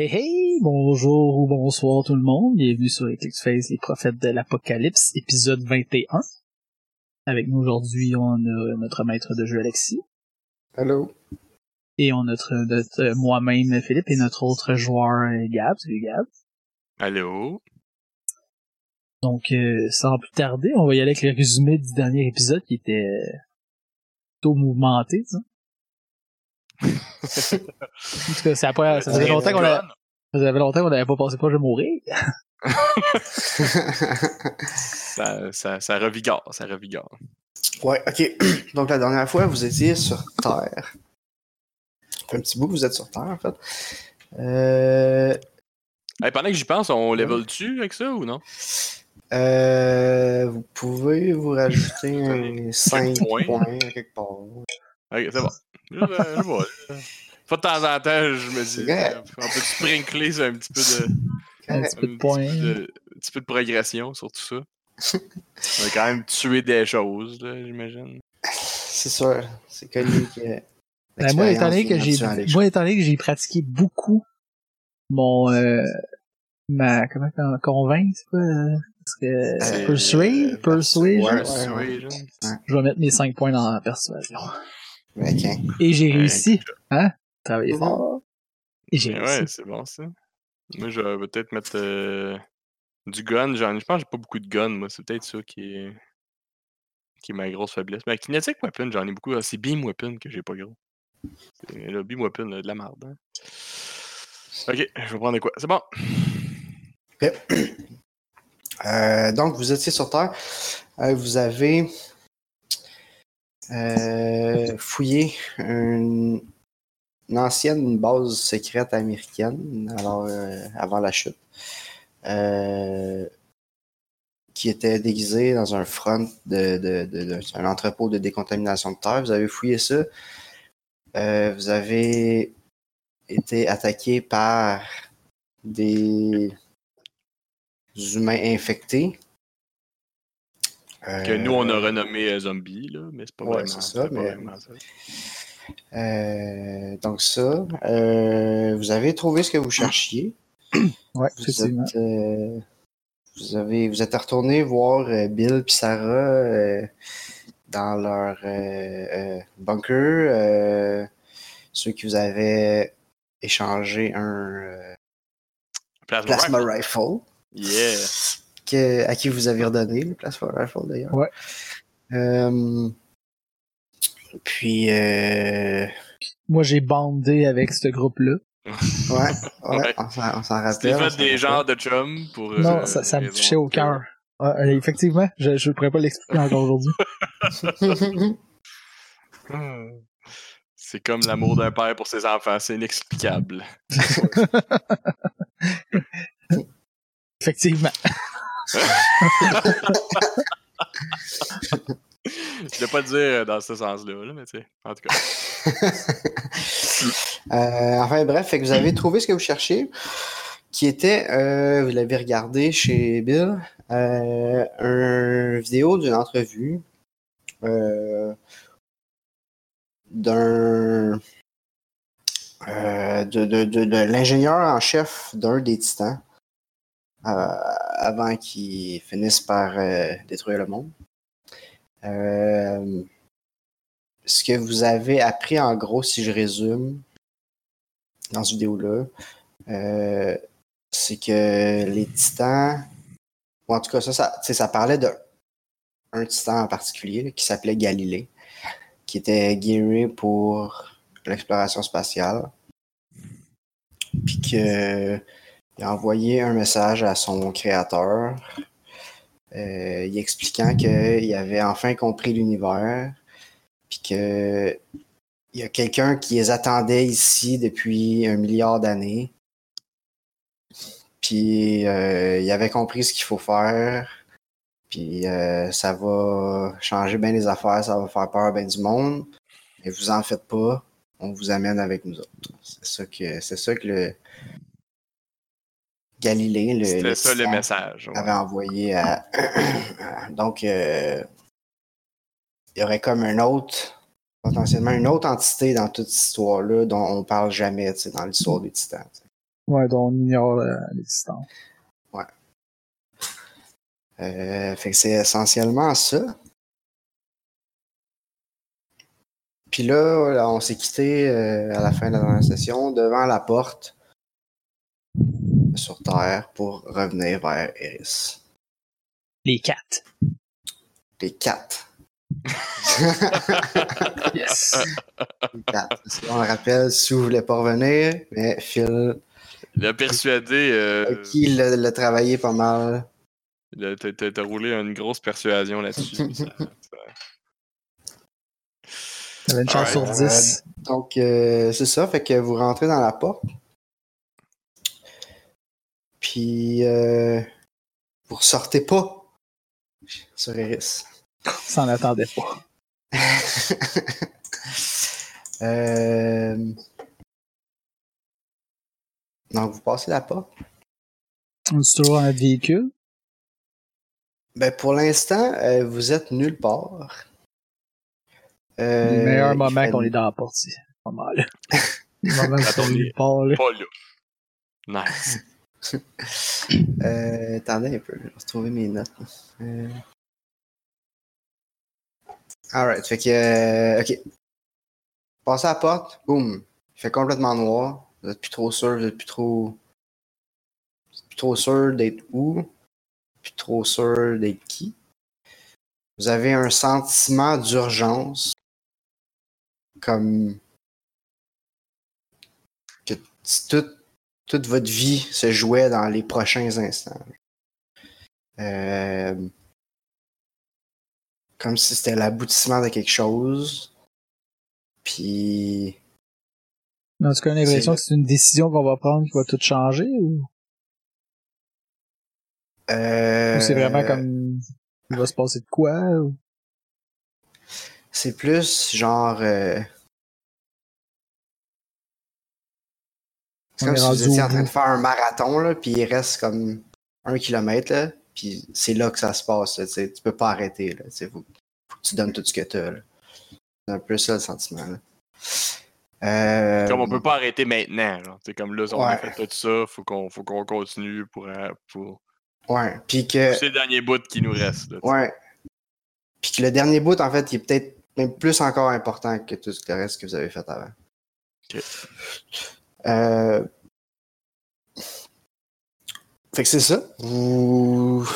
Hey hey, bonjour ou bonsoir tout le monde, bienvenue sur Eclipse Face, les prophètes de l'apocalypse, épisode 21. Avec nous aujourd'hui, on a notre maître de jeu Alexis. Hello. Et on a notre, notre moi-même Philippe et notre autre joueur Gab. Salut Gab. Allô? Donc, euh, sans plus tarder, on va y aller avec le résumé du dernier épisode qui était plutôt mouvementé, ça. En tout cas, ça, pas, faisait longtemps qu'on a, ça faisait longtemps qu'on n'avait pas passé proche de mourir. ça, ça, ça revigore, ça revigore. Ouais, ok. Donc la dernière fois, vous étiez sur Terre. Un petit bout que vous êtes sur Terre, en fait. Euh... Hey, pendant que j'y pense, on level-tu avec ça ou non? Euh, vous pouvez vous rajouter un 5 points. points quelque part. Ok, c'est bon. Je, je vois. Pas de temps en temps, je me dis, euh, on peut sprinkler un petit peu de. Un petit peu de points. Un petit peu de progression sur tout ça. on a quand même tué des choses, j'imagine. C'est sûr. C'est connu que. Ben, moi, étant donné que j'ai, moi, étant donné que j'ai pratiqué beaucoup mon, euh, ma, comment, convaincre, c'est quoi, euh, parce que, persuade, persuasion. Persuasion. Je vais mettre mes 5 points dans la persuasion. Okay. Et j'ai réussi. Hein? Travailler fort. Et j'ai réussi. Ouais, c'est bon ça. Moi, je vais peut-être mettre euh, du gun. Genre, je pense que j'ai pas beaucoup de gun, moi. C'est peut-être ça qui est... qui est ma grosse faiblesse. Mais avec Kinetic Weapon, j'en ai beaucoup. C'est Beam Weapon que j'ai pas gros. Le Beam Weapon, de la merde. Hein? Ok, je vais prendre quoi? C'est bon. Euh, donc, vous étiez sur Terre. Euh, vous avez euh, fouillé une, ancienne base secrète américaine euh, avant la chute, euh, qui était déguisée dans un front de, un entrepôt de décontamination de terre. Vous avez fouillé ça. Euh, vous avez été attaqué par des humains infectés. Que nous, on a renommé euh, zombie, là, mais c'est pas ouais, vraiment ça. pas Mais... vraiment ça. Euh, donc ça, euh, vous avez trouvé ce que vous cherchiez. Ouais, vous êtes, euh, vous avez, vous êtes retourné voir euh, Bill et Sarah euh, dans leur euh, bunker. ceux qui vous avaient échangé un Plasma, plasma rifle. rifle. Yeah. Que- à qui vous avez redonné le plasma rifle d'ailleurs. Ouais. Euh, puis, euh, Moi, j'ai bandé avec ce groupe-là. ouais, ouais, Ouais. on s'en C'était rappelle. s'en des genres de chums pour. Non, euh, ça, ça me touchait au cœur. Ah, effectivement, je je pourrais pas l'expliquer encore aujourd'hui. C'est comme l'amour d'un père pour ses enfants, c'est inexplicable. Effectivement. Je voulais pas le dire dans ce sens-là, là, mais tu sais, en tout cas. Euh, enfin bref, vous avez trouvé ce que vous cherchiez, qui était, euh, vous l'avez regardé chez Bill, euh, une vidéo d'une entrevue euh, d'un euh, de, l'ingénieur en chef d'un des titans euh, avant qu'il finisse par euh, détruire le monde. Euh, ce que vous avez appris en gros, si je résume, dans cette vidéo-là, euh, c'est que les titans, ou en tout cas, ça, ça, ça parlait d'un un titan en particulier qui s'appelait Galilée, qui était guéri pour l'exploration spatiale, puis que il a envoyé un message à son créateur, euh, expliquant qu'il avait enfin compris l'univers, puis que il y a quelqu'un qui les attendait ici depuis un milliard d'années. Puis euh, il avait compris ce qu'il faut faire. Puis euh, ça va changer bien les affaires, ça va faire peur bien du monde. Mais vous en faites pas, on vous amène avec nous autres. C'est ça que c'est ça que le Galilée, le, C'était le ça le titan, message. ouais. avait envoyé à. Donc, euh, il y aurait comme un autre, potentiellement une autre entité dans toute cette histoire-là dont on parle jamais tu sais, dans l'histoire des titans. tu sais. Ouais, dont on ignore euh, l'existence. Euh, fait que c'est essentiellement ça. Puis là, là, on s'est quitté euh, à la fin de la dernière session devant la porte sur Terre pour revenir vers Eris. Les quatre. Les quatre. Yes. Les quatre. Le rappelle, si vous voulez pas revenir, mais Phil, Il a persuadé. Euh, qui l'a l'a travaillé pas mal. il a- T'as roulé une grosse persuasion là-dessus. ça- ça- T'avais une chance sur Alright. 10. Donc, euh, c'est ça. Fait que vous rentrez dans la porte. Puis, euh, vous ressortez pas sur Eris. S'en attendait pas. Euh, Donc, vous passez la porte. On est toujours dans notre véhicule. Ben, pour l'instant, euh, vous êtes nulle part. Euh, Le meilleur il moment fait- qu'on est dans la porte, c'est pas mal. Le moment où on Attendez. est nulle part, là. Pas là. Nice. Euh, attendez un peu, je vais retrouver mes notes. Euh... Alright, fait que. euh, ok. Passez à la porte, boum. Il fait complètement noir. Vous êtes plus trop sûr, vous êtes plus trop. Vous êtes plus trop sûr d'être où. Plus trop sûr d'être qui. Vous avez un sentiment d'urgence. Comme. Que tout, toute votre vie se jouait dans les prochains instants. Euh, comme si c'était l'aboutissement de quelque chose. Puis. En tout cas, on a l'impression que c'est une décision qu'on va prendre qui va tout changer ou, euh, ou c'est vraiment comme il va se passer de quoi ou... C'est plus genre. euh, C'est comme si vous étiez en train de faire un marathon, là, puis il reste comme un kilomètre, là, puis c'est là que ça se passe. Là, tu peux pas arrêter. Là, faut, faut que tu donnes tout ce que tu as. C'est un peu ça le sentiment. Là. Euh, Comme on peut pas arrêter maintenant. C'est comme là, on a fait tout ça, faut qu'on faut qu'on continue pour, euh, pour Ouais, puis que. c'est le dernier bout qui nous reste. là. Ouais. Puis que le dernier bout, en fait, il est peut-être même plus encore important que tout le reste que vous avez fait avant. Ok. Euh... Fait que c'est ça. Vous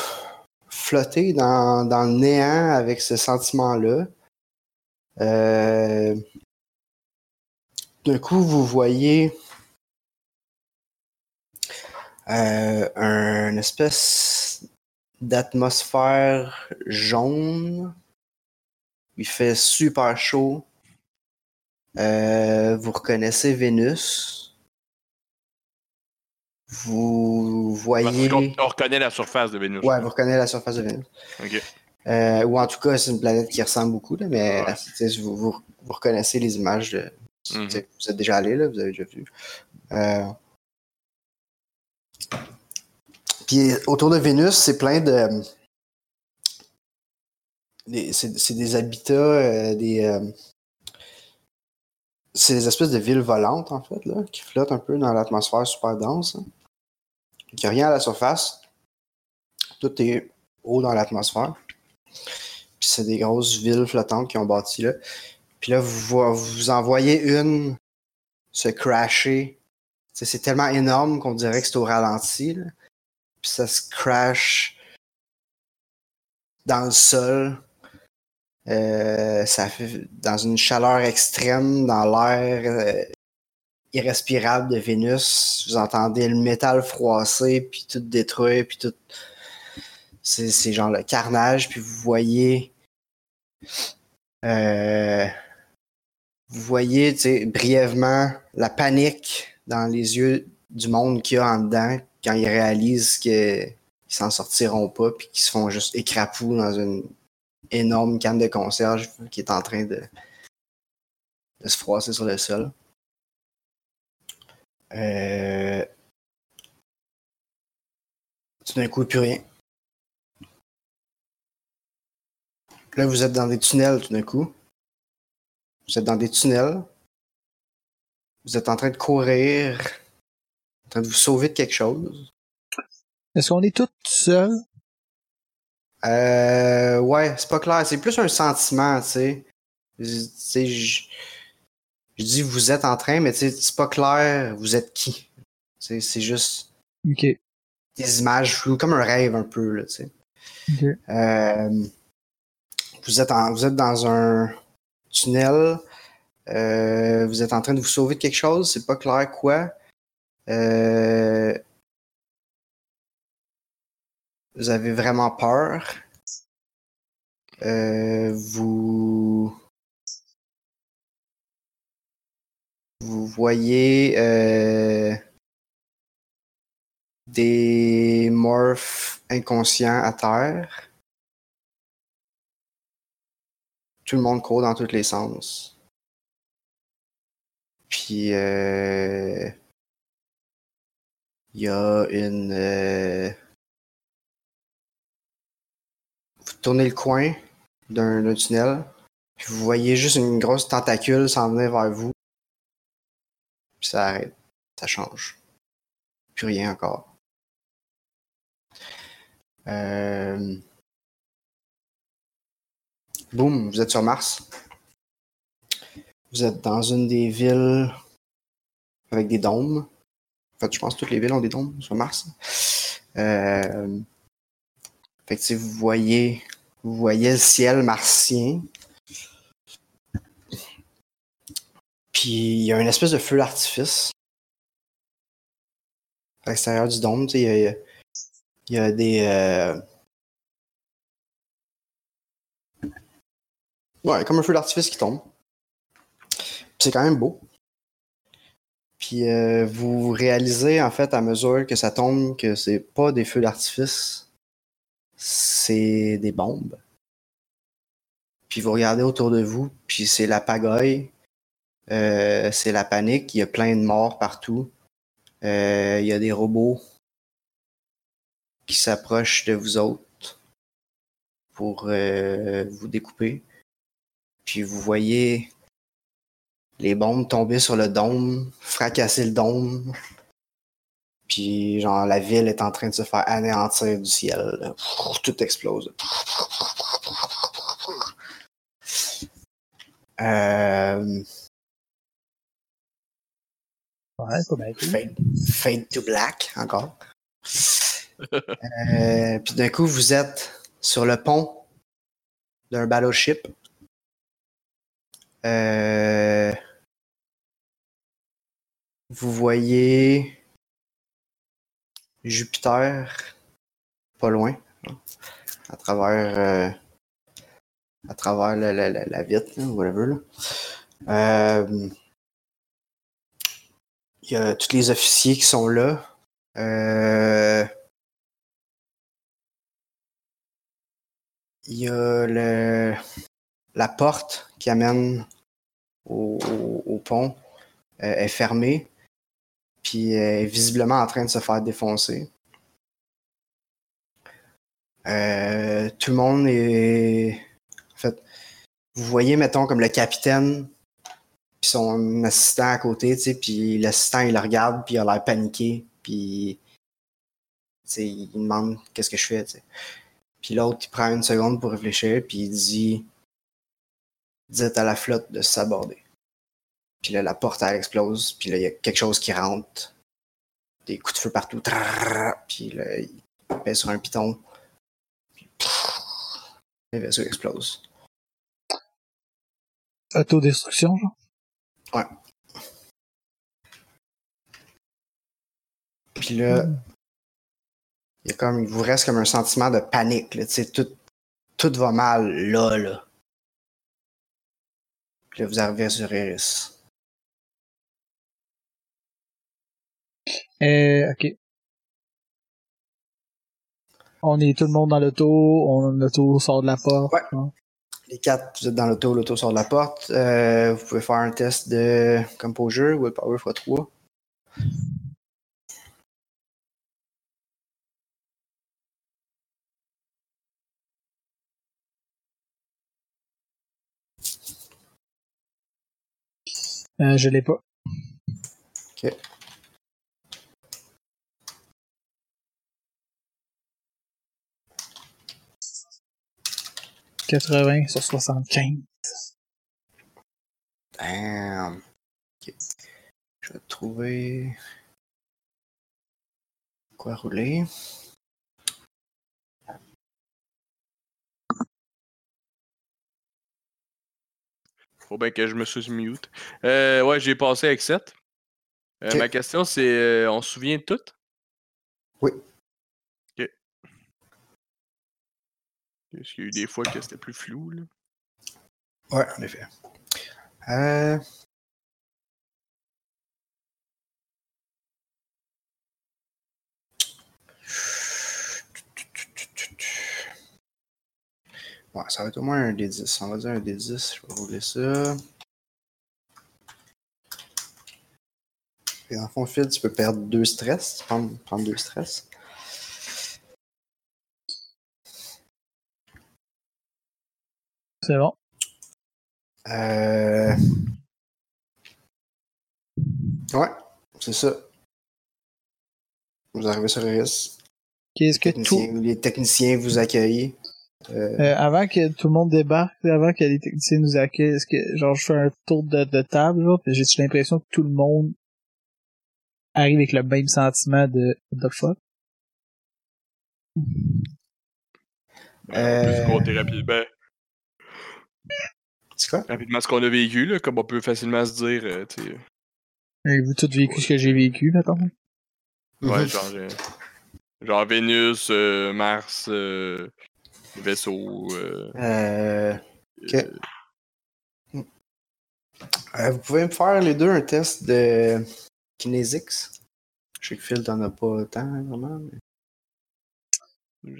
flottez dans, dans le néant avec ce sentiment-là. Euh... D'un coup, vous voyez euh, un espèce d'atmosphère jaune. Il fait super chaud. Vous reconnaissez Vénus. Vous voyez. Parce on reconnaît la surface de Vénus. Ouais, vous reconnaissez la surface de Vénus. Ok. Euh, ou en tout cas, c'est une planète qui ressemble beaucoup, là, mais Ouais. vous, vous, vous reconnaissez les images. De, Mhm. Vous êtes déjà allé, là, vous avez déjà vu. Euh, Puis autour de Vénus, c'est plein de. des- C'est c'est des habitats, euh, des. C'est des espèces de villes volantes, en fait, là, qui flottent un peu dans l'atmosphère super dense. hein. Il n'y a rien à la surface. Tout est haut dans l'atmosphère. Puis c'est des grosses villes flottantes qui ont bâti là. Puis là, vous, vo- vous en voyez une se crasher. C'est tellement énorme qu'on dirait que c'est au ralenti. là. Puis ça se crash dans le sol. Euh, ça fait dans une chaleur extrême, dans l'air euh, irrespirable de Vénus. Vous entendez le métal froisser, puis tout détruire, puis tout. C'est genre le carnage, puis vous voyez. euh, vous voyez, brièvement, la panique dans les yeux du monde qu'il y a en dedans quand ils réalisent qu'ils s'en sortiront pas, puis qu'ils se font juste écrapou dans une énorme canne de conserve qui est en train de, de se froisser sur le sol. Euh... Tout d'un coup, plus rien. Là, vous êtes dans des tunnels tout d'un coup. Vous êtes dans des tunnels. Vous êtes en train de courir en train de vous sauver de quelque chose. Est-ce qu'on est tous seuls? Euh, ouais, c'est pas clair. C'est plus un sentiment, tu sais. Je- Je dis vous êtes en train, mais c'est pas clair, vous êtes qui? C'est juste Ok. des images floues, comme un rêve un peu, là, tu sais. Ok. Euh, vous, êtes en- vous êtes dans un tunnel. euh, vous êtes en train de vous sauver de quelque chose, c'est pas clair quoi. Euh, vous avez vraiment peur. Euh, vous. Vous voyez euh, des morphs inconscients à terre. Tout le monde court dans tous les sens. Puis, euh, il y a une. Vous tournez le coin d'un tunnel, puis vous voyez juste une grosse tentacule s'en venir vers vous. Puis ça arrête. Ça change. Plus rien encore. Euh... Boum, vous êtes sur Mars. Vous êtes dans une des villes avec des dômes. En fait, je pense que toutes les villes ont des dômes sur Mars. Euh... Fait que vous voyez, vous voyez le ciel martien. Puis il y a une espèce de feu d'artifice à l'extérieur du dôme. Il y a, il y a des. euh, Ouais, comme un feu d'artifice qui tombe. C'est quand même beau. Puis euh, vous réalisez en fait à mesure que ça tombe que c'est pas des feux d'artifice, c'est des bombes. Puis vous regardez autour de vous, puis c'est la pagaille, euh, c'est la panique, il y a plein de morts partout. Euh, il y a des robots qui s'approchent de vous autres pour euh, vous découper. Puis vous voyez les bombes tomber sur le dôme, fracasser le dôme. Puis genre la ville est en train de se faire anéantir du ciel. Tout explose. Euh, Ouais, pas mal. fade, fade to black encore. Euh, puis d'un coup, vous êtes sur le pont d'un battleship. Euh, vous voyez Jupiter pas loin, à travers euh, à travers la, la, la, la vitre, là, whatever. là. Euh, il y a tous les officiers qui sont là. Euh, il y a le, la porte qui amène au, au- pont est fermée, puis est visiblement en train de se faire défoncer. Euh, tout le monde est. En fait, vous voyez, mettons, comme le capitaine, puis son assistant à côté, tu sais, puis l'assistant, il le regarde, puis il a l'air paniqué, puis. tu sais, il demande qu'est-ce que je fais, tu sais. Puis l'autre, il prend une seconde pour réfléchir, puis il dit Dites à la flotte de s'aborder. Puis là, la porte, elle explose, puis là, il y a quelque chose qui rentre. Des coups de feu partout. Puis là, il pèse sur un piton. Puis pff, le vaisseau explose. Autodestruction, genre? Puis là, il y a comme, il vous reste comme un sentiment de panique, là, tout, tout va mal là, là. Puis là, vous arrivez sur Iris. Euh, ok. On est tout le monde dans l'auto, on l'auto sort de la porte. Ouais. hein. Les quatre, vous êtes dans l'auto, l'auto sort de la porte. Euh, vous pouvez faire un test de Composure, Willpower x3. Euh, je l'ai pas. 80 sur 75. Damn. Ok. Je vais trouver. Quoi rouler? Faut bien que je me suis mute. Euh, ouais, j'ai passé avec 7. Euh. Ma question, c'est euh, on se souvient de tout? Oui. Est-ce qu'il y a eu des fois que c'était plus flou, là? Ouais, en effet. Euh... Ouais, ça va être au moins un des 10. On va dire un des 10. Je vais rouler ça. Et dans fond, Phil, tu peux perdre deux stress. Prendre, prendre deux stress. C'est bon. Euh... Ouais, c'est ça. Vous arrivez sur Iris. Qu'est-ce que tout. Les techniciens vous accueillent. Euh, Euh, avant que tout le monde débarque, avant que les techniciens nous accueillent, est-ce que, genre, je fais un tour de, de table, là, pis j'ai l'impression que tout le monde arrive avec le même sentiment de what the fuck? Ben, Euh. Compter rapidement, c'est quoi? rapidement ce qu'on a vécu, là, comme on peut facilement se dire, euh, tu sais. Avez-vous tout vécu ce que j'ai vécu, mettons? Ouais, Mhm. genre, euh, genre Vénus, euh, Mars, euh, vaisseau. Euh, Euh, Ok. euh, euh, vous pouvez me faire les deux un test de Kinesics. Je sais que Phil t'en a pas tant, hein, vraiment. mais-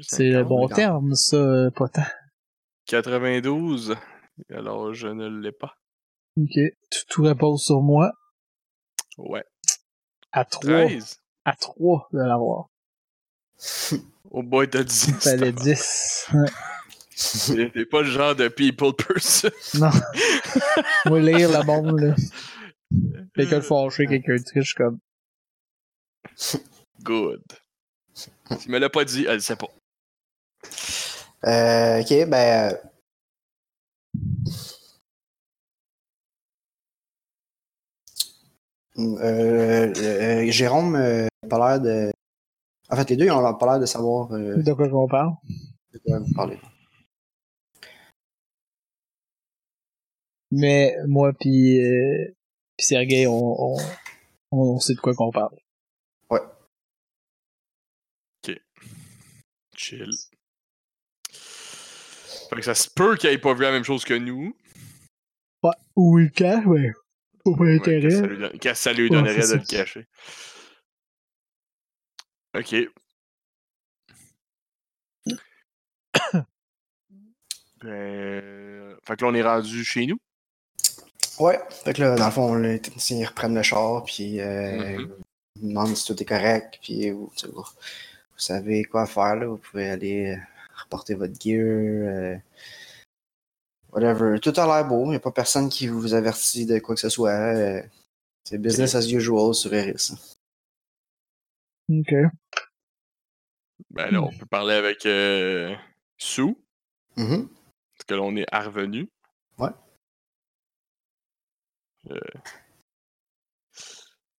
C'est le 50. bon terme, ça, euh, pas tant. 92. Alors, je ne l'ai pas. Ok. Tout, tout repose sur moi. Ouais. À 3. 13. À 3 de l'avoir. Oh boy, t'as 10. Il fallait 10. Ouais. T'es pas le genre de people person. Non. Moi, lire la bombe, là. Quelqu'un de fâché, quelqu'un de triche, comme. Good. Tu me l'as pas dit, elle sait pas. Euh, ok, ben. Euh, Euh, euh, Jérôme euh, a pas l'air de. En fait, les deux, ils ont pas l'air de savoir euh, De quoi qu'on parle? de quoi vous parlez. Mais moi pis, euh, pis Sergei, on, on, on sait de quoi qu'on parle. Chill. Fait que ça se peut qu'il ait pas vu la même chose que nous. Ouais. Ou le cas, mais. Pas Ouais, intérêt. que ça lui ça Ouais, donnerait c'est de ça. le cacher. Ok. Ben, Fait que là, on est rendu chez nous? Ouais, fait que là, dans le fond, les techniciens ils reprennent le char, puis euh, Mhm. ils demandent si tout est correct, puis vous, tu sais, vous, savez quoi faire, là. Vous pouvez aller euh, reporter votre gear, euh, whatever. Tout a l'air beau, il n'y a pas personne qui vous avertit de quoi que ce soit. euh, c'est business as usual sur Eris. Ok. Ben là, on peut parler avec euh, Sue, Mhm. parce que là, on est revenu. Ouais. Euh,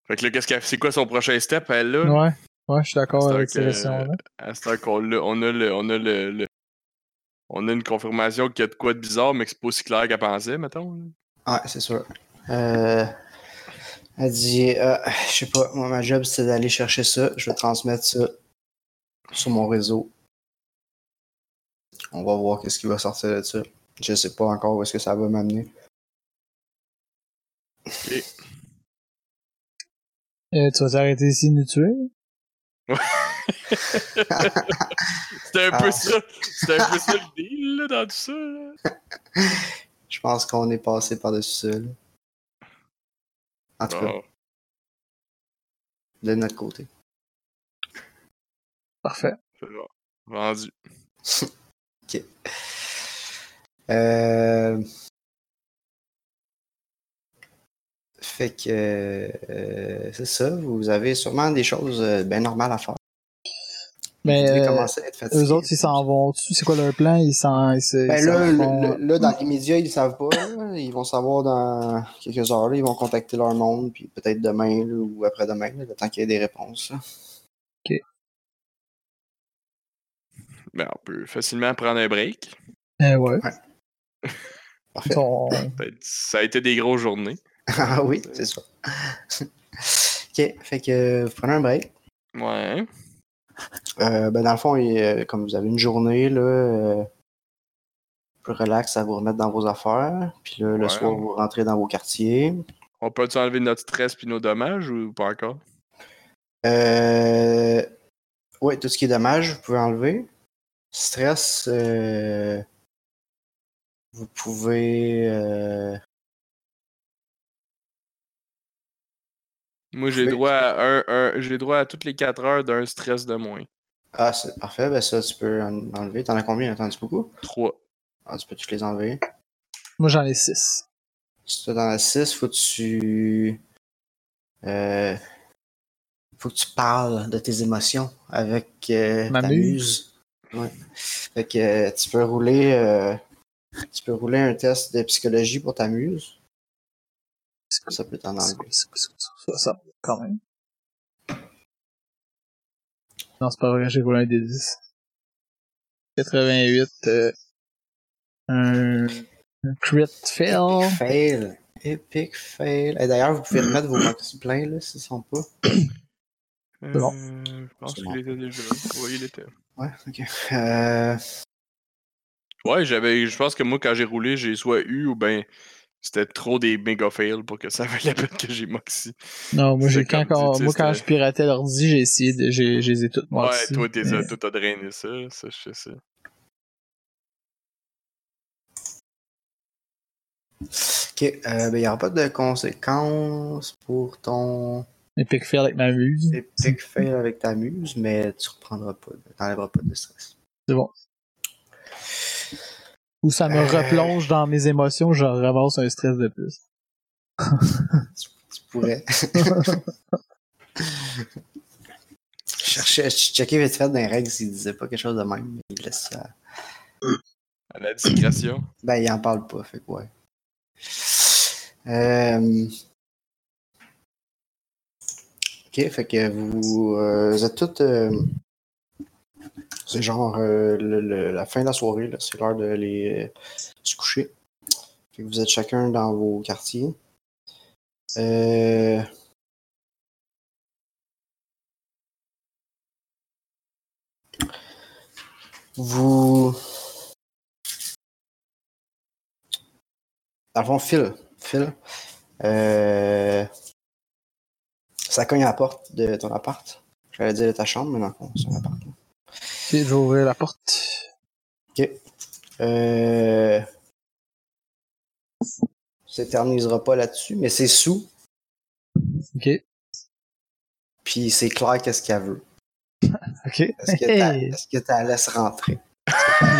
Fait que là, qu'est-ce qu'elle- c'est quoi son prochain step, elle, là? Ouais. Ouais, je suis d'accord C'est avec que- ces questions-là. À ce temps qu'on l'a, on a le, on a le, le- on a une confirmation qu'il y a de quoi de bizarre, mais que c'est pas aussi clair qu'elle pensait, mettons. Ouais, c'est sûr. Euh, elle dit, euh, je sais pas, moi, ma job, c'est d'aller chercher ça. Je vais transmettre ça sur mon réseau. On va voir qu'est-ce qui va sortir de ça. Je sais pas encore où est-ce que ça va m'amener. Euh, tu vas t'arrêter ici de nous tuer? C'était un peu Ah. ça. C'était un peu ça le deal, là, dans tout ça. là. Je pense qu'on est passé par-dessus ça. là. En tout cas, de notre côté. Parfait. Bon. Vendu. Euh... Fait que euh, c'est ça, vous avez sûrement des choses euh, bien normales à faire. Mais euh, commencer à être fatigué. eux autres, ils s'en vont dessus. C'est quoi leur plan? Ils s'en, ils se, Ben ils là, font- le- là, dans l'immédiat, ils ne savent pas. là. Ils vont savoir dans quelques heures. là. Ils vont contacter leur monde, puis peut-être demain là, ou après-demain, là, le temps qu'il y ait des réponses. là. Ben, on peut facilement prendre un break. Eh ouais. Ça a été des grosses journées. Ah oui, c'est ça. ok, fait que vous prenez un break. Ouais. Euh, ben dans le fond, il- euh, comme vous avez une journée, là, euh, plus relax à vous remettre dans vos affaires. Puis là, le soir, vous rentrez dans vos quartiers. On peut-tu enlever notre stress puis nos dommages ou pas encore? Euh... Ouais, tout ce qui est dommage, vous pouvez enlever. Stress, vous pouvez. Moi, j'ai droit à un, un- j'ai droit à toutes les 4 heures d'un stress de moins. Ah, c'est parfait, ben ça, tu peux en enlever. T'en as combien? T'en as beaucoup? 3. Ah, tu peux tous les enlever. Moi, j'en ai six. Si tu dans la 6, faut que tu. Euh, faut que tu parles de tes émotions avec euh, Ma ta muse. muse. Ouais. Fait que euh, tu peux rouler. euh, tu peux rouler un test de psychologie pour ta muse. Ça peut enlever. C'est quoi ça? Ça, ça, quand même. Non, c'est pas vrai, j'ai roulé un des 10. 88, euh, un, un crit fail. Fail. Epic fail. Et d'ailleurs, vous pouvez remettre vos moxie pleins là, s'ils sont pas. bon. Euh, je pense qu'il bon. était déjà. Oui, il était. Ouais, ok. Euh, Ouais, j'avais. Je pense que moi, quand j'ai roulé, j'ai soit eu ou ben c'était trop des méga fails pour que ça valait la peine que j'ai moxie. Non, moi, j'ai, C'est quand, moi, quand je piratais l'ordi, j'ai essayé de, j'ai, j'ai les ai toutes moi ouais, aussi. toi, t'es mais- toi, t'as drainé ça. Ça, je sais ça. ok, euh, ben, il n'y aura pas de conséquences pour ton Epic fail avec ma muse. epic fail avec ta muse, mais tu reprendras pas, de- t'enlèveras pas de stress. Ou ça me Euh. replonge dans mes émotions, je ramasse un stress de plus. Tu pourrais. je cherchais, je checkais vite fait dans les règles s'il disait pas quelque chose de même, mais il laisse ça. À la discrétion. Ben, il en parle pas, fait que ouais. Euh... Ok, fait que vous, euh, vous êtes toutes. euh, C'est genre euh, le- la fin de la soirée, c'est l'heure de les euh, se coucher. Vous êtes chacun dans vos quartiers. Euh... Vous. Fond, Phil. Phil. euh, Ça cogne à la porte de ton appart. J'allais dire de ta chambre, mais fond, c'est un appart. Ok, je vais ouvrir la porte. Ok. Euh... s'éternisera pas là-dessus, mais c'est sous, Ok. puis c'est clair qu'est-ce qu'elle veut. Ok. Est-ce que t'as est-ce que t'as laisse rentrer?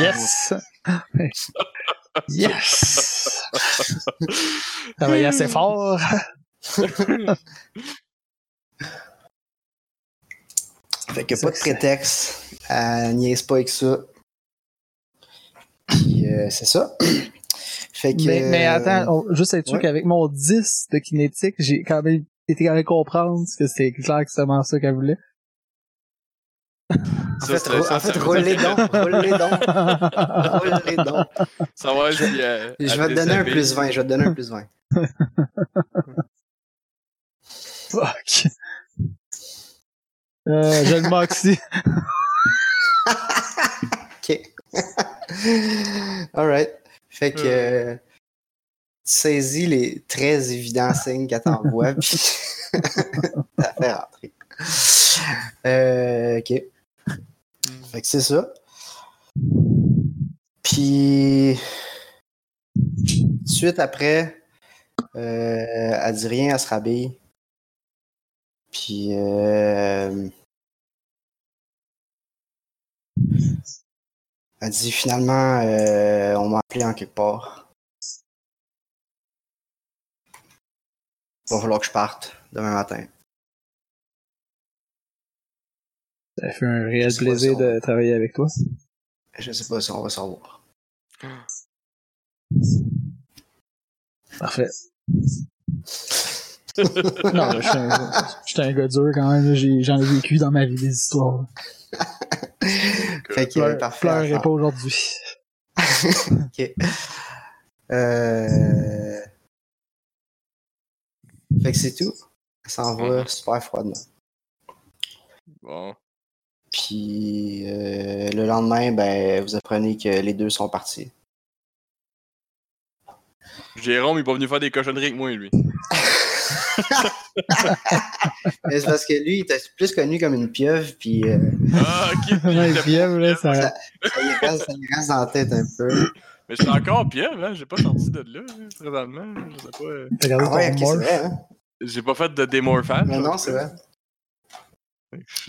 Yes! yes! Travailler assez fort. Fait que Ça, pas de prétexte. Elle niaise pas avec ça. Puis euh, c'est ça. Fait que. Mais, mais attends, on- juste être sûr ouais. qu'avec mon 10 de kinétique, j'ai quand même été capable de comprendre que c'était clair que c'était vraiment ça qu'elle voulait. En Ça, fait, ça, en fait, ça veut roulez dire donc, roulez donc, roulez donc. Savoir si. euh, Je vais te donner un plus 20, je vais te donner un plus 20. Fuck. Euh, j'ai le moxie. Ok. Alright. Fait que euh, tu saisis les très évidents signes qu'elle t'envoie, puis t'as fait rentrer. Euh, ok. Fait que c'est ça. Puis suite après, euh, elle dit rien, elle se rhabille. Puis euh, elle dit finalement euh, on m'a appelé en quelque part. Il va falloir que je parte demain matin. Ça fait un réel plaisir si on- de travailler avec toi. Je sais pas si on va se revoir. Parfait. Non, là, je suis un, je suis un gars dur quand même. J'en ai vécu dans ma vie des histoires. fait que, euh, pas aujourd'hui. ok. Euh... Fait que c'est tout. Ça s'en va Mhm. super froidement. Bon. Puis euh, le lendemain, ben, vous apprenez que les deux sont partis. Jérôme, il est pas venu faire des cochonneries avec moi, lui. Mais c'est parce que lui, il était plus connu comme une pieuvre, puis euh, Ah, ok. était fièvre, là, ça... ça, lui reste, ça lui reste dans la tête un peu. Mais je suis encore pieuvre, hein. J'ai pas sorti de là, là, présentement. Je sais pas. euh, T'as regardé Ah ouais, c'est vrai, hein? J'ai pas fait de démorphage. Mais non, c'est vrai.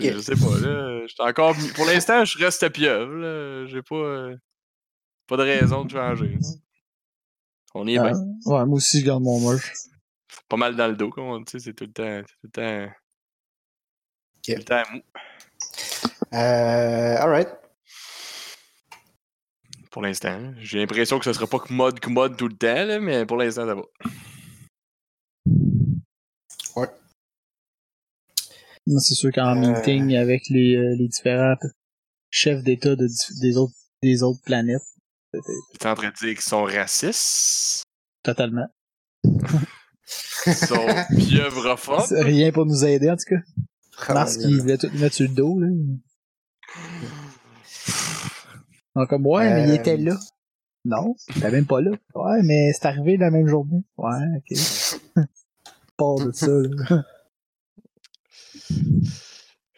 Je, je sais pas, là. J'étais encore. Pour l'instant, je reste pieuvre, là. J'ai pas. euh, Pas de raison de changer. là. On est Ah, bien. ouais, moi aussi, je garde mon morph. Pas mal dans le dos, comme on dit. C'est tout le temps. C'est tout le temps. Tout le temps mou. Euh, alright. Pour l'instant. J'ai l'impression que ce sera pas que mode que mode tout le temps, là, mais pour l'instant, ça va. Non, C'est sûr qu'en Euh. meeting avec les, euh, les différents chefs d'État de, dif- des, autres, des autres planètes, T'es en train de dire qu'ils sont racistes? totalement. Sont pieuvrophobes? C'est rien pour nous aider, en tout cas. Mars qui Probablement. voulait tout mettre sur le dos, là. Donc, comme, ouais, mais il Euh. était là. Non, il était même pas là. Ouais, mais c'est arrivé la même journée. Ouais, ok. Pas de ça, là.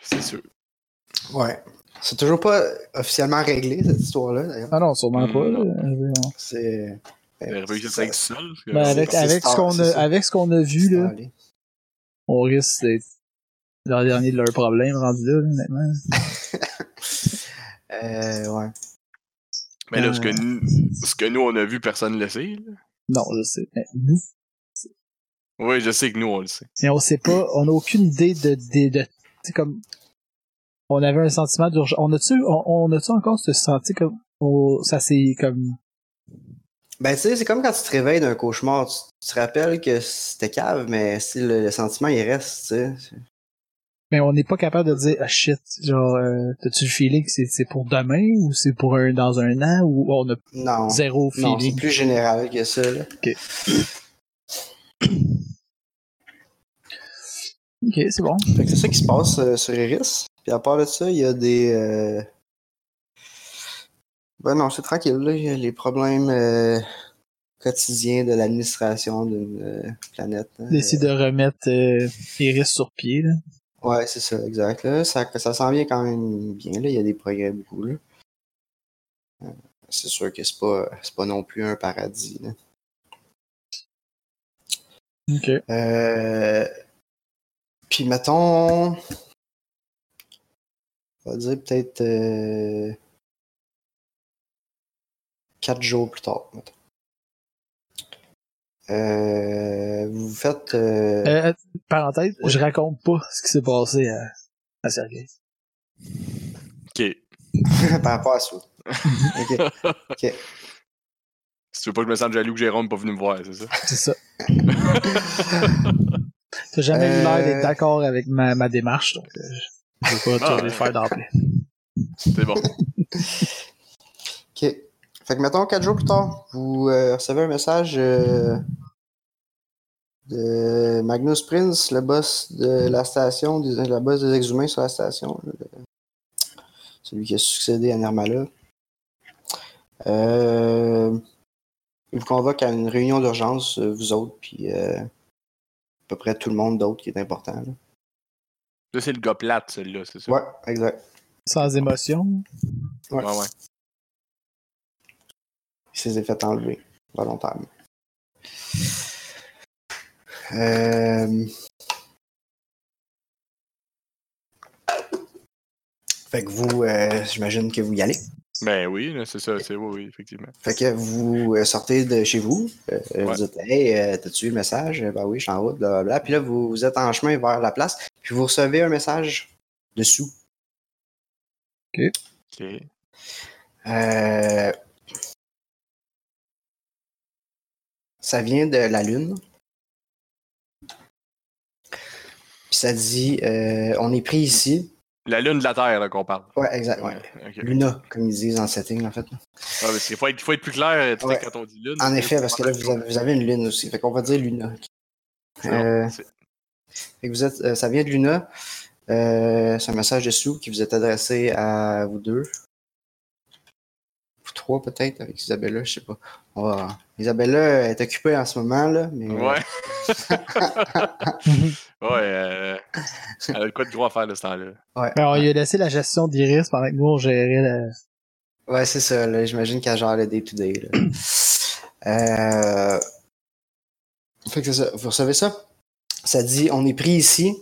C'est sûr. Ouais. C'est toujours pas officiellement réglé, cette histoire-là, d'ailleurs. Ah non, sûrement pas, là. C'est. Ça parce que- Ben, avec, avec, ce qu'on a, avec ce qu'on a vu, là, on risque d'être le dernier de leurs problèmes rendu là, honnêtement. Euh, ouais. Mais là, ce que, Euh. nous, ce que nous, on a vu, personne ne le sait. là. Non, je sais. Mais nous, Oui, je sais que nous, on le sait. Mais on sait pas, on a aucune idée de, de, de c'est comme, on avait un sentiment d'urgence. On a-tu, on, on a-tu encore ce senti comme, on- ça c'est comme, Ben, tu sais, c'est comme quand tu te réveilles d'un cauchemar. Tu, tu te rappelles que c'était cave, mais si le, le sentiment, il reste, tu sais. mais on n'est pas capable de dire, ah shit, genre, euh, t'as-tu le feeling que c'est, pour demain ou c'est pour un, dans un an ou on a Non. zéro Non, c'est feeling? plus général que ça, là. ok, c'est bon. Fait que c'est ça qui se passe euh, sur Iris. Puis à part de ça, il y a des. euh, Ben non, c'est tranquille. Là. Il y a les problèmes euh, quotidiens de l'administration d'une euh, planète. hein. D'essayer de remettre euh, Iris sur pied, là. Ouais, c'est ça, exact. Là. Ça, ça s'en vient quand même bien. Là. Il y a des progrès beaucoup. Là. Euh, C'est sûr que c'est pas, c'est pas non plus un paradis. Là. Ok. Euh, Puis mettons. On va dire peut-être. Quatre jours plus tard. Euh, vous faites. euh, Euh, parenthèse, Ouais. je raconte pas ce qui s'est passé à, à Sergei. Ok. par rapport à ça. Ok. Si tu veux pas que je me sente jaloux que Jérôme n'est pas venu me voir, c'est ça? C'est ça. T'as jamais eu l'air d'être Euh. d'accord avec ma, ma démarche, donc euh, je vais pas Ah, te faire d'emblée. C'est bon. Fait que mettons quatre jours plus tard, vous euh, recevez un message euh, de Magnus Prince, le boss de la station, des- la boss des exhumains sur la station. là, le- celui qui a succédé à Nermala. Euh, il vous convoque à une réunion d'urgence, euh, vous autres, puis euh, à peu près tout le monde d'autre qui est important. là. Là, c'est le gars plate, celui-là, c'est ça? Ouais, exact. Sans émotion. Ouais. Ouais, ouais. Il s'est fait enlever volontairement. Euh... Fait que vous, euh, j'imagine que vous y allez. Ben oui, c'est ça, c'est oui, oui, effectivement. Fait que vous euh, sortez de chez vous, euh, Ouais. vous dites Hey, euh, t'as-tu eu le message? Ben oui, je suis en route, blablabla. Puis là, vous, vous êtes en chemin vers la place, puis vous recevez un message dessous. Ok. Euh, Ça vient de la Lune. Puis ça dit euh, on est pris ici. La lune de la Terre, là, qu'on parle. Ouais, exact. Ouais. Luna, comme ils disent en setting, en fait. Ouais, parce qu'il faut être, faut être plus clair Ouais. quand on dit lune. En effet, parce que là, vous avez, vous avez une lune aussi. Fait qu'on va dire Luna. Euh, Fait que vous êtes, euh, ça vient de Luna. Euh, c'est un message dessous qui vous est adressé à vous deux. Trois, peut-être, avec Isabella, je sais pas. On va- Isabella est occupée en ce moment, là. Mais, euh, Ouais. ouais, euh, elle a quoi de gros à faire de ce temps-là. Ben, on lui a laissé la gestion d'Iris pendant que nous, on gérait la... Ouais, c'est ça. là. J'imagine qu'elle gère le day-to-day. là. euh... Fait que c'est ça. Vous recevez ça? Ça dit on est pris ici.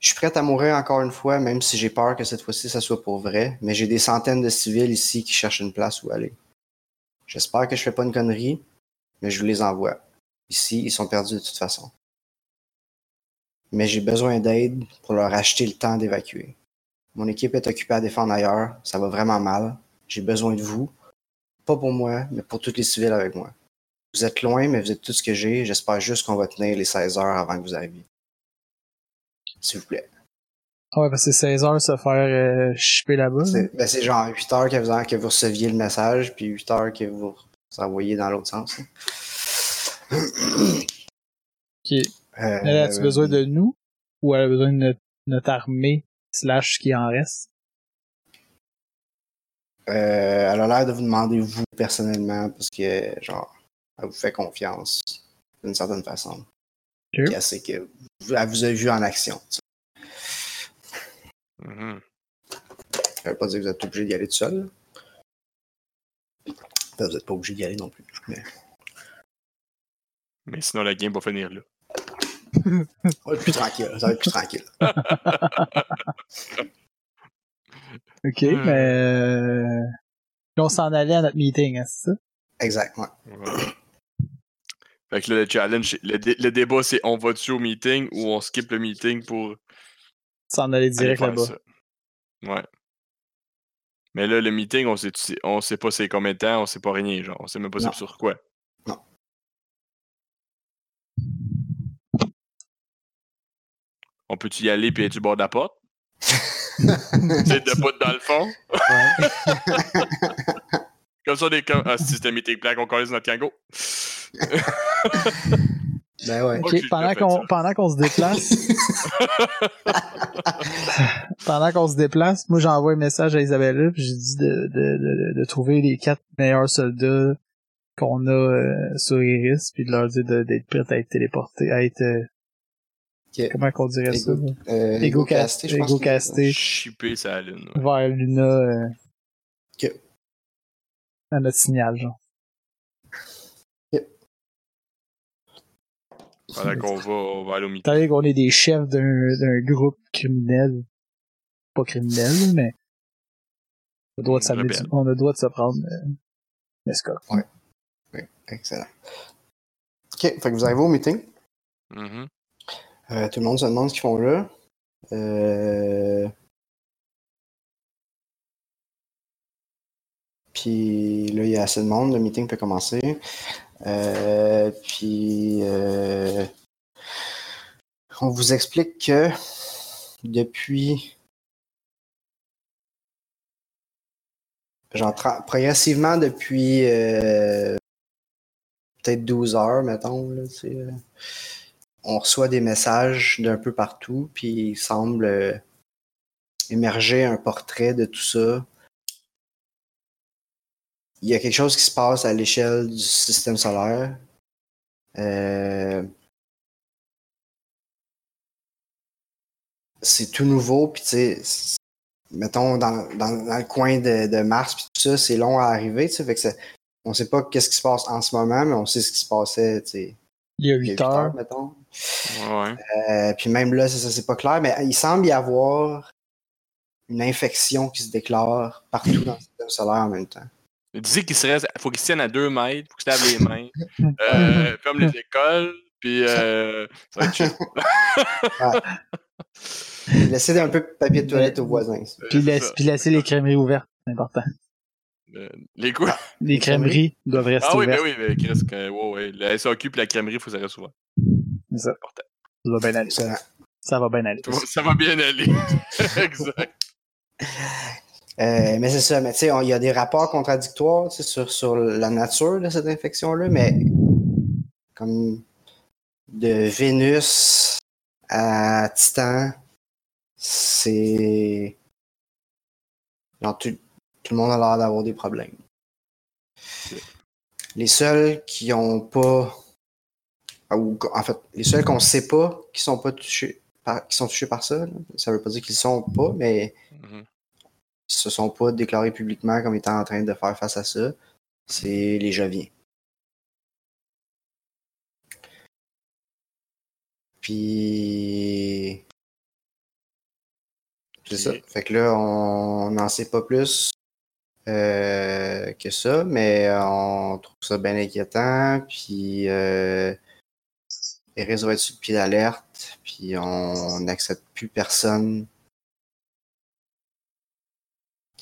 Je suis prête à mourir encore une fois, même si j'ai peur que cette fois-ci ça soit pour vrai. Mais j'ai des centaines de civils ici qui cherchent une place où aller. J'espère que je fais pas une connerie, mais je vous les envoie. Ici, ils sont perdus de toute façon. Mais j'ai besoin d'aide pour leur acheter le temps d'évacuer. Mon équipe est occupée à défendre ailleurs. Ça va vraiment mal. J'ai besoin de vous. Pas pour moi, mais pour tous les civils avec moi. Vous êtes loin, mais vous êtes tout ce que j'ai. J'espère juste qu'on va tenir les 16 heures avant que vous arriviez. S'il vous plaît. Ah ouais, parce que c'est 16 heures se faire euh, chipper là-bas. là. C'est ben, c'est genre 8 heures que vous, que vous receviez le message, puis 8 heures que vous, vous envoyez dans l'autre sens. Ok. Euh, Elle a-tu besoin de nous? Ou elle a besoin de notre, notre armée slash ce qui en reste? euh, elle a l'air de vous demander vous personnellement, parce que, genre, elle vous fait confiance d'une certaine façon. Elle sait que vous- elle vous a vu en action. sais. Mhm. Ça veut pas dire que vous êtes obligé d'y aller tout seul. là. Vous n'êtes pas obligé d'y aller non plus. Mais... Mais sinon, la game va finir là. Ça va être plus tranquille. Ça va être plus tranquille. Ok, Hmm. mais... Euh... puis on s'en allait à notre meeting, hein, c'est ça? Exact, ouais. Ouais. Fait que là, le challenge, le, dé- le débat, c'est on va-tu au meeting ou on skip le meeting pour S'en aller direct là-bas. Ouais. Mais là, le meeting, on sait, on sait pas c'est combien de temps, on sait pas rien, genre. On sait même pas c'est sur quoi. Non. On peut-tu y aller puis être du bord de la porte? C'est de pas dans le fond? Comme ça, est comme. Ah, si c'était meeting black, on connaît notre Kango. Ben ouais. Pendant qu'on pendant qu'on se déplace, pendant qu'on se déplace, moi j'envoie un message à Isabella puis j'ai dit de, de, de, de trouver les quatre meilleurs soldats qu'on a euh, sur Iris puis de leur dire d'être prêts à être téléportés, à être euh, comment qu'on dirait ça? Euh, Ego casté, je pense. Ego casté Chipper sa lune. ouais. vers Luna euh, Ok. À notre signal, genre. Pendant qu'on va, on va aller au qu'on est des chefs d'un groupe criminel. Pas criminel, mais on a le droit de s'amener Rebelle. du- on a le droit de se prendre euh, l'escorte. Oui, excellent. Ok, fait que vous arrivez au meeting. Mhm. Euh, tout le monde se demande ce qu'ils font là. Euh... Puis là, il y a assez de monde, le meeting peut commencer. Euh, puis euh, on vous explique que depuis progressivement depuis euh, peut-être 12 heures, mettons, on reçoit des messages d'un peu partout, puis il semble émerger un portrait de tout ça. Il y a quelque chose qui se passe à l'échelle du système solaire. Euh, c'est tout nouveau, puis tu sais, mettons dans, dans, dans le coin de, de Mars, puis tout ça, c'est long à arriver, tu sais, fait que ça- on sait pas qu'est-ce qui se passe en ce moment, mais on sait ce qui se passait, tu sais, Il y a il y a 8 huit heures. mettons. Ouais. Euh, puis même là, c'est ça, c'est pas clair, mais il semble y avoir une infection qui se déclare partout dans le système solaire en même temps. Il disait qu'il serait, faut qu'il se tienne à deux mètres, faut qu'il se lave les mains, euh, comme les écoles, puis euh, ça va être chill. Laissez un peu de papier de toilette aux voisins. Puis, c'est laisse- ça. puis laisser les crèmeries ouvertes, c'est important. Euh, Les quoi? Les crèmeries. doivent rester Ah oui, ben ouvertes. oui, mais Chris, que- ouais, ouais. La SAQ et la crèmerie, faut que ça reste ouvert. C'est ça. Important. Ça va bien aller. Excellent. Ça va bien aller. Ça Ça va bien aller. exact. Euh, mais c'est ça, mais tu sais, il y a des rapports contradictoires sur, sur la nature de cette infection-là, mais comme de Vénus à Titan, c'est. tout, tout le monde a l'air d'avoir des problèmes. Les seuls qui ont pas. Ou, en fait, les seuls qu'on sait pas qui sont pas touchés par, qui sont touchés par ça, là, ça veut pas dire qu'ils sont pas, mais Mhm. Se sont pas déclarés publiquement comme étant en train de faire face à ça, c'est les Joviens. Puis. C'est ça. Fait que là, on n'en sait pas plus euh, que ça, mais on trouve ça bien inquiétant. Puis. Euh, Eris va être sur le pied d'alerte, puis on n'accepte plus personne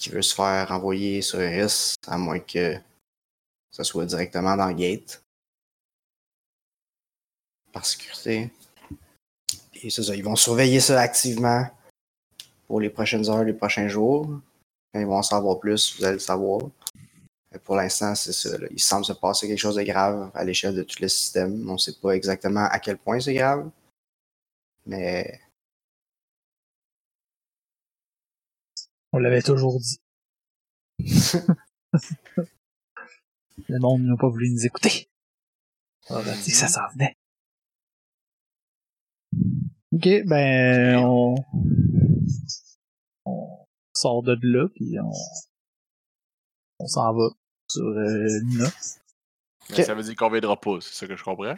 qui veut se faire envoyer sur Eris, à moins que ça soit directement dans gate. Par sécurité. Et ça, ils vont surveiller ça activement pour les prochaines heures, les prochains jours. Quand ils vont en savoir plus, vous allez le savoir. Pour l'instant, c'est ça. Il semble se passer quelque chose de grave à l'échelle de tout le système. On ne sait pas exactement à quel point c'est grave. Mais On l'avait toujours dit. Le monde n'a pas voulu nous écouter. On a dit que ça s'en venait. Ok, ben, on, on sort de là, puis on, on s'en va sur euh. Mais Ok. ça veut dire qu'on viendra pas, c'est ça que je comprends.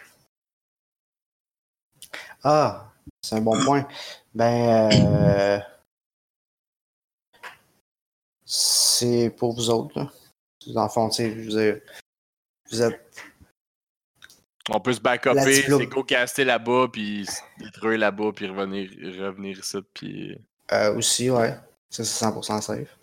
Ah, c'est un bon point. Ben, euh, c'est pour vous autres. Là. Dans le fond, tu sais, vous êtes, vous êtes On peut se back-upper, c'est go caster là-bas, puis se détruire là-bas, puis revenir, revenir ici, puis... euh, aussi, ouais. Ça, c'est 100% safe.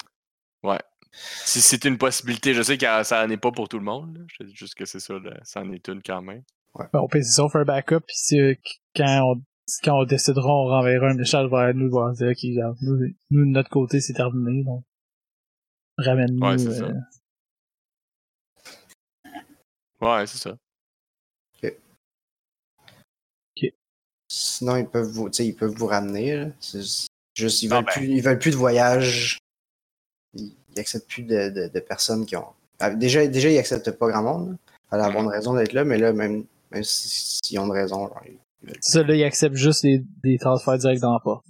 Si c'est une possibilité, je sais que ça n'en est pas pour tout le monde, là. je te dis juste que c'est ça, là. ça en est une quand même. Ben, on peut si on fait un backup, puis si, euh, quand on, quand on décidera, on renverra un message vers nous, pour dire, ok, regarde, nous, nous, de notre côté, c'est terminé, donc, ramène-nous, Ouais, c'est ça. euh, Ouais, c'est ça. Sinon, ils peuvent vous, tu sais, ils peuvent vous ramener. juste, ils Ah veulent, ben. plus, ils veulent plus de voyage. Ils n'acceptent plus de, de- de personnes qui ont. Ah, Déjà, déjà ils acceptent pas grand monde. là. Il fallait avoir une raison d'être là, mais là, même, même si- s'ils ont une raison, genre, ils- c'est ça, là, ils acceptent juste les, des transferts directs dans le port.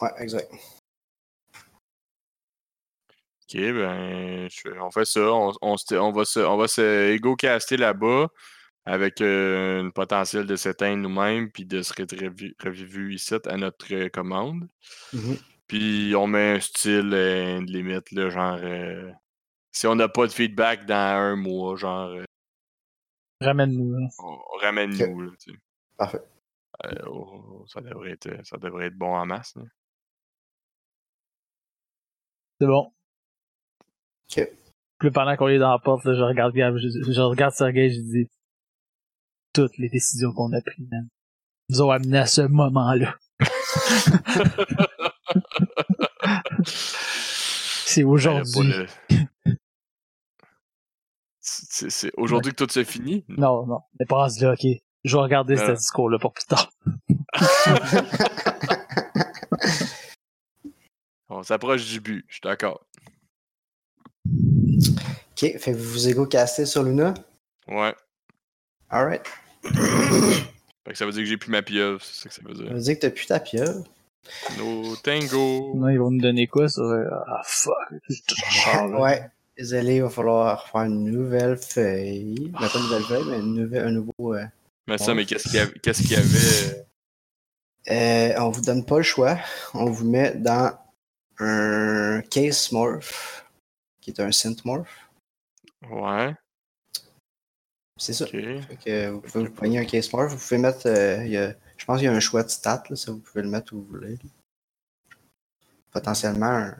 Ouais, exact. Ok, ben, je- on fait ça. On, on, va se, on va se égo-caster là-bas avec euh, une potentiel de s'éteindre nous-mêmes puis de se revi- revivu ici à notre commande. Mhm. Puis on met un style, euh, une limite, là, genre. euh, si on n'a pas de feedback dans un mois, genre, euh, Ramène-nous, ramène-nous. là, tu sais. Parfait. Euh, oh, ça, devrait être, ça devrait être bon en masse. C'est bon. Puis pendant qu'on est dans la porte, là, je regarde Gab, je, je regarde Sergei, je dis toutes les décisions qu'on a prises, man, nous ont amené à ce moment-là. C'est aujourd'hui. le- C'est aujourd'hui que tout se finit? Non, non. Mais passe là, ok. Je vais regarder ce discours-là pour plus tard. On s'approche du but, je suis d'accord. Ok, fait que vous vous égo-castez sur Luna? Ouais. Alright. Fait que ça veut dire que j'ai plus ma pieuvre, c'est ça que ça veut Ça dire. veut dire que t'as plus ta pieuvre. No tango! Non, ils vont nous donner quoi sur... euh, Ah, fuck. Là. Ouais. Désolé, il va falloir faire une nouvelle feuille. Ben, pas une nouvelle feuille, mais une nouvelle, un nouveau. euh, Mais ça, mais qu'est-ce qu'il y avait? Qu'est-ce qu'il y avait? Euh, on vous donne pas le choix. On vous met dans un case morph, qui est un synth morph. Ouais, C'est ça. ok. Fait que vous pouvez vous poigner un case morph. Vous pouvez mettre. euh, il y a- je pense qu'il y a un choix de stats, là, ça vous pouvez le mettre où vous voulez. potentiellement un,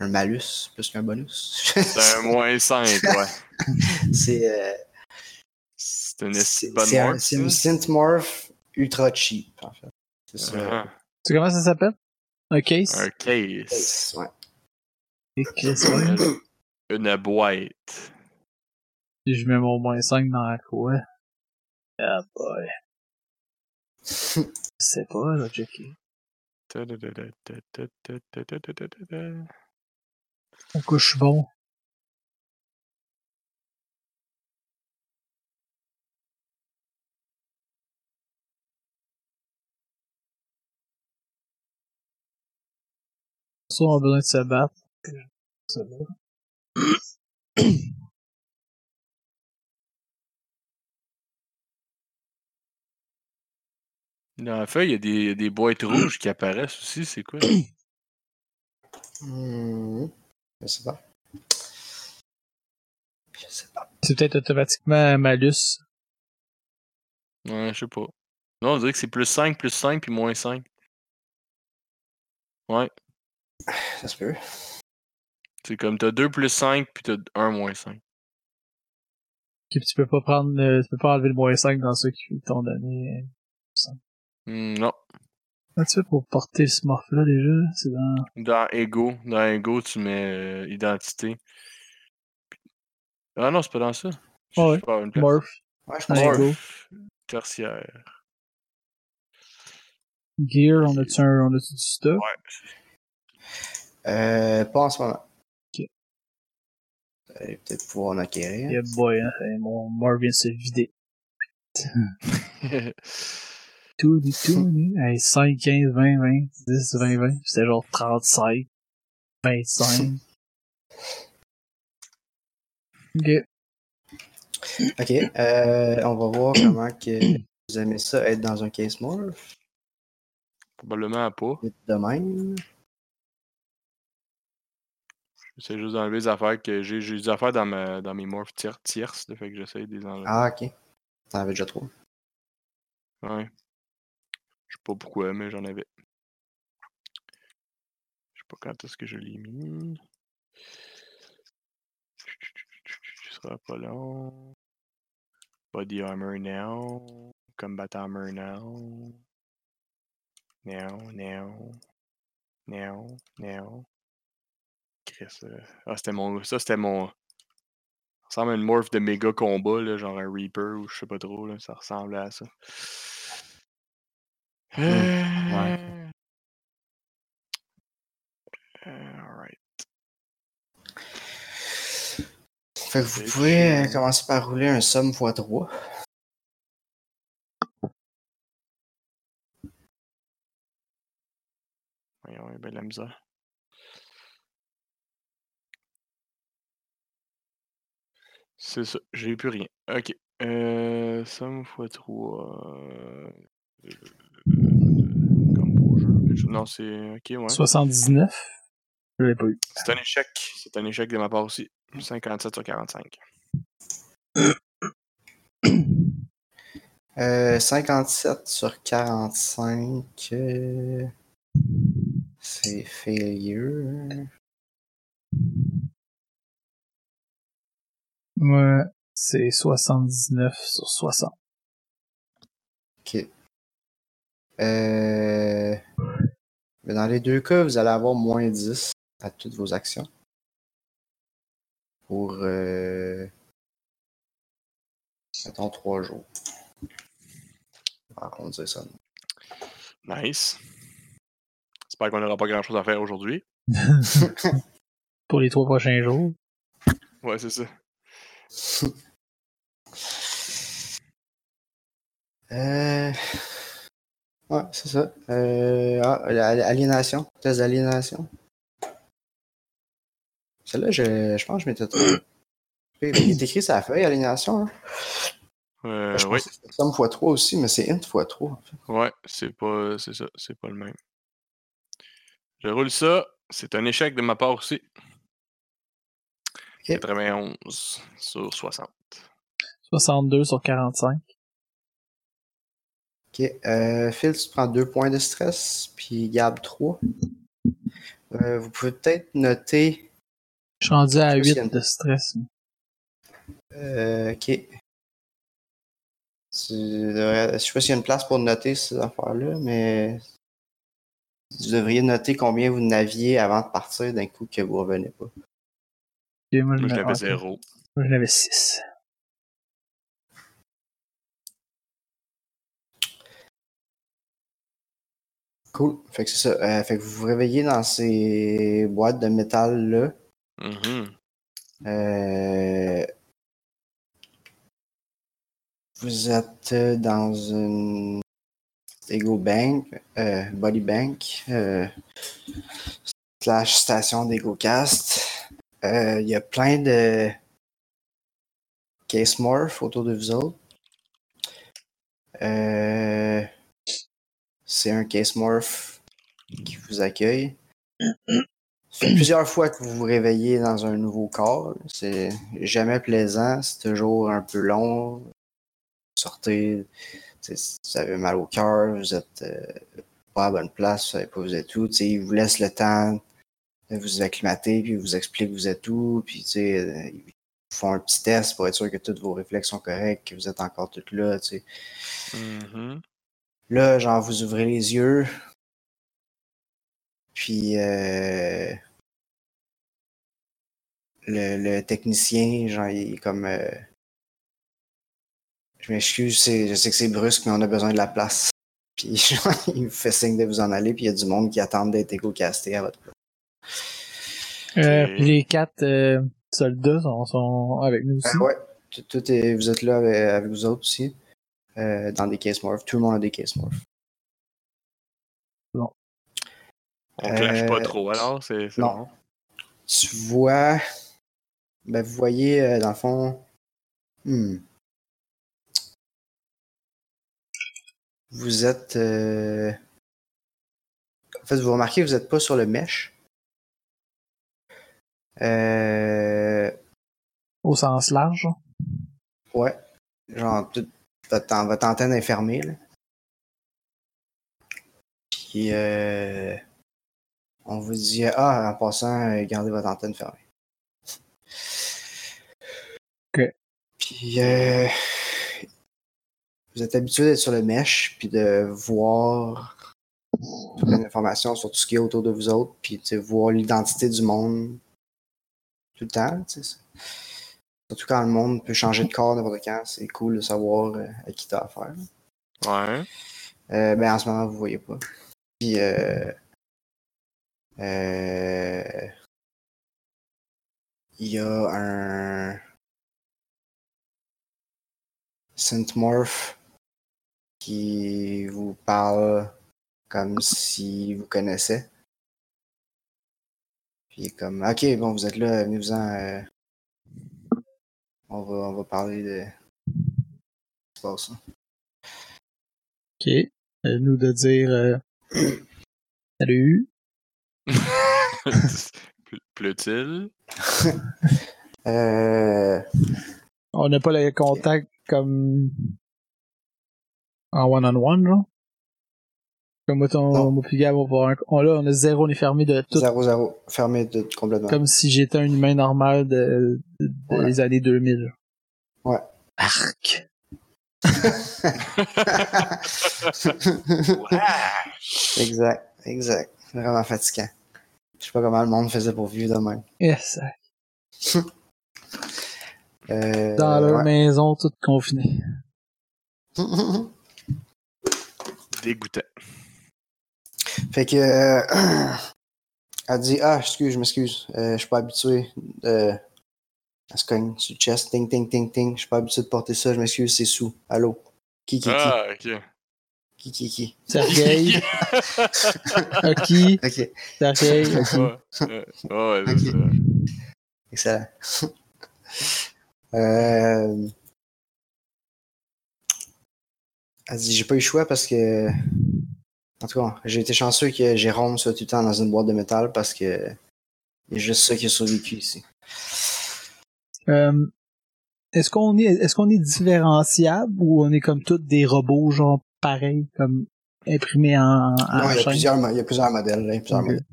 un malus plus qu'un bonus. C'est un moins 5, ouais. c'est euh, C'est une c'est un- morph, c'est une ça? synthmorph ultra cheap, en fait. C'est ça. Ah, Tu sais comment ça s'appelle? Un case? Un case. Ouais. Et Chris, ouais. Une boîte. Je mets mon moins 5 dans la quoi? Ah boy. Je sais pas, là. On couche bon? Ça, on a besoin de se battre. Dans la feuille, il y a des, des boîtes rouges qui apparaissent aussi, c'est quoi? Hmm, Je sais pas. Je sais pas. C'est peut-être automatiquement un malus. Ouais, je sais pas. Non, on dirait que c'est plus 5, plus 5, puis moins 5. Ouais. Ça se peut. C'est comme t'as 2 plus 5, puis t'as 1 moins 5. Puis tu peux pas prendre, le- tu peux pas enlever le moins 5 dans ceux qui t'ont donné. Hmm, non. Comment tu fais pour porter ce morph-là déjà? C'est dans... Dans Ego, dans Ego, tu mets euh, Identité. Ah non, c'est pas dans ça. Je- Ouais, pas, une place. Morph, Ouais, je pense Ego. Morph. Tertiaire. Gear, on a-tu un, on a-tu du stock? Ouais. Euh, pas en ce moment. Peut-être pouvoir en acquérir. Yeah boy, hein. Hey, mon morph vient de se vider. Tout, du tout, du. Hey, 5, 15, 20, 20, 10, 20, 20. C'était genre 35, 25. Ok. Ok, euh, on va voir comment que vous aimez ça être dans un case morph. Probablement pas. De même. J'essaie juste d'enlever les affaires que j'ai. J'ai des affaires dans, ma, dans mes morphs tier- tierces, là, fait que j'essaie de les enlever. Ah, ok. T'en avais déjà trop. Ouais. Je sais pas pourquoi, mais j'en avais. Je sais pas quand est-ce que je l'ai mis. Ce sera pas long. Body armor now. Combat armor now. Now, now. Now, now. Ah, c'était mon. Ça, c'était mon. Ça ressemble à une morph de méga combat, là, genre un Reaper ou je sais pas trop, là, ça ressemble à ça. ouais. Euh, alright. Fait que vous pouvez euh, commencer par rouler un somme x3. Voyons, il y a bien de la misère. C'est ça, j'ai plus rien. Ok. Euh, somme x 3. Comme beau jeu. quelque chose- Non, c'est. Ok, ouais. 79. Je l'ai pas eu. C'est un échec. C'est un échec de ma part aussi. 57 sur 45. Euh, 57 sur 45. euh, C'est failure. Ouais. C'est 79 sur 60. Ok. Euh... mais dans les deux cas, vous allez avoir moins 10 à toutes vos actions. Pour, euh... mettons, 3 jours. On va dire ça. Nice. J'espère qu'on n'aura pas grand chose à faire aujourd'hui. Pour les trois prochains jours. Ouais, c'est ça. Euh... Ouais, c'est ça. Euh... Ah, la- l'aliénation. Test d'aliénation. Celle-là, je, je pense que je m'étais trompé. Il est écrit sur la feuille, aliénation. Hein? Euh, je oui. pense que c'est somme x3 aussi, mais c'est int x3. En fait. Ouais, c'est pas. C'est ça, c'est pas le même. Je roule ça. C'est un échec de ma part aussi. Ok. 91 sur 60. 62 sur 45. Ok. Euh, Phil, tu prends 2 points de stress, puis Gab 3. Euh, vous pouvez peut-être noter. Je suis rendu à Je sais pas 8 s'il y de stress. Euh, ok. Tu devrais- Je sais pas s'il y a une place pour noter ces affaires-là, mais vous devriez noter combien vous n'aviez avant de partir d'un coup que vous revenez pas. Ok, moi, Moi, je me- l'avais ok. zéro. Moi, je l'avais 6. Cool. Fait que c'est ça. Euh, fait que vous vous réveillez dans ces boîtes de métal-là. Mhm. Euh, Vous êtes euh, dans une Ego Bank, euh, Body Bank, euh, slash station d'EgoCast. Euh, Il y a plein de case morph autour de vous autres. Euh, C'est un case morph qui vous accueille. Ça fait plusieurs fois que vous vous réveillez dans un nouveau corps. C'est jamais plaisant, c'est toujours un peu long. Vous sortez, vous avez mal au cœur, vous êtes euh, pas à bonne place, vous savez pas vous êtes où. Tu sais, Ils vous laissent le temps vous acclimater, puis vous expliquent vous êtes où, puis tu sais, euh, ils vous font un petit test pour être sûr que tous vos réflexes sont corrects, que vous êtes encore toutes là. tu sais. Mhm. Là, genre, vous ouvrez les yeux. Puis, euh, le, le technicien, genre, il est comme. euh, je m'excuse, je sais que c'est brusque, mais on a besoin de la place. Puis, genre, il vous fait signe de vous en aller, puis il y a du monde qui attend d'être éco-casté à votre place. Euh, puis les quatre euh, soldats sont, sont avec nous aussi. Euh, ouais, tout, tout est, vous êtes là avec, avec vous autres aussi, euh, dans des cases morph. Tout le monde a des cases morph. On clash pas Euh, trop alors, c'est non. bon. tu vois, ben vous voyez euh, dans le fond, hmm. vous êtes, euh, en fait vous remarquez que vous n'êtes pas sur le mesh. Euh, Au sens large. ouais, genre votre, an- votre antenne est fermée là. Puis euh, on vous dit ah en passant euh, gardez votre antenne fermée. Ok. Puis euh, vous êtes habitué d'être sur le mesh puis de voir plein d'informations sur tout ce qui est autour de vous autres puis de voir l'identité du monde tout le temps. tu sais. Surtout quand le monde peut changer de corps n'importe quand, c'est cool de savoir euh, à qui t'as affaire. Ouais. Euh, ben en ce moment, vous voyez pas. Puis euh, euh, il y a un Synthmorph qui vous parle comme si vous connaissait. Puis il est comme Ok, bon, vous êtes là, venez-vous-en. euh, on, va, on va parler de ce qui se passe. hein. Ok. Nous de dire euh, Salut. Ple- Pleut-il? Euh, On n'a pas le contact comme en one-on-one, genre? Comme puis Gab, on va avoir un- on, là, on a zéro, on est fermé de tout. 0-0, fermé de, complètement. Comme si j'étais un humain normal de, de- Ouais. des années 2000. Ouais. Arc. exact, exact. Vraiment fatigant. Je sais pas comment le monde faisait pour vivre de même. Yes. Euh, Dans leur ouais. maison, toute confinée. Dégoûtant. Fait que, euh, elle dit, ah, excuse, je m'excuse, euh, je suis pas habitué. Euh, elle se cogne sur le chest, ting, ting, ting, ting. Je suis pas habitué de porter ça, je m'excuse, c'est sous. Allô? Qui, qui, Ah, ok. qui? Qui, qui, qui? Sergei. Aki. Ok, Sergei. Ouais, ouais, Ok. ça. excellent. euh... Elle dit, j'ai pas eu le choix parce que. En tout cas, j'ai été chanceux que Jérôme soit tout le temps dans une boîte de métal parce que. Il y a juste ça qui a survécu ici. Euh, est-ce qu'on est, est-ce qu'on est différenciable ou on est comme tous des robots, genre, pareils, comme imprimés en, en Non, il y a plusieurs, il y a plusieurs modèles. là, il y a plusieurs Ok. modèles.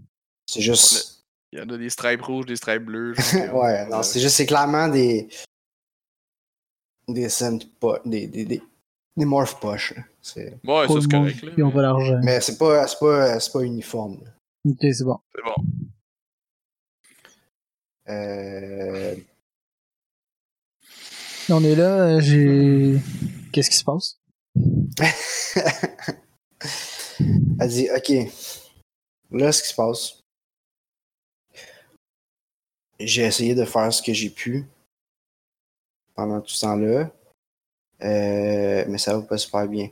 C'est juste. Il y en a des stripes rouges, des stripes genre, que- ouais, non, c'est juste, c'est clairement des. Des des, des, des, des morph poches. là. C'est... Ouais, ça c'est correct. Là, qui ont pas d'argent. Mais c'est pas, c'est pas, c'est pas uniforme. là. Ok, c'est bon. C'est bon. Euh... On est là, euh, j'ai... Qu'est-ce qui se passe? Elle dit, OK, là, ce qui se passe, j'ai essayé de faire ce que j'ai pu pendant tout ce temps-là, mais ça va pas super bien.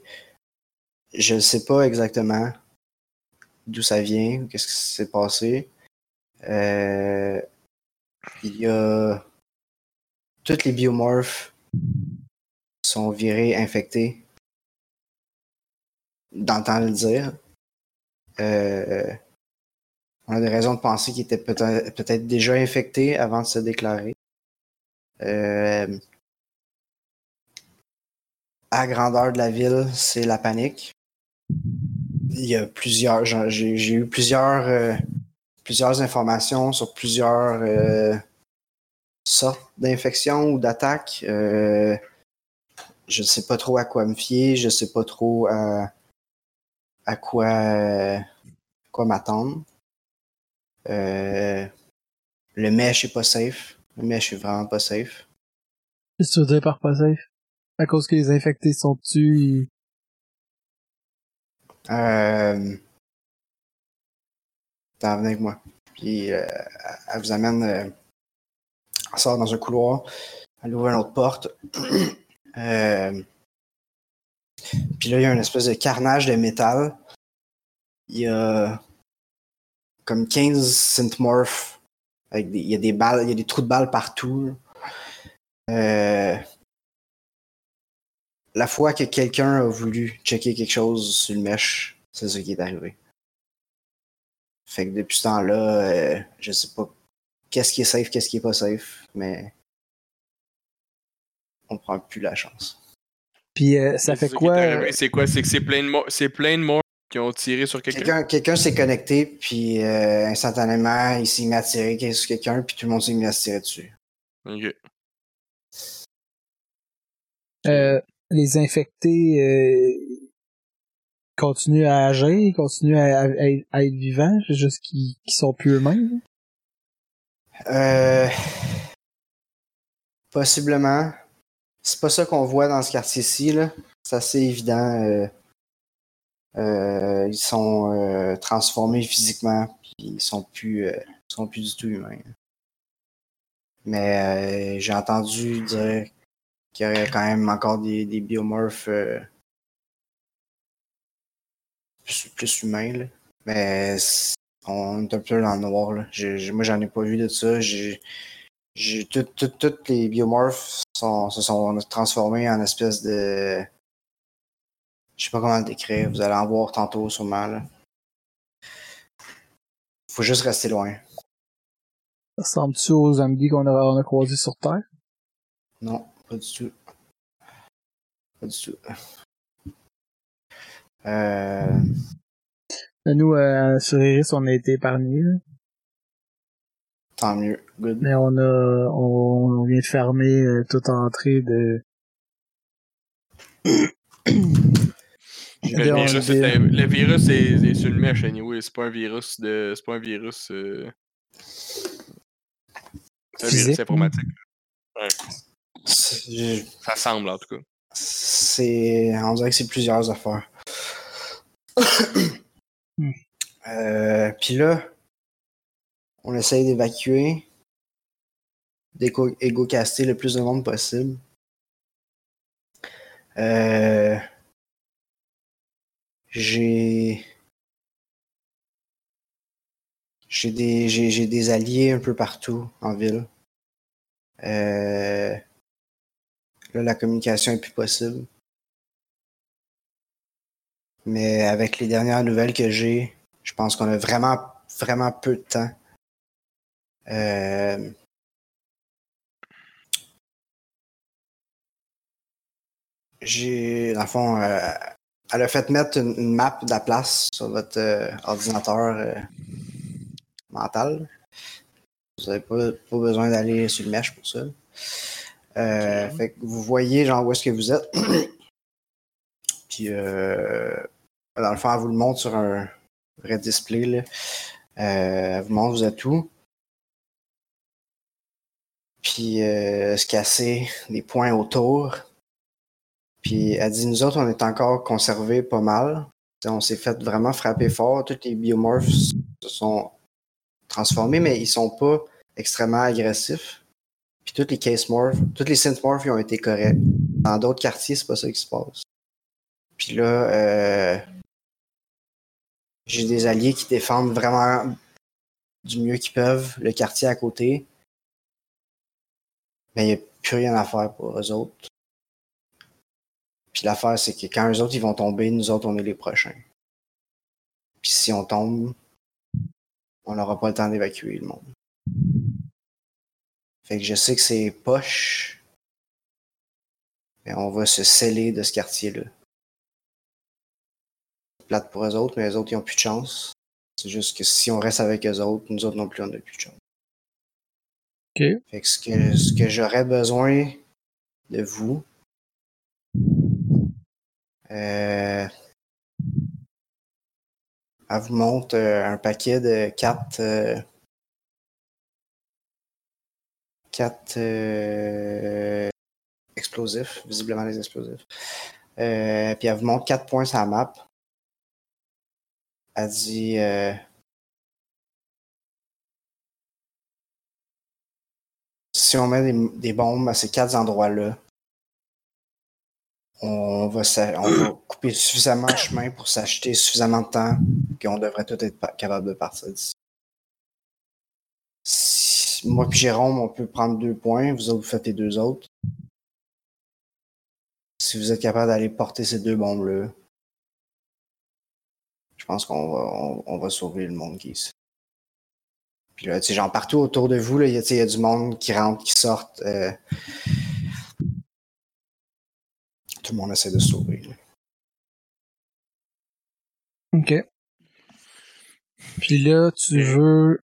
Je ne sais pas exactement d'où ça vient, qu'est-ce qui s'est passé. Euh, il y a toutes les biomorphes sont virés infectés d'entendre le dire. Euh, on a des raisons de penser qu'il était peut-être peut-être déjà infecté avant de se déclarer. Euh, à grandeur de la ville, c'est la panique. Il y a plusieurs, j'ai eu plusieurs, euh, plusieurs informations sur plusieurs euh, sortes d'infections ou d'attaques. Euh, je ne sais pas trop à quoi me fier, je sais pas trop à, à quoi, euh, quoi m'attendre. Euh, le mesh est pas safe. Le mesh est vraiment pas safe. Qu'est-ce que tu veux dire par pas safe? À cause que les infectés sont ils... Euh, T'en venez avec moi. Puis euh, elle vous amène. Euh, elle sort dans un couloir. Elle ouvre une autre porte. Euh, puis là, il y a une espèce de carnage de métal. Il y a comme 15 synthmorphs. Il y a des balles, il y a des trous de balles partout. Euh, la fois que quelqu'un a voulu checker quelque chose sur le mesh, c'est ce qui est arrivé. Fait que depuis ce temps-là, euh, je sais pas qu'est-ce qui est safe, qu'est-ce qui est pas safe, mais on prend plus la chance. Puis euh, ça fait quoi? arrivé, C'est quoi? C'est que c'est plein de morts. C'est plein de morts qui ont tiré sur quelqu'un. Quelqu'un quelqu'un s'est connecté, puis euh, instantanément, il s'est mis à tirer sur quelqu'un, puis tout le monde s'est mis à se tirer dessus. Ok. Euh, les infectés euh, continuent à agir, continuent à, être vivants, juste qu'ils qu'ils sont plus eux-mêmes. Euh, possiblement. C'est pas ça qu'on voit dans ce quartier-ci, là. C'est assez évident. euh, euh, ils sont transformés physiquement, puis ils sont plus, euh, sont plus du tout humains. Mais j'ai entendu dire qu'il y aurait quand même encore des, des biomorphes euh, plus, plus humains, là. Mais on est un peu dans le noir, là. Moi, j'en ai pas vu de ça. J'ai j'ai tout- tout- toutes les biomorphes sont, se sont transformés en espèce de. Je sais pas comment le décrire. Vous allez en voir tantôt sûrement. Là. Faut juste rester loin. Ça ressemble-tu aux zombies qu'on a, a croisés sur Terre? Non, pas du tout. Pas du tout. Euh, Nous, euh, sur Iris, on a été épargnés, là. tant mieux. Good. mais on a, on, on vient de fermer euh, toute entrée de... Le virus, des- c'est- le virus est, est sur le mesh anyway. C'est pas un virus de. C'est pas un virus. euh, C'est un virus informatique. C'est- Ça semble en tout cas. C'est. On dirait que c'est plusieurs affaires. Euh, Puis là, on essaye d'évacuer, d'égo-caster le plus de monde possible. Euh, j'ai. J'ai des, j'ai, j'ai des alliés un peu partout en ville. Euh, La communication est plus possible. Mais avec les dernières nouvelles que j'ai, je pense qu'on a vraiment, vraiment peu de temps. Euh, J'ai, dans le fond, euh, elle a fait mettre une, map de la place sur votre euh, ordinateur. mental. Vous n'avez pas, pas besoin d'aller sur le mèche pour ça. Euh. Fait que vous voyez genre où est-ce que vous êtes. Puis euh, dans le fond, elle vous le montre sur un vrai display. Là. Euh, elle vous montre vous êtes où. Puis euh, se casser des points autour. Puis elle dit nous autres, on est encore conservés pas mal. On s'est fait vraiment frapper fort. Tous les biomorphs se sont transformés, mais ils sont pas extrêmement agressifs. Puis tous les case morphs, tous les synthmorphs ils ont été corrects. Dans d'autres quartiers, c'est pas ça qui se passe. Puis là, euh, j'ai des alliés qui défendent vraiment du mieux qu'ils peuvent le quartier à côté. Mais il n'y a plus rien à faire pour eux autres. Puis l'affaire, c'est que quand eux autres ils vont tomber, nous autres, on est les prochains. Puis si on tombe, on n'aura pas le temps d'évacuer le monde. Fait que je sais que c'est poche, mais on va se sceller de ce quartier-là. Plate pour eux autres, mais eux autres, ils ont plus de chance. C'est juste que si on reste avec eux autres, nous autres non plus, on n'a plus de chance. Ok. Fait que ce que, ce que j'aurais besoin de vous, euh, elle vous montre euh, un paquet de quatre, euh, quatre euh, explosifs, visiblement des explosifs. Euh, puis elle vous montre quatre points sur la map. Elle dit euh, si on met des, bombes à ces quatre endroits-là, on va, on va couper suffisamment de chemin pour s'acheter suffisamment de temps qu'on devrait tout être pa- capable de partir d'ici. Moi puis Jérôme, on peut prendre deux points, vous autres, vous faites les deux autres. Si vous êtes capable d'aller porter ces deux bombes-là, je pense qu'on va, on, va sauver le monde qui ici. Puis là, tu sais, genre partout autour de vous, il y, y a du monde qui rentre, qui sort. euh, tout le monde essaie de sauver. là. Ok. Puis là, tu veux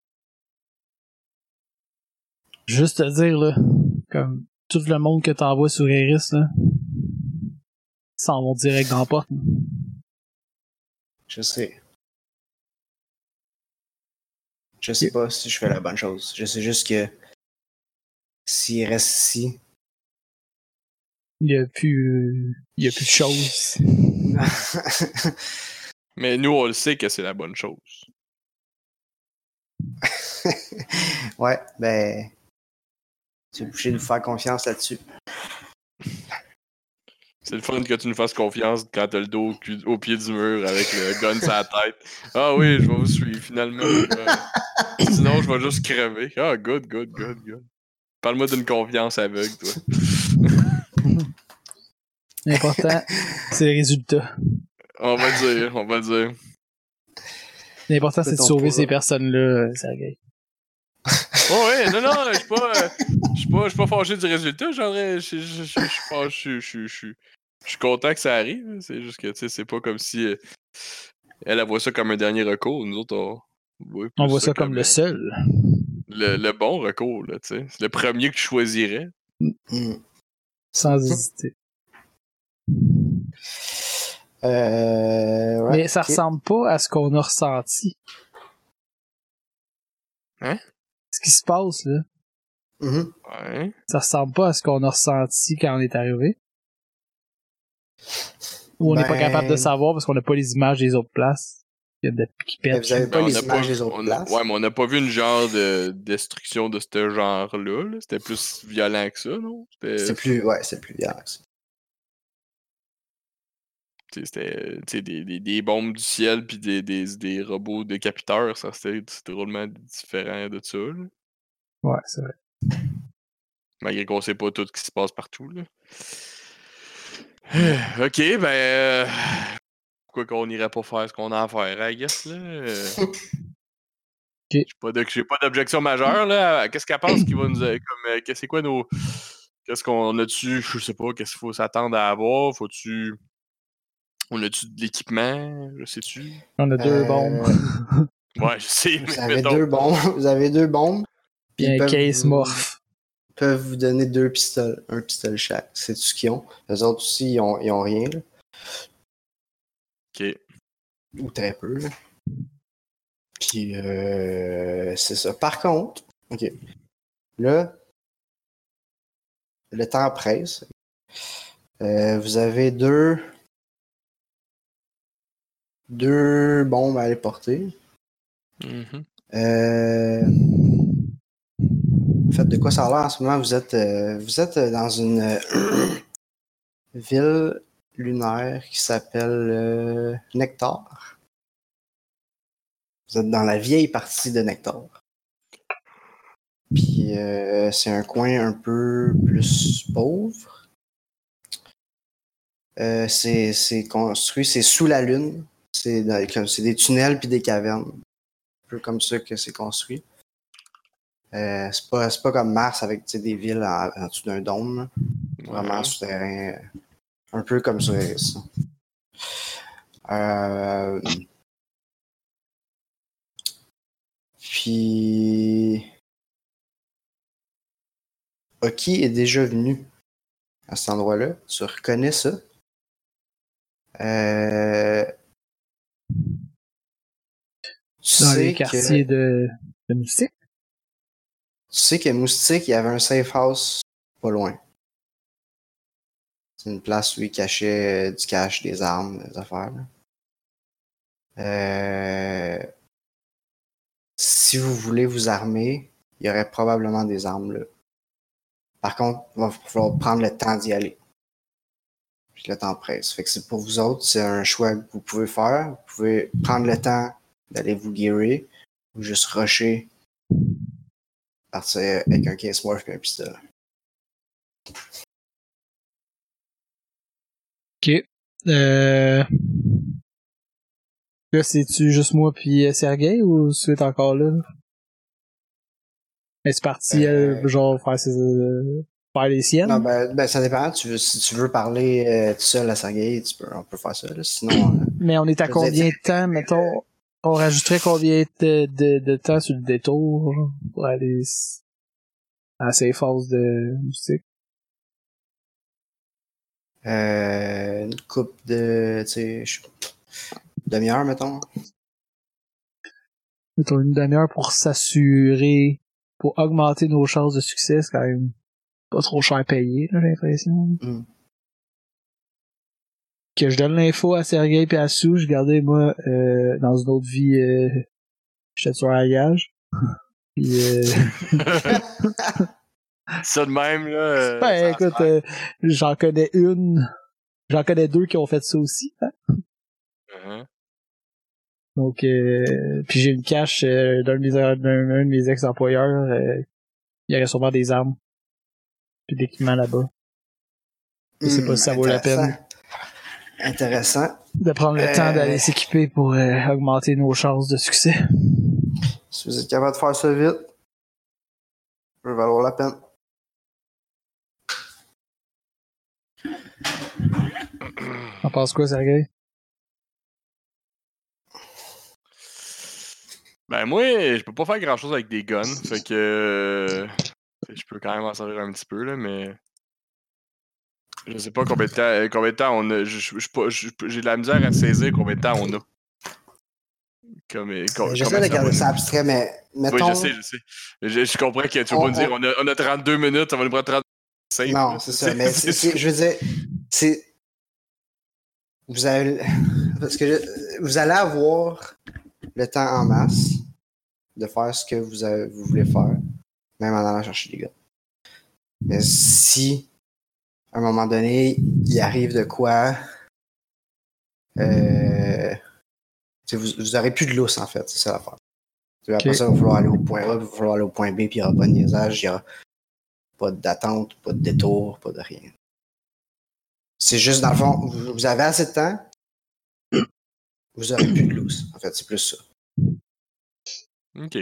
juste te dire, là, comme tout le monde que t'envoies sur Eris, là, s'en vont direct dans la porte. Je sais. Je sais pas si je fais la bonne chose. Je sais juste que s'il reste ici, Il y a plus, il y a plus de choses. Mais nous, on le sait que c'est la bonne chose. ouais, ben, tu es obligé de nous faire confiance là-dessus. C'est le fun que tu nous fasses confiance quand t'as le dos au, cul- au pied du mur avec le gun sur la tête. Ah oui, je vais vous suivre finalement. Euh, sinon, je vais juste crever. Ah, good, good, good, good. Parle-moi d'une confiance aveugle, toi. L'important, c'est le résultat. On va dire, on va dire. L'important, c'est de sauver ces personnes-là, euh, Sergei. Oh ouais, non, non, je suis pas, euh, je suis pas, je suis pas fâché du résultat. Genre, je suis pas- je suis- je suis- je suis- je suis content que ça arrive. hein. C'est juste que, tu sais, c'est pas comme si euh, elle, elle voit ça comme un dernier recours. Nous autres, on, voit On voit ça comme le seul. le, le bon recours, là, tu sais. C'est le premier que tu choisirais. Hmm. Sans hésiter. Euh, ouais, Mais ça ressemble pas à ce qu'on a ressenti. Hein? Ce qui se passe, là, Mhm. Ouais. ça ressemble pas à ce qu'on a ressenti quand on est arrivé. Ou on n'est pas Ben- capable de savoir parce qu'on n'a pas les images des autres places. Il y a des qui pètent. vous avez pas les images des autres a- places. Ouais, mais on n'a pas vu une genre de destruction de ce genre-là. là. C'était plus violent que ça, non? C'était- C'est plus, ouais, c'est plus violent que ça. C'était sais, des, des, des bombes du ciel puis des, des, des robots décapiteurs, ça c'était drôlement différent de ça. là. Ouais, c'est vrai. Malgré qu'on sait pas tout ce qui se passe partout. Là. ok, ben. euh, Pourquoi qu'on n'irait pas faire ce qu'on a à faire, I guess, là? euh. J'ai pas d'objection majeure, là. Qu'est-ce qu'elle pense qu'il va nous. euh, Comme, euh, c'est quoi nos. Qu'est-ce qu'on a-tu. Je sais pas, qu'est-ce qu'il faut s'attendre à avoir? Faut-tu. On a-tu de l'équipement? Je sais-tu? On a deux Euh, bombes. Ouais, je sais, Vous mais avez mettons- deux bombes. Vous avez deux bombes. Puis ils un peuvent case vous- morph. peuvent vous donner deux pistoles, un pistolet chaque. C'est tout ce qu'ils ont. Les autres aussi, ils ont, ils ont rien, là. Ok. ou très peu. Là. Puis, euh, c'est ça. Par contre, ok. Là, le temps presse. Euh, vous avez deux. Deux bombes à aller porter. Mhm. Euh, Faites de quoi ça a l'air en ce moment? Vous êtes, euh, vous êtes dans une euh, ville lunaire qui s'appelle euh, Nectar. Vous êtes dans la vieille partie de Nectar. Puis euh, c'est un coin un peu plus pauvre. Euh, c'est c'est construit, c'est sous la lune. C'est dans- comme- c'est des tunnels puis des cavernes. Un peu comme ça que c'est construit. Euh, c'est pas, pas comme Mars avec des villes en, en dessous d'un dôme. là. Vraiment Ouais. souterrain. euh, Un peu comme ça. ça. Euh, Puis. Oki est déjà venu à cet endroit-là. Tu reconnais ça? Euh... Tu Dans sais les que- quartiers de, de Moustique? tu sais que Moustique, il y avait un safe house pas loin. C'est une place où il cachait euh, du cash, des armes, des affaires. Euh, Si vous voulez vous armer, il y aurait probablement des armes là. Par contre, il va falloir prendre le temps d'y aller. Puis le temps presse. Fait que c'est pour vous autres, c'est un choix que vous pouvez faire. Vous pouvez prendre le temps d'aller vous guérir ou juste rusher partir avec un case morph et un pistolet. Ok. Euh... Là, c'est-tu juste moi puis euh, Sergei ou c'est encore là? Est-ce parti, Euh, elle, genre, faire ses, euh, faire les siennes? Non, ben, ben, ça dépend. Tu veux, si tu veux parler euh, tout seul à Sergei, tu peux, on peut faire ça. Là. Sinon, euh, Mais on est à combien de temps, mettons? On rajouterait combien de, de, de temps sur le détour pour aller à ces phases de musique? euh, une coupe de, tu sais, demi-heure, mettons. Mettons une demi-heure pour s'assurer, pour augmenter nos chances de succès, c'est quand même pas trop cher payé, j'ai l'impression. Mm. Que je donne l'info à Sergei et à Sou, je gardais moi euh, dans une autre vie euh, j'étais sur un gage. Puis euh, Ça de même, là. euh, ben ça écoute, euh, j'en connais une. J'en connais deux qui ont fait ça aussi. hein. Mhm. Donc euh, puis j'ai une cache euh, d'un de mes d'un, d'un de mes ex-employeurs. euh, il y aurait sûrement des armes. Puis d'équipements là-bas. Je sais pas si ça vaut la peine. Intéressant. De prendre le Euh, temps d'aller s'équiper pour euh, augmenter nos chances de succès. Si vous êtes capable de faire ça vite, ça peut valoir la peine. T'en penses quoi, Sergei? Ben moi, je peux pas faire grand chose avec des guns. Fait que euh, je peux quand même en servir un petit peu là, mais je sais pas combien de temps, euh, combien de temps on a. J'ai de la misère à saisir combien de temps on a. Comme, euh, com- J'essaie de garder ça abstrait, mais Oui, je sais, je sais. Je, je comprends que tu pas me dire on- a, on a 32 minutes, ça va nous prendre 35. Non, c'est ça. Mais je veux dire, c'est. Vous avez. Parce que je- vous allez avoir le temps en masse de faire ce que vous, avez- vous voulez faire, même en allant chercher des gars. Mais si, à un moment donné, il arrive de quoi, euh, vous, vous aurez plus de lousse, en fait, c'est ça l'affaire. Après Ok. ça, il va falloir aller au point A, il va falloir aller au point B, puis il n'y aura pas de niaisage, il n'y aura pas d'attente, pas de détour, pas de rien. C'est juste, dans le fond, vous, vous avez assez de temps, vous aurez plus de loose. En fait, c'est plus ça. Ok.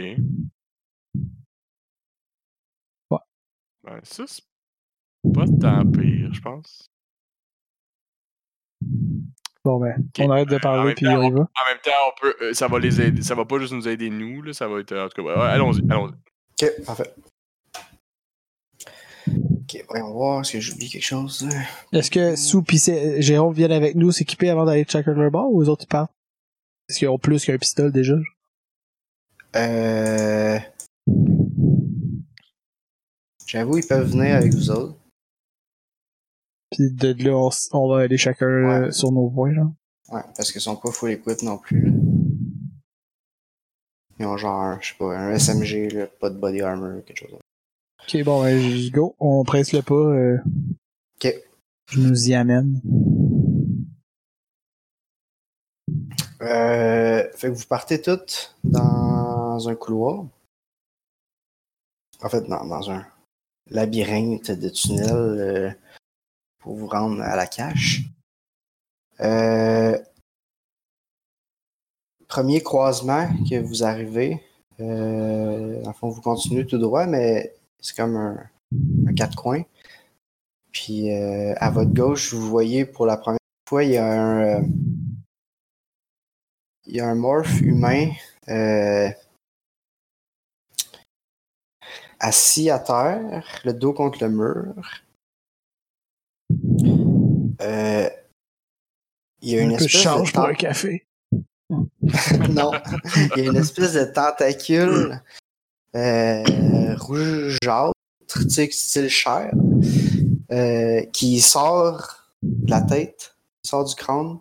Ouais. Ben, ça, c'est pas tant pire, je pense. Bon, ben, on arrête de En parler même puis temps, on y va. En même temps, on peut, euh, ça va les aider. Ça va pas juste nous aider nous, là, ça va être. euh, En tout cas, allons-y, allons-y. Ok, parfait. Ok, voyons voir, est-ce que j'oublie quelque chose? Est-ce que Sou pis c'est- Jérôme viennent avec nous s'équiper avant d'aller checker leur bar ou les autres ils partent? Est-ce qu'ils ont plus qu'un pistolet déjà? Euh... J'avoue, ils peuvent venir avec vous autres. Puis de là, on, va aller chacun euh, Ouais. sur nos voies, là. Ouais, parce qu'ils sont pas full equip non plus. là. Ils ont genre, un, je sais pas, un SMG, là, pas de body armor, quelque chose. Ok, bon, ben, go. On presse le pas. euh, Ok. Je nous y amène. Euh, fait que vous partez toutes dans un couloir. En fait, dans, dans un labyrinthe de tunnels euh, pour vous rendre à la cache. Euh, premier croisement que vous arrivez. Euh, fond, vous continuez tout droit, mais c'est comme un, un quatre coins. Puis euh, à votre gauche, vous voyez pour la première fois, il y a un. euh, il y a un morph humain euh, assis à terre, le dos contre le mur. Euh, il y a une de espèce change de pour un café. non, il y a une espèce de tentacule euh, rougeâtre, tu sais, style chair, euh, qui sort de la tête, qui sort du crâne,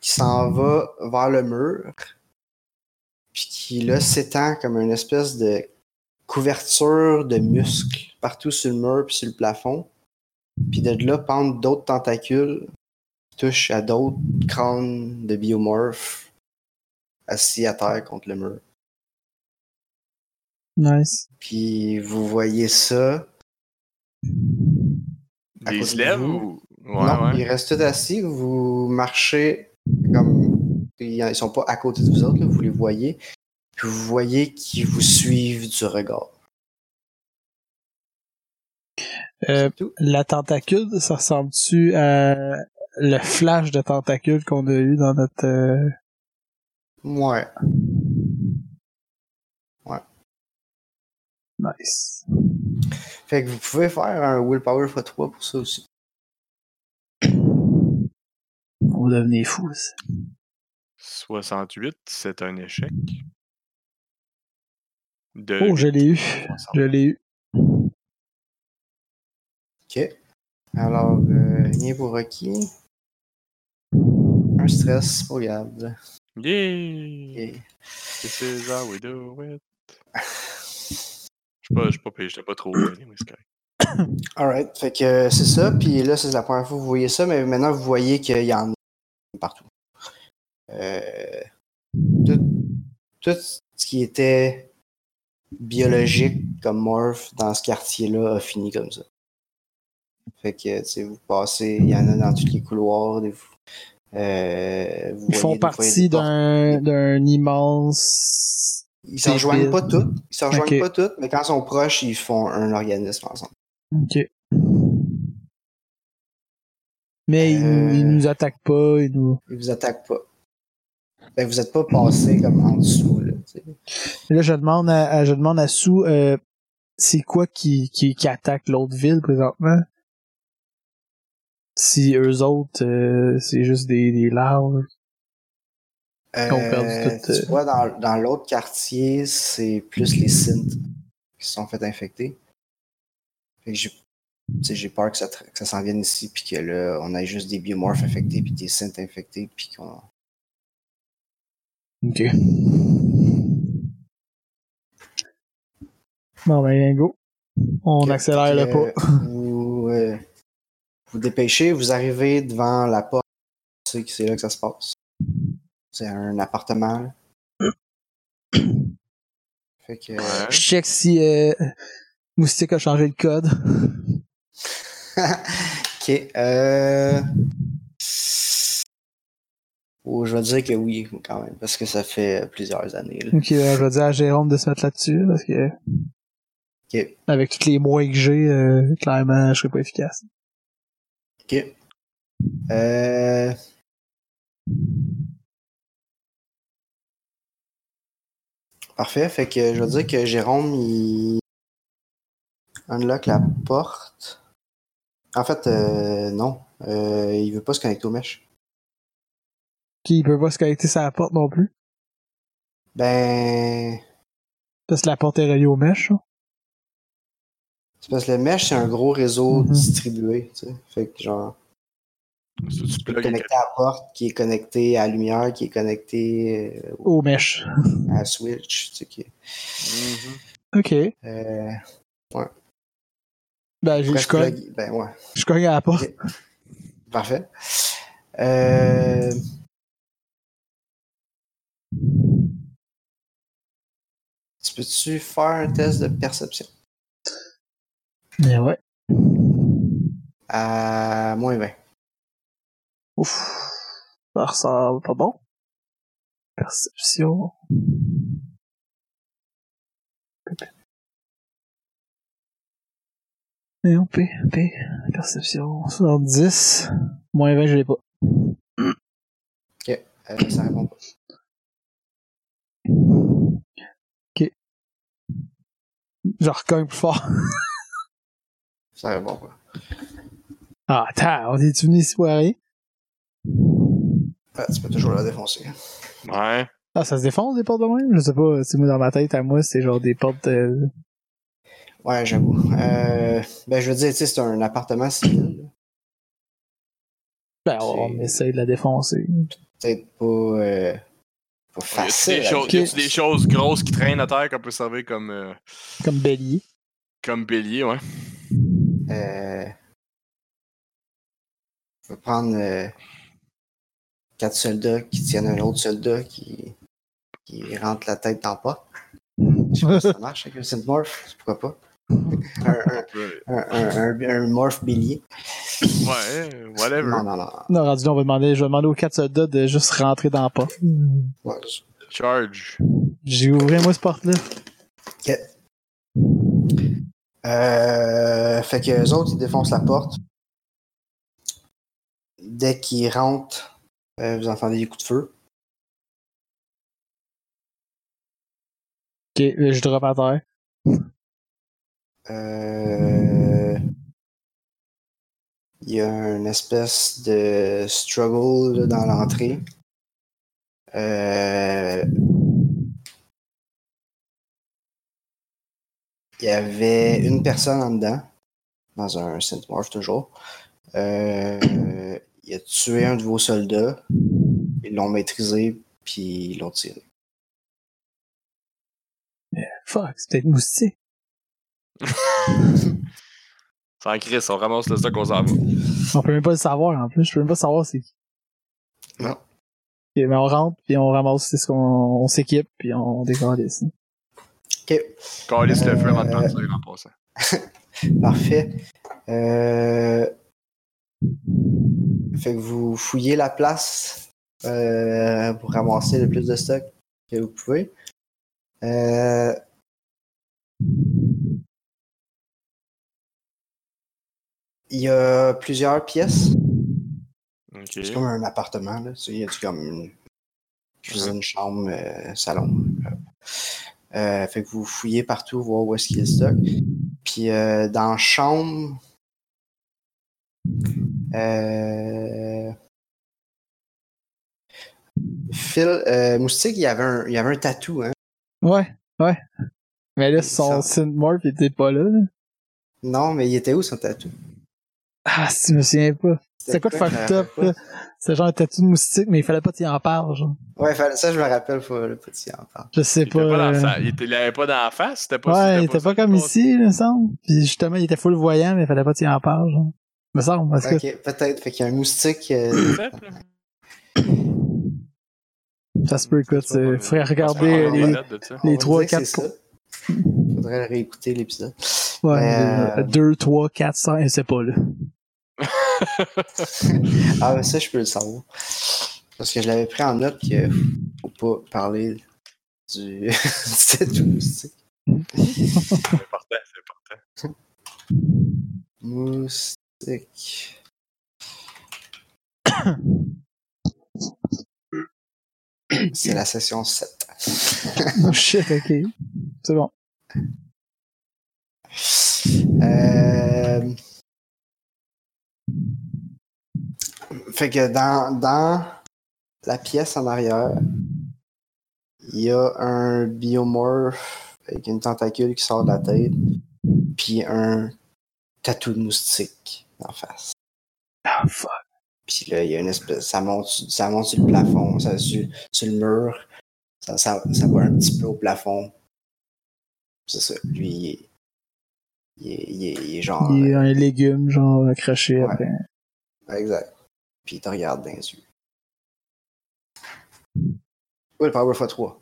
qui s'en va vers le mur, puis qui là s'étend comme une espèce de couverture de muscles partout sur le mur puis sur le plafond. Puis de là pendent d'autres tentacules qui touchent à d'autres crânes de biomorphes assis à terre contre le mur. Nice. Puis vous voyez ça. À Ils se lèvent ou? Ouais, non, ouais. ils restent tous assis. Vous marchez comme. Ils sont pas à côté de vous autres, là, vous les voyez. Puis vous voyez qu'ils vous suivent du regard. Euh, la tentacule, ça ressemble-tu à le flash de tentacule qu'on a eu dans notre... euh, Ouais. Nice. Fait que vous pouvez faire un willpower x3 pour ça aussi. On va devenir fou. ça. 68, c'est un échec. De Oh, je l'ai eu. 60. Je l'ai eu. Ok. Alors, euh, rien pour Rocky. Un stress pour Gab. Yeah! Ok. This is how we do it. Je suis pas, j'étais pas trop mais c'est correct. Alright, fait que euh, c'est ça, puis là c'est la première fois que vous voyez ça, mais maintenant vous voyez qu'il y en a partout. Euh, tout, tout ce qui était biologique comme morph dans ce quartier-là a fini comme ça. Fait que, tu sais, vous passez, il y en a dans tous les couloirs. Des, euh, vous Ils font des partie d'un immense... Ils se rejoignent pas toutes. Ils se rejoignent pas toutes, mais quand ils sont proches, ils font un organisme ensemble. Ok. Mais ils, nous, Euh. ils nous attaquent pas, ils nous... Ils vous attaquent pas. Ben, vous êtes pas passé comme en dessous, là, je demande à, à- je demande à Sou, euh, c'est quoi qui, qui, qui attaque l'autre ville présentement? Si eux autres, euh, c'est juste des, des larves. Ils ont perdu Euh, tout, euh, Tu vois, dans, dans l'autre quartier, c'est plus les synths qui se sont fait infecter. Fait que j'ai, tu sais, j'ai peur que ça, que ça s'en vienne ici, puis que là, on ait juste des biomorphes infectés, puis des synths infectés, puis qu'on. Ok. Bon, ben, go. On accélère le pas. Vous, euh, vous dépêchez, vous arrivez devant la porte, c'est que c'est là que ça se passe. C'est un appartement. là. Fait que. Je check si euh, Moustique a changé le code. ok. Euh... Oh, je vais dire que oui, quand même, parce que ça fait plusieurs années. Là. Ok, euh, je vais dire à Jérôme de se mettre là-dessus, parce que Ok. avec tous les mois que j'ai, euh, clairement, je serais pas efficace. Ok. Euh... Parfait. Fait que je veux dire que Jérôme, il unlock la porte. En fait, euh, non. Euh, il veut pas se connecter aux mèches. Qui peut pas se connecter sur la porte non plus. Ben. Parce que la porte est reliée aux mèches. hein. C'est parce que le mesh, c'est un gros réseau Mhm. distribué. Tu sais. Fait que genre. Tu peux connecter à la porte qui est connectée à la lumière, qui est connectée euh, Aux mèches. à la switch. Tu sais, qui... Mhm. Ok. euh, Ben, je, je cogne, Ben ouais. je cogne à la porte. Ok. Parfait. Euh... Tu peux-tu faire un test de perception? Mais ouais. À moins 20. Ouf. Ça ressemble pas bon. Perception. Et on P, P, perception, 70. Moins 20, je l'ai pas. Euh, ça répond pas. Je recogne plus fort. Ça répond pas. Ah, attends, on est venu ici pour rien? Ah, tu peux toujours la défoncer. Ouais. Ah, ça se défonce des portes de même? Je sais pas, c'est moi dans ma tête, à moi, c'est genre des portes euh, Ouais, j'avoue. Euh, ben, je veux dire, tu sais, c'est un appartement civil. Ben, on essaye de la défoncer. Peut-être pas, euh, pas Y a-tu facile. des, des choses grosses qui traînent à terre qu'on peut servir comme, euh, Comme bélier. comme bélier, ouais? Euh, je vais prendre euh, quatre soldats qui tiennent un autre soldat qui, qui rentre la tête dans le pot. Je sais pas si ça marche avec le synthmorph, pourquoi pas. Un, un, un, un, un- un morph bélier. Ouais, whatever. Non, non, non. Non, rendu là, on va demander, je vais demander aux quatre soldats de juste rentrer dans le pas. Ouais, Charge. J'ai ouvert moi ce porte-là. Ok. Euh, fait que les autres, ils défoncent la porte. Dès qu'ils rentrent, euh, vous entendez des coups de feu. Ok, là, je drop à terre. Euh, Il y a une espèce de struggle dans l'entrée. Euh, Il y avait une personne en dedans, dans un synthmorph toujours. Euh, Il a tué un de vos soldats. Ils l'ont maîtrisé, puis ils l'ont tiré. Fuck, c'est peut-être moustique. Sans Chris, on ramasse le stock, on s'en va. On peut même pas le savoir en plus. Je peux même pas savoir c'est qui. Non. Ok, mais on rentre, puis on ramasse c'est ce qu'on on s'équipe, puis on décolle ici. Ok. Calisse le feu avant de Euh, partir en passant. Parfait. Euh, Fait que vous fouillez la place euh, pour ramasser le plus de stock que vous pouvez. Euh, Il y a plusieurs pièces. C'est comme un appartement. Là. Il y a comme une cuisine, chambre, euh, salon? Euh, fait que vous fouillez partout, voir où est-ce qu'il le stock. Puis euh, dans la chambre, euh, Phil, euh, Moustique, il y avait un, il y avait un tatou, hein? Ouais, ouais. Mais là, son synthmorph était pas là. Non, mais il était où son tatou? Ah, si, je me souviens pas. C'était quoi de faire me top, rappelle là? C'était genre un tatou de moustique, mais il fallait pas qu'il en parle, genre. Ouais, ça je me rappelle, faut le petit en parle. Je sais Il pas. était pas dans euh, sa- il, était- il avait pas dans la face, c'était pas Ouais, il était pas comme ici, il me semble. Puis justement, il était full voyant, mais il fallait pas qu'il en parle, genre. Me semble, parce que. Ok, peut-être. Fait qu'il y a un moustique. euh. Ça se peut, écoute, C'est faudrait Je regarder les, trois, que quatre c'est. Faudrait réécouter l'épisode. Ouais, Mais, euh, 2, 3, 4, 5, c'est pas là. Ah, mais ça, je peux le savoir. Parce que je l'avais pris en note qu'il faut pas parler du, du tatou moustique. C'est important, c'est important. Moustique. C'est la session 7. Oh shit, ok. C'est bon. Euh... Fait que dans, dans la pièce en arrière, il y a un biomorph avec une tentacule qui sort de la tête, puis un tatou de moustique en face. Ah, fuck. Puis là, il y a une espèce. Ça monte, ça monte sur le plafond, ça, sur, sur le mur. Ça, ça, ça va un petit peu au plafond. C'est ça. Lui, il est, il est, il est, est genre. Il y a un légume, genre, accroché Ouais. après. Exact. Puis il te regarde dans les yeux. Ouais, le Power x3.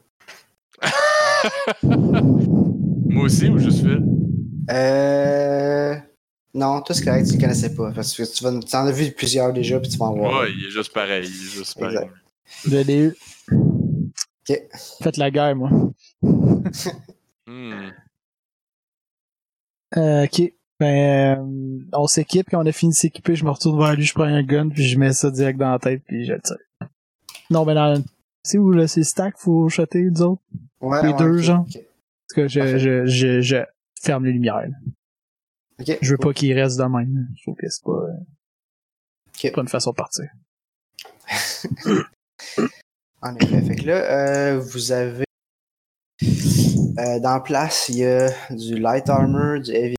Moi aussi, ou juste Phil? Euh. Non, tout ce correct, tu le connaissais pas. Parce que tu, vas, tu en as vu plusieurs déjà, puis tu vas en voir. Ouais, il est juste pareil. Il est juste pareil. Exact. Je l'ai eu. Ok. Faites la guerre, moi. Hmm. Euh, ok. Ben, euh, on s'équipe, quand on a fini de s'équiper, je me retourne vers lui, je prends un gun, puis je mets ça direct dans la tête, puis je le tire. Non, mais dans... C'est où, là? C'est stack, faut shotter, les autres? Ouais, Les ouais, deux, ok, genre? ok. Parce que je, je, je, je ferme les lumières. là. Ok, Je veux cool. pas qu'il reste de même. Je trouve que c'est pas, Ok. pas une façon de partir. En effet. Fait que là, euh, vous avez. Euh, dans la place, il y a du light armor, du heavy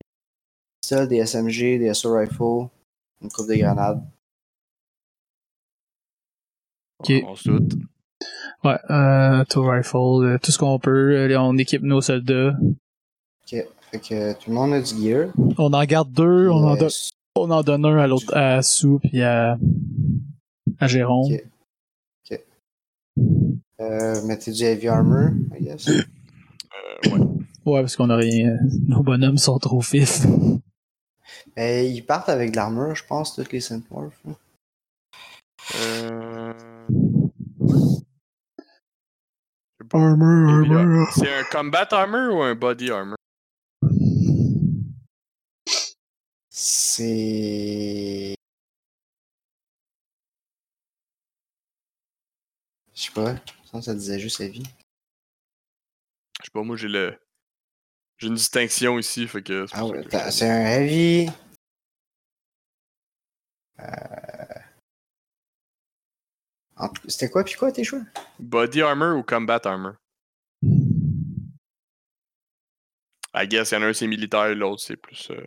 pistol, des SMG, des assault rifles, une coupe de grenades. Ok. On se doute. Ouais, euh, tow rifle, euh, tout ce qu'on peut. euh, on équipe nos soldats. Ok. Fait que tout le monde a du gear. On en garde deux, on en, donne, on en donne un à l'autre, à Sue puis à, à Jérôme. Ok. euh, mettez du heavy armor, I guess. Euh, ouais. Ouais, parce qu'on a rien. Nos bonhommes sont trop fifs. Euh, ils partent avec de l'armure, je pense, toutes les synthmorphs. là. Euh... Armor, armor. C'est un combat armor ou un body armor? C'est. Je sais pas, je pense que ça disait juste heavy. Je sais pas, moi j'ai le. J'ai une distinction ici, fait que. Ah ouais, que je- c'est un heavy. Euh... C'était quoi, puis quoi tes choix? Body armor ou combat armor? I guess, il y en a un c'est militaire, l'autre c'est plus. euh,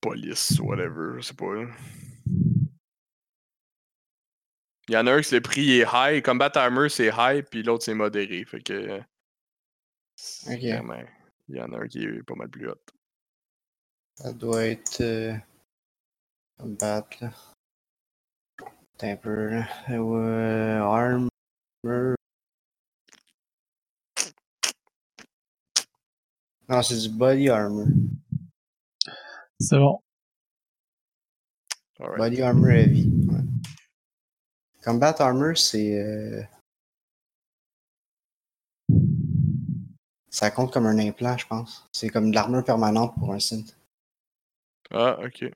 Police, whatever, je sais pas. Il y en a un que le prix est high, combat armor c'est high, puis l'autre c'est modéré, fait que. euh, c'est Ok. vraiment- Il y en a un qui est pas mal plus haut. Ça doit être. Euh... Combat, là. Attends un peu, là. Euh, armor. Non, c'est du body armor. C'est bon. Body armor heavy. ouais. Combat armor, c'est. euh, Ça compte comme un implant, je pense. C'est comme de l'armure permanente pour un synth. Ah, ok.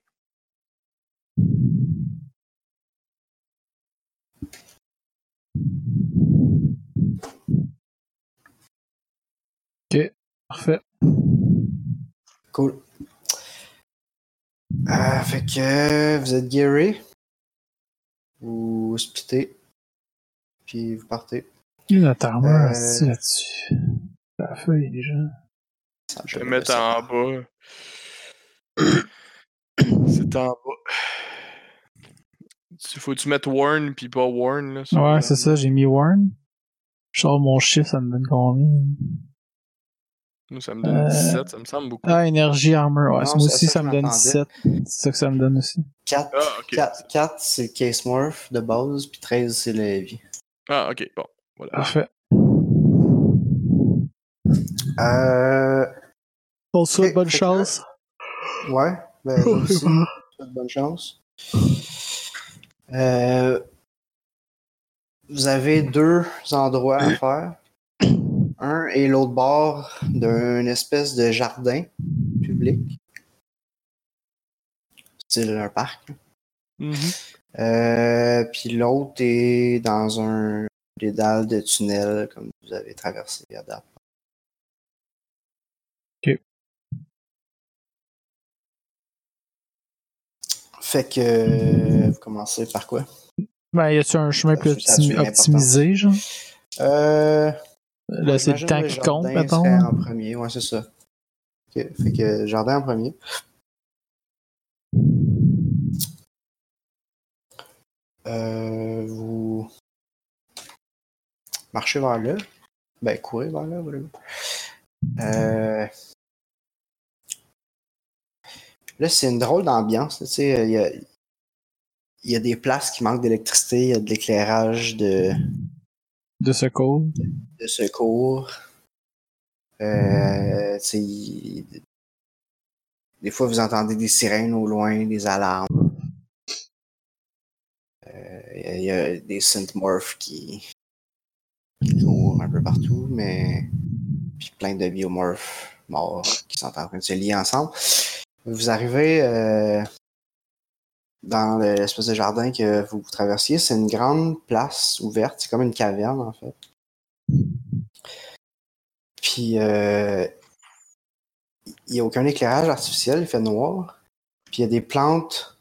Parfait. Cool. Euh, fait que vous êtes guéri. Vous splittez. Puis vous partez. Il y a Euh, assis là-dessus. La feuille, déjà. Ça Je vais me mettre en bas. C'est en bas. Tu- Faut que tu mettes Warn puis pas Warn là. Ouais, c'est ça, j'ai mis Warren. Je sors mon chiffre, ça me donne combien? Moi, ça me donne Euh, 17, ça me semble beaucoup. Ah, énergie armor, ouais. Non, moi aussi, ça ça me donne m'attendais. 17. C'est ça que ça me donne aussi. 4, Ah, ok. 4, 4 c'est le case morph de base, puis 13 c'est le heavy. Ah, ok, bon. Voilà. Parfait. Euh. On te souhaite Ok, bonne que chance. Ouais, ben, aussi. Souhaite bonne chance. Euh, vous avez deux endroits à faire. Un et l'autre bord d'un espèce de jardin public. Style un parc. Mhm. Euh, puis l'autre est dans un dédale de tunnel, comme vous avez traversé à date. Ok. Fait que euh, vous commencez par quoi? Ben, y a-tu un chemin plus optimisé, genre? Euh, Là, c'est le temps qui compte, jardin mettons. en premier, ouais, c'est ça. Ok, Fait que jardin en premier. Euh, vous marchez vers là. Ben, courez vers là, voilà. Euh... Là, c'est une drôle d'ambiance. Tu sais, il y a, il y a des places qui manquent d'électricité, il y a de l'éclairage de, De secours? de secours. Euh, des fois, vous entendez des sirènes au loin, des alarmes. Euh, Il y, a- il y a des synthmorphs qui, qui courent un peu partout, mais puis plein de biomorphs morts qui sont en train de se lier ensemble. Vous arrivez euh, dans l'espèce de jardin que vous traversiez. C'est une grande place ouverte. C'est comme une caverne, en fait. Puis, euh, il n'y a aucun éclairage artificiel, il fait noir. Puis, il y a des plantes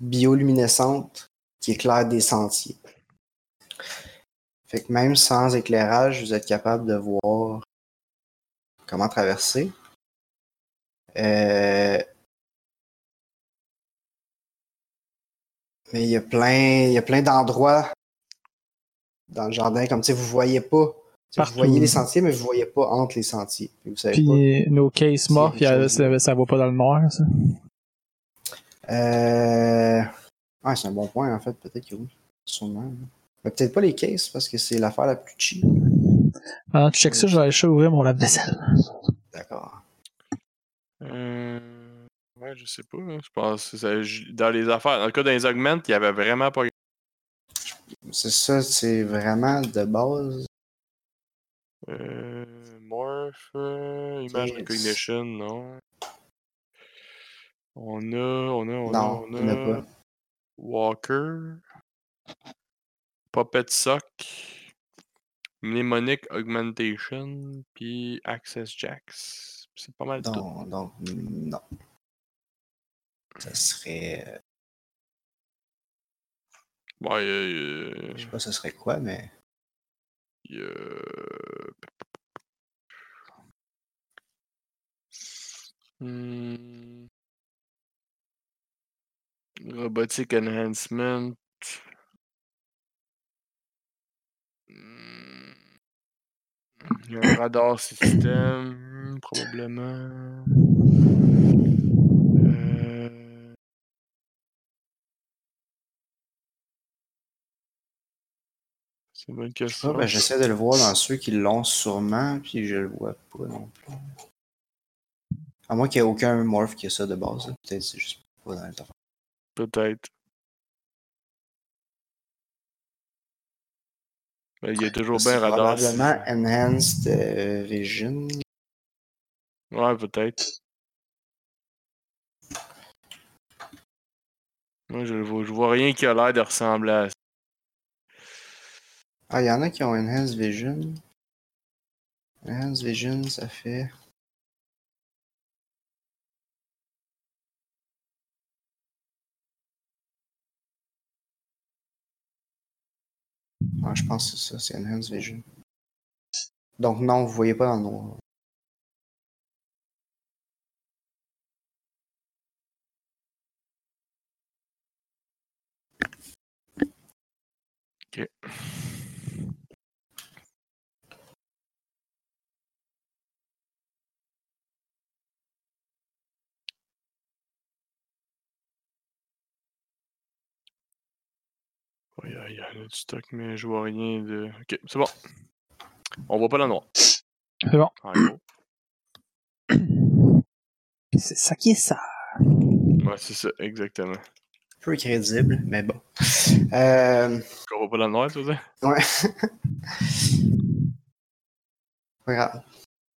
bioluminescentes qui éclairent des sentiers. Fait que même sans éclairage, vous êtes capable de voir comment traverser. Euh, Mais il y a plein, il y a plein d'endroits dans le jardin, comme tu sais, vous voyez pas. Vous voyez les sentiers, mais vous voyez pas entre les sentiers. Puis Vous savez Puis nos case morph, ça, ça va pas dans le noir, ça? Euh... Ouais, c'est un bon point, en fait. Peut-être que oui. Sûrement. Mais peut-être pas les cases, parce que c'est l'affaire la plus cheap. Pendant que tu checkes ça, je vais aller ouvrir mon lave-vaisselle. D'accord. Euh, ouais, je sais pas. hein. Je pense que ça- j- dans les affaires, dans le cas des augments, il y avait vraiment pas. C'est ça, c'est vraiment de base. Euh, morph, euh, image recognition, non. On a, on a, on Non, a, on il y en a a. pas. Walker. Puppet Sock. Mnemonic Augmentation. Puis Access Jacks. C'est pas mal tout. Donc, donc, non. Ça serait. euh, Ouais, euh, Je sais pas ce serait quoi, mais. a- Hmm. Robotic Enhancement. Hmm. Il y a un radar système, probablement. Euh, C'est une bonne question. pas, ben, j'essaie de le voir dans ceux qui l'ont sûrement, puis je le vois pas non plus. À moins qu'il n'y ait aucun morph qui a ça de base. Peut-être c'est juste pas dans le temps. Peut-être. Ben, il y a toujours bien radar. probablement Enhanced euh, Vision. Ouais, peut-être. Moi, je, vois- je vois rien qui a l'air de ressembler à ça. Ah, il y en a qui ont Enhanced Vision. Enhanced Vision, ça fait. Ah, je pense que c'est ça, c'est Enhanced Vision. Donc non, vous voyez pas dans le noir. Ok. Il y a- il y a du stock, mais je vois rien de. Ok, c'est bon. On voit pas dans le noir. C'est bon. Gros. C'est ça qui est ça. Ouais, c'est ça, exactement. Peu crédible, mais bon. Euh, On voit pas dans le noir, tu veux dire? ouais. Pas grave.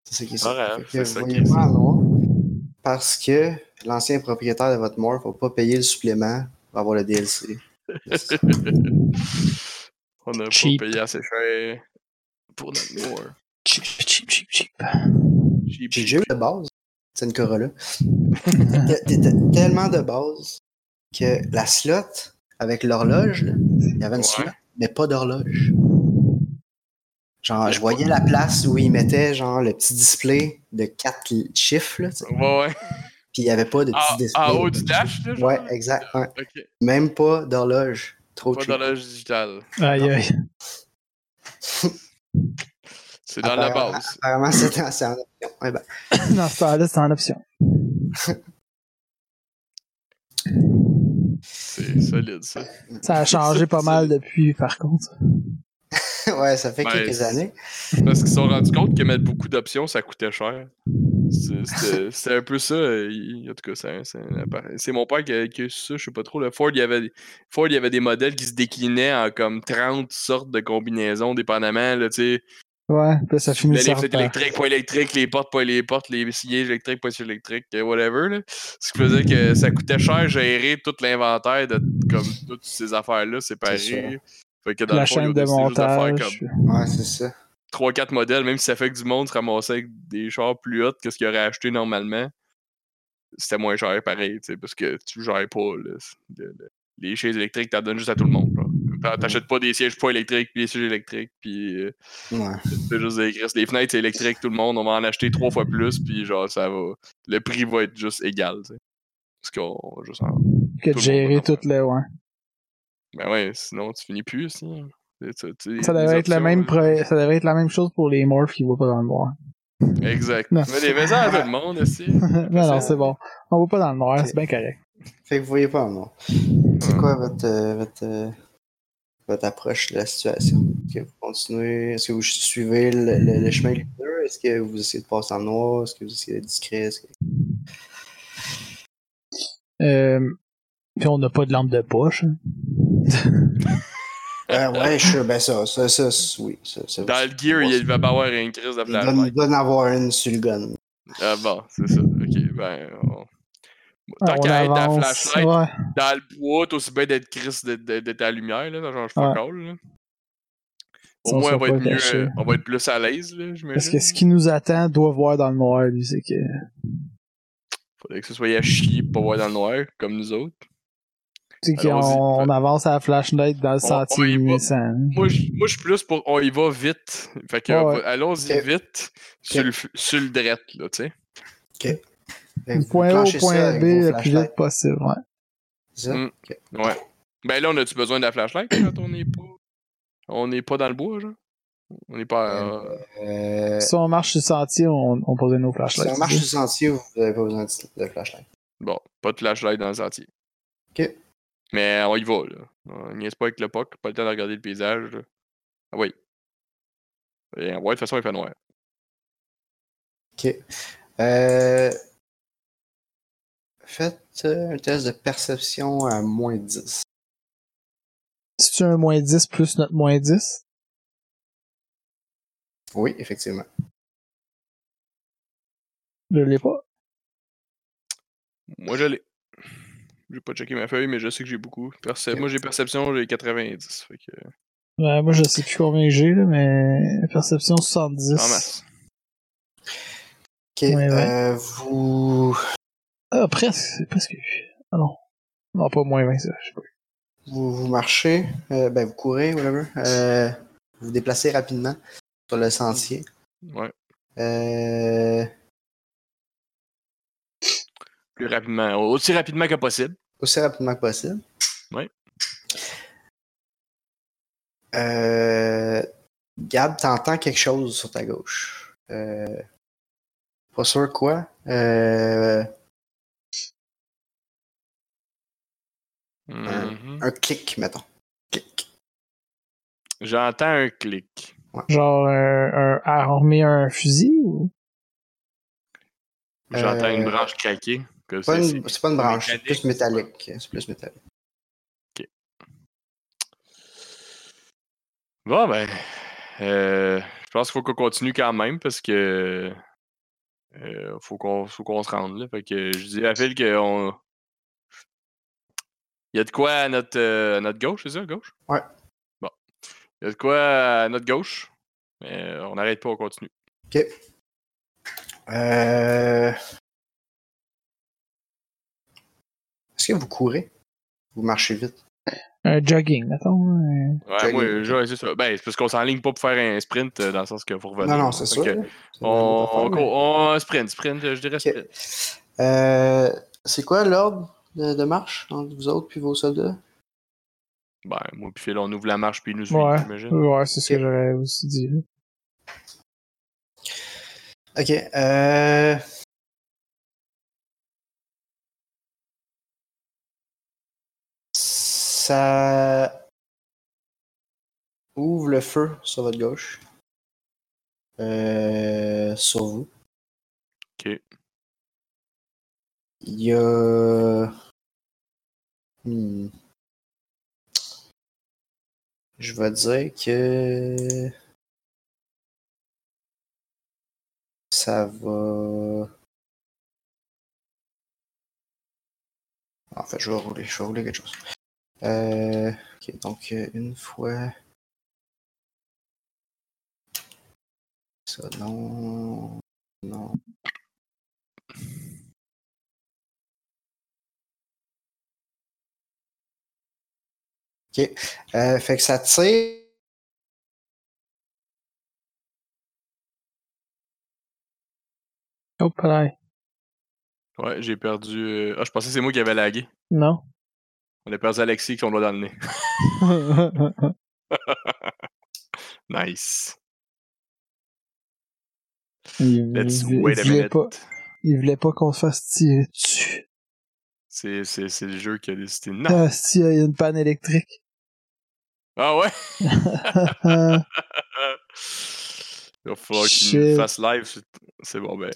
C'est ça qui est ça. C'est vous ça voyez qui est noir parce que l'ancien propriétaire de votre morph n'a pas payé le supplément va avoir le DLC. On n'a pas Cheap. payé assez cher pour notre lore. Cheap, cheap, cheap, cheap. Cheap, J'ai cheap, déjà eu de base, c'est une Corolla. Tellement de base que la slot avec l'horloge, il y avait une Ouais. slot, mais pas d'horloge. Genre, je voyais la place où ils mettaient genre le petit display de quatre chiffres, là, ouais. Puis il n'y avait pas de petit En, display. en haut du dash, là? Ouais, exact. ouais. Même pas d'horloge. Trop Pas cheap. d'horloge digitale. Aïe, aïe. C'est dans la base. Apparemment, c'est en option. Ouais, ben, Dans ce temps-là, c'est en option. C'est solide, ça. Ça a changé pas mal depuis, par contre. ouais, ça fait Ben, quelques années. Parce qu'ils se sont rendus compte que mettre beaucoup d'options, ça coûtait cher. C'est- C'était un peu ça. euh, En tout cas, c'est- mon père qui a, qui a eu ça, je sais pas trop. Le Ford, il y avait, Ford, il y avait des modèles qui se déclinaient en comme 30 sortes de combinaisons, dépendamment. Là, tu sais. Ouais, puis là, ça finit par fenêtres électriques, pas électriques, les portes, pas les portes, les sièges électriques, pas électriques, euh, whatever. Là. Ce qui faisait que ça coûtait cher gérer tout l'inventaire de comme toutes ces affaires-là séparées. C'est Fait que dans la le fond, ils chaîne de montage. comme Ouais, c'est ça. 3-4 modèles, même si ça fait que du monde se ramassait avec des chars plus hauts que ce qu'ils auraient acheté normalement, c'était moins cher pareil, tu sais, parce que tu gères pas là, le- le- les chaises électriques, t'en donnes juste à tout le monde. T'achètes pas des sièges pas électriques, puis des sièges électriques, puis euh, Ouais. c'est juste des. Les fenêtres, c'est électrique, tout le monde, on va en acheter trois fois plus, puis genre, ça va. Le prix va être juste égal, tu sais. Parce qu'on va juste en. Que de gérer monde va tout le, ouais. Ben ouais, sinon tu finis plus aussi. C'est Ça, devrait être la même, là. pro- ça devrait être la même chose pour les morphs qui voient pas dans le noir. Exact. Non. Mais les maisons à tout le monde aussi. non, non, c'est bon. On voit pas dans le noir, c'est bien correct. Fait que vous voyez pas, non. C'est Ouais. quoi votre, euh, votre, euh, votre approche de la situation? Est-ce que vous continuez? Est-ce que vous suivez le, le- le chemin leader? Est-ce que vous essayez de passer en noir? Est-ce que vous essayez d'être discret? Que- Euh, puis on n'a pas de lampe de poche. hein. Euh, ouais, je ben ça, ça, ça, oui. Ça, ça, Dans le gear, il va pas avoir une crise de il doit, il flashlight. doit en avoir une sur le gun. Ah bon, c'est ça. Ok, ben. on- Tant Ah, on qu'à être dans la avance. flashlight, Ouais. dans le bois, t'as aussi bien d'être Chris de, de, de ta lumière, là, ça change pas Ouais. Au moins, on va, être mieux, on va être plus à l'aise, là, j'imagine. Parce que ce qui nous attend doit voir dans le noir, lui, c'est que. Faudrait que ce soit à chier pour pas voir dans le noir, comme nous autres. Tu sais qu'on Allons-y. on avance à la flashlight dans le On- sentier on. Moi, je moi, je suis plus pour. On y va vite. Fait que, Ouais, allons-y Ok. vite sur, le, sur le drette, là, tu sais. Du vous point A point B le plus vite possible, ouais. c'est ça? Mm. Ok. Ouais. Ben là, on a-tu besoin de la flashlight quand on n'est pas. On n'est pas dans le bois, genre? On n'est pas. euh, Euh, Si on marche sur le sentier, on, on pose nos si flashlights. on marche sur le sentier, vous n'avez pas besoin de, de flashlight. Bon, pas de flashlight dans le sentier. Ok. Mais on y va, là. On niaise pas avec le POC, pas le temps de regarder le paysage. là. Ah oui. Et, ouais, de toute façon, il fait noir. Ok. Euh, Faites euh, un test de perception à moins 10. Si tu as un moins 10 plus notre moins 10, Oui, effectivement. je l'ai pas. Moi, je l'ai. J'ai pas checké ma feuille, mais je sais que j'ai beaucoup. Perce-. Moi, j'ai perception, j'ai 90. Fait que. Ouais, moi, je sais plus combien j'ai, là, mais perception 70. En masse. Ok. Ouais, ouais. euh, vous, Ah, presque, c'est presque. Ah non. Non, pas moins 20, ça, je sais pas. vous, vous marchez, euh, ben vous courez, whatever. Euh, vous vous déplacez rapidement sur le sentier. Ouais. Euh, Plus rapidement. Aussi rapidement que possible. aussi rapidement que possible. Ouais. Euh, Gab, t'entends quelque chose sur ta gauche. Euh, pas sûr quoi. Euh, Mhm. un clic, mettons. Clic. J'entends un clic. Genre, un, un, armer un fusil ou? J'entends une Euh, branche craquer. Que Pas c'est- une- C'est pas une branche, c'est plus c'est métallique. C'est plus métallique. Bon, ben. euh, je pense qu'il faut qu'on continue quand même parce que. euh, faut qu'on faut qu'on se rende là. Fait que je dis à Phil qu'on. Il y a de quoi à notre, euh, à notre gauche, c'est ça, à gauche? Ouais. Bon. Il y a de quoi à notre gauche. Mais on n'arrête pas, on continue. Ok. Euh... Est-ce que vous courez? Vous marchez vite? Un jogging, mettons. euh, Ouais, Jogging. moi, c'est ça. Ben, c'est parce qu'on s'enligne pas pour faire un sprint euh, dans le sens qu'il faut revenir. Non, non, c'est sûr. que On, on, mais- on- sprint, sprint, je dirais Ok. sprint. Euh, c'est quoi l'ordre de, de marche entre vous autres puis vos soldats? Ben, moi, puis Phil, on ouvre la marche, puis nous suit, Ouais. j'imagine. Ouais, c'est ce que j'aurais aussi dit. Ok. Euh... Ça ouvre le feu sur votre gauche. Euh, sur vous. Ok. Il y a. Hmm. Je vais dire que. Ça va. En fait, je vais rouler, je vais rouler quelque chose. Euh, ok, donc euh, une fois. Ça, non. Non. Ok. Euh, fait que ça tire. Hop là. Ouais, j'ai perdu. euh, Ah, je pensais que c'est moi qui avais lagué. Non. On a perdu Alexis avec son doigt dans le nez. Nice. il, Let's il- il wait a voulait minute. pas, il voulait pas qu'on se fasse tirer dessus. C'est, c'est, c'est le jeu qui a décidé. Non. Ah, si, il y a une panne électrique. Ah ouais? Ah, Il va falloir qu'il fasse live. C'est bon, ben.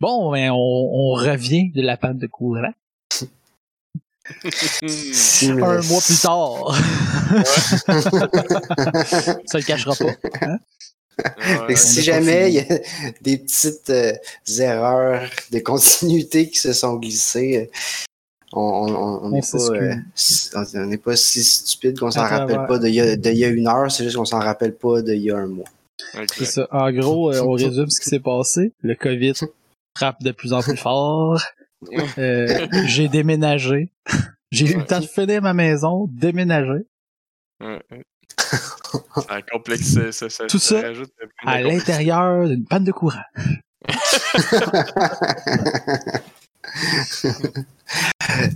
Bon, ben, on, on revient de la panne de courant. Un mois plus tard. Ça le cachera pas. Ouais, que si pas jamais il y a des petites euh, erreurs de continuité qui se sont glissées, euh, on on- on- on On n'est pas, euh, si- on- on n'est pas si stupide qu'on s'en rappelle pas d'il y, a- d'il y a une heure, c'est juste qu'on s'en rappelle pas d'il y a un mois. ça. En gros, euh, on résume ce qui s'est passé. Le COVID frappe de plus en plus fort. Euh, j'ai déménagé. J'ai eu le temps de finir ma maison, déménager. Ça complexe, ça, ça, Tout ça rajoute à l'intérieur d'une panne de courant.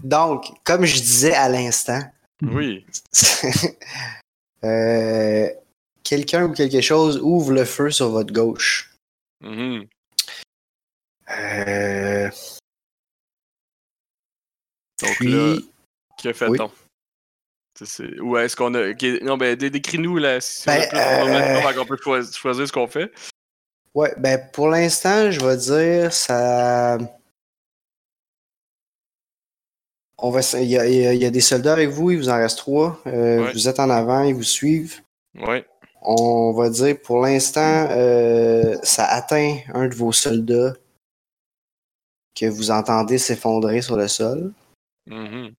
Donc, comme je disais à l'instant, Oui. euh, quelqu'un ou quelque chose ouvre le feu sur votre gauche. Mhm. Euh, Donc puis, là, que fait-on? Oui. Ou est-ce qu'on a. Non, ben, dé- décris-nous là. Si Ben, on a plus d'informations, euh, qu'on peut choisir, ce qu'on fait. Ouais, ben pour l'instant, je vais dire ça. On va, il, y a, il y a- il y a des soldats avec vous, il vous en reste trois. Euh, Ouais. Vous êtes en avant, ils vous suivent. Ouais. On va dire pour l'instant, euh, ça atteint un de vos soldats que vous entendez s'effondrer sur le sol. Mhm.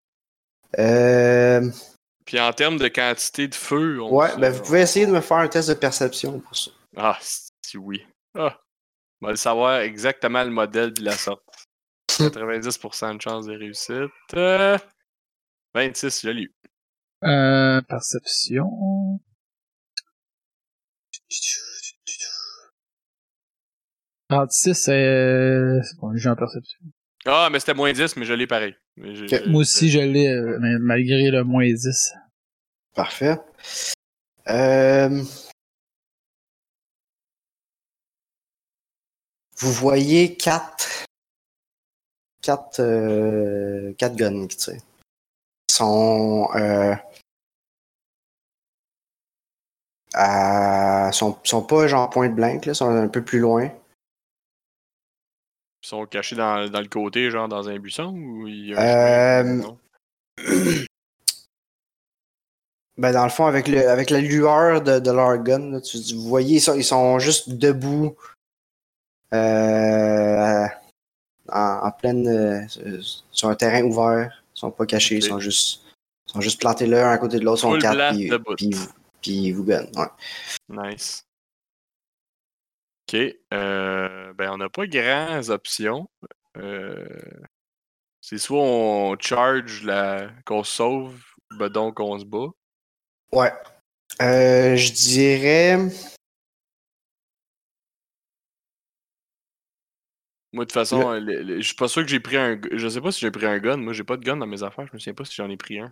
Euh, Puis en termes de quantité de feu, on ouais, ben vous pouvez essayer de me faire un test de perception pour ça. Ah, si oui. Ah. On va le savoir exactement le modèle de la sorte. 90% de chance de réussite. Euh, 26, je l'ai eu. Euh, perception. 36, euh, c'est bon, j'ai en perception. Ah, mais c'était moins 10, mais je l'ai pareil. Mais Moi aussi, je l'ai, euh, malgré le moins 10. Parfait. Euh, Vous voyez quatre, quatre, euh, quatre guns qui tirent. Ils sont, euh, à- sont, sont pas genre point blank, là, sont un peu plus loin. Ils sont cachés dans, dans le côté, genre dans un buisson ou il y a un chemin? Euh. Ben, dans le fond, avec, le, avec la lueur de, de leur gun, là, tu, vous voyez, ils sont, ils sont juste debout. Euh, en, en pleine, euh, sur un terrain ouvert. Ils sont pas cachés, ils sont juste, ils sont juste plantés là, un à côté de l'autre, ils sont quatre, puis, puis, puis ils vous gunnent. Ouais. Nice. Ok. euh, ben, on n'a pas grandes options. Euh, c'est soit on charge la qu'on se sauve, ben donc on se bat. Ouais. Euh, je dirais. Moi, de toute façon, le- le- je suis pas sûr que j'ai pris un. Je sais pas si j'ai pris un gun. Moi, j'ai pas de gun dans mes affaires. Je me souviens pas si j'en ai pris un.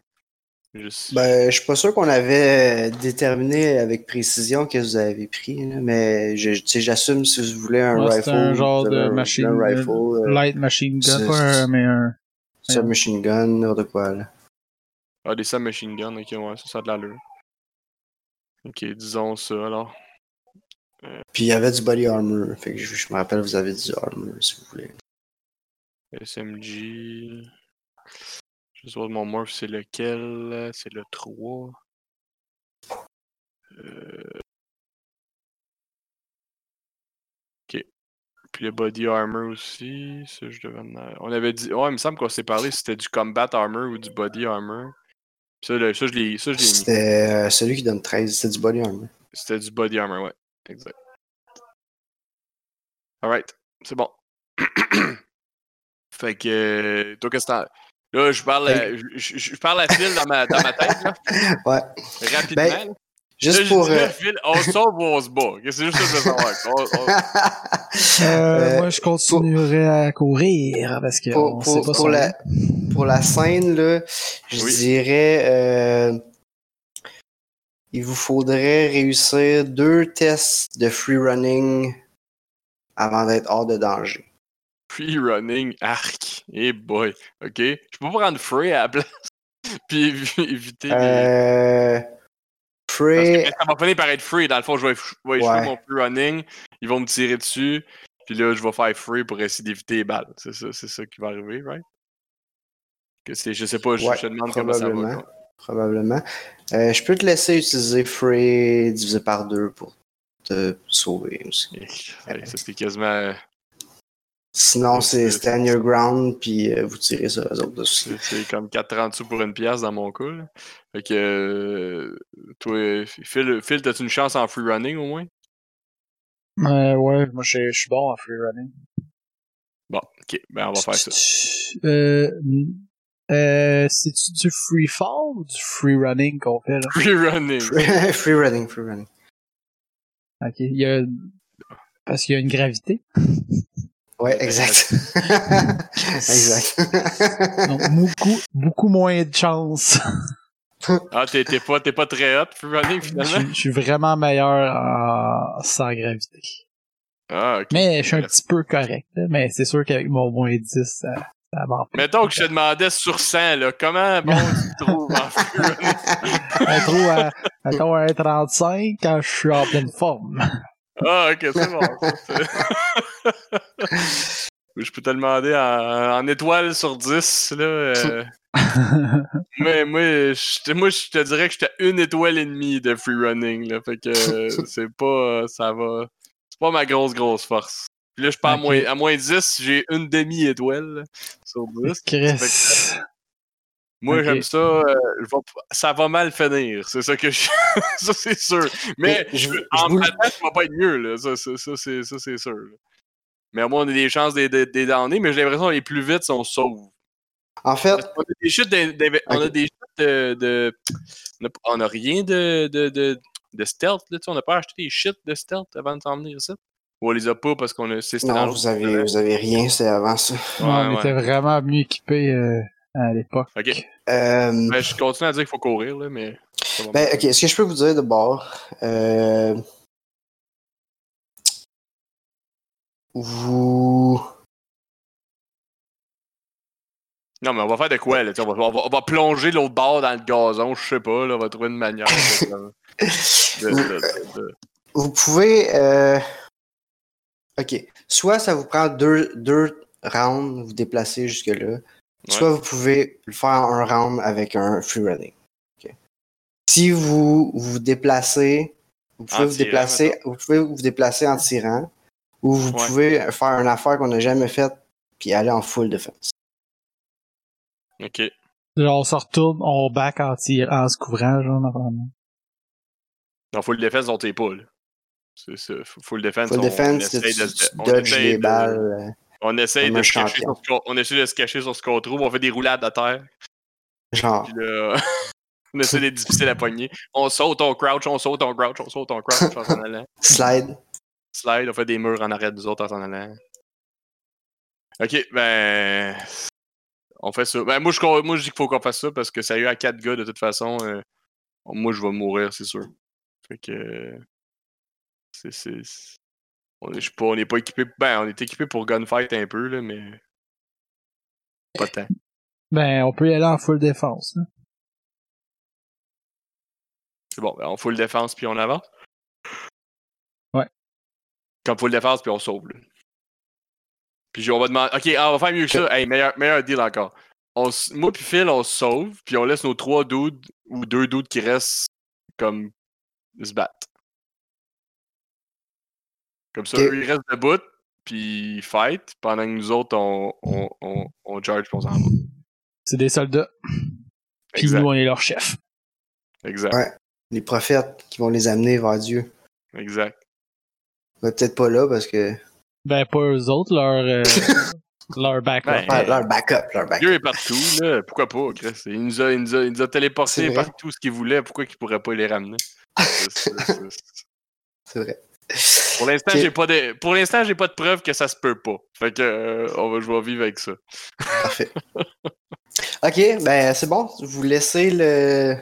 Juste... Ben, je suis pas sûr qu'on avait déterminé avec précision que vous avez pris, là, mais j'assume si vous voulez un Ouais, rifle. un genre de un- machine- Un rifle, euh, Light machine gun, pas un, mais un. submachine gun, n'importe quoi. Là. Ah, des submachine guns. Ok, ouais, ça, ça a de l'allure. Ok, disons ça alors. Puis il y avait du body armor. Fait que je, je me rappelle, vous avez du armor si vous voulez. SMG. Je sais pas mon morph, c'est lequel? C'est le 3. Euh... Ok. Puis le body armor aussi. Ça, je devais en On avait dit. Ouais, il me semble qu'on s'est parlé si c'était du combat armor ou du body armor. Puis ça, ça, je l'ai mis. C'était euh, celui qui donne 13, c'était du body armor. C'était du body armor, ouais. Exact. Alright, c'est bon. fait que. euh, Toi, qu'est-ce que. Là, je parle, euh, je, je- je parle à Phil dans ma, dans ma tête, là, Ouais. rapidement. Ben. Là, Juste pour. dis, euh, Phil, on se sauve ou on se bat? C'est juste ça que je savoir? Euh, Euh, moi, je continuerai à courir parce que pour, on pour- sait pas pour la, pour la scène, là, je Oui. dirais euh, il vous faudrait réussir deux tests de free running avant d'être hors de danger. Free running, arc. Eh boy. Ok? Je peux pas prendre free à la place. Puis évi- éviter les. Euh, Parce que free, ça va finir par être free. Dans le fond, je vais, je vais Ouais. mon free running. Ils vont me tirer dessus. Puis là, je vais faire free pour essayer d'éviter les balles. C'est ça, c'est ça qui va arriver, right? Que c'est, je sais pas, je, Ouais, te demande comment ça va. probablement. Euh, je peux te laisser utiliser free divisé par deux pour te sauver aussi. Ouais, ça, c'était quasiment. Sinon, c'est stand your ground, puis euh, vous tirez sur eux autres aussi. C'est, comme 4,30 sous pour une pièce dans mon cas. là. Fait que. euh, toi, Phil, Phil, t'as-tu une chance en free running au moins? Euh, ouais, moi, je je suis bon en free running. Bon, ok. Ben, on va faire ça. Euh, euh, c'est-tu du free fall ou du free running qu'on fait, là? Free running. Free, free running, free running. Ok, il y a... Parce qu'il y a une gravité. Ouais, exact. exact. Donc, beaucoup, beaucoup moins de chance. Ah, t'es, t'es pas, t'es pas très hot, running Je finalement? suis- je suis vraiment meilleur en... sans gravité. Ah, ok. Mais je suis un petit peu correct, là, mais c'est sûr qu'avec mon moins 10, ça, ça. Mettons que je te demandais sur 100, là, comment bon tu te trouves en running? Un trou à, mettons, un 35 quand je suis en pleine forme. Ah, ok, c'est bon. je peux te demander en, en étoile sur 10, là. euh, mais moi, je, te- moi, je te dirais que j'étais une étoile et demie de free running, là. Fait que c'est pas. Ça va. C'est pas ma grosse, grosse force. Puis là, je pars à, moins, à moins 10, j'ai une demi-étoile sur 10. Chris. Moi, j'aime ça. euh, je vais- ça va mal finir. C'est ça que je. ça, c'est sûr. Mais Mais je, je en vous- maths, ça va pas être mieux, là. Ça, ça, ça, c'est, ça, c'est sûr. là. Mais au moins, on a des chances des, des, des donner, mais j'ai l'impression que les plus vite, on se sauve. En fait, On a des chutes d'in- d'inve- on a des chutes de. de- on, a, on a rien de, de, de, de stealth, là. On n'a pas acheté des shit de stealth avant de s'en venir ici. Ou on les a pas parce qu'on a. non, vous avez, vous avez rien, c'est avant ça. Ouais, on ouais. était vraiment mieux équipés euh, à l'époque. Ok. Euh, Ben, je continue à dire qu'il faut courir, là, mais. ben, ok, ce que je peux vous dire de bord, euh, vous, Non, mais on va faire de quoi, là? On va, on va, on va plonger l'autre bord dans le gazon, je sais pas, là, on va trouver une manière. de- de- de- de- de- vous pouvez, euh, ok, soit ça vous prend deux, deux rounds, vous déplacer jusque soit vous pouvez le faire en un round avec un free running. Ok. Si vous vous déplacez, vous pouvez En vous tirant, déplacer, vous pouvez vous déplacer en tirant, ou vous Ouais. pouvez faire une affaire qu'on n'a jamais faite puis aller en full defense. Ok. Genre, on se retourne, on back en, tir, en se couvrant, genre, normalement. Non, full defense, on t'es pas, là. C'est ça. Full defense, Full on, defense, on essaye tu, de, essaye les de- balles. On essaye, de se cacher sur ce qu'on- on essaie de se cacher sur ce qu'on trouve. On fait des roulades à terre. Genre, là, on essaie d'être difficile à pogner. On saute, on crouch, on saute, on crouch, on saute, on crouch en s'en allant. slide. Slide, on fait des murs en arrière des autres en s'en allant. Ok, ben. On fait ça. Ben, moi, je, moi, je dis qu'il faut qu'on fasse ça parce que sérieux, à 4 gars, de toute façon, euh, moi, je vais mourir, c'est sûr. Fait que. euh, C'est. On est, sais pas, on n'est pas équipé. Ben, on est équipé pour gunfight un peu, là, mais. Pas tant. Ben, on peut y aller en full défense. hein. C'est bon, ben, on full défense puis on avance. Ouais. Comme full défense puis on sauve. Là. Puis on va demander. Ok, ah, on va faire mieux que ça. Hey, meilleur, meilleur deal encore. On, s- moi puis Phil, on se sauve, puis on laisse nos trois dudes ou deux dudes qui restent comme se battre. Comme ça, Ok. eux, ils restent debout, puis ils fight, pendant que nous autres, on, on, on, on charge puis on s'en va. C'est des soldats. Puis nous, on est leur chef. Exact. Ouais. Les prophètes qui vont les amener vers Dieu. Exact. Va peut-être pas là parce que. Ben, pas eux autres, leur, euh, leur backup. Ben, Ah, leur backup, leur backup. Dieu est partout, là. Pourquoi pas, Chris? Il nous a, il nous a, il nous a téléporté partout ce qu'il voulait. Pourquoi qu'il pourrait pas les ramener? C'est vrai. Pour l'instant, j'ai pas de. Pour l'instant, j'ai pas de preuve que ça se peut pas. Fait que euh, on va, je vais vivre avec ça. Parfait. ok, ben c'est bon. Vous laissez le.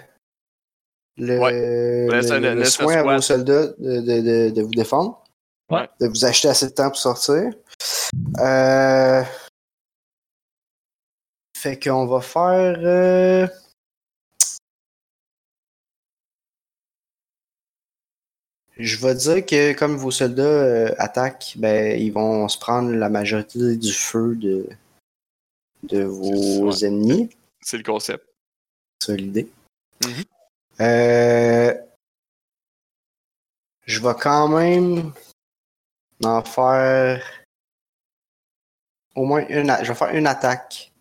Le, Ouais. le, Laisse un- le laisse un soin à vos soldats de, de, de, de vous défendre. Ouais. De vous acheter assez de temps pour sortir. Euh... Fait qu'on va faire. euh, Je vais dire que comme vos soldats euh, attaquent, ben ils vont se prendre la majorité du feu de, de vos ennemis. C'est le concept. C'est l'idée. Mhm. Euh, je vais quand même en faire au moins une. Je vais faire une attaque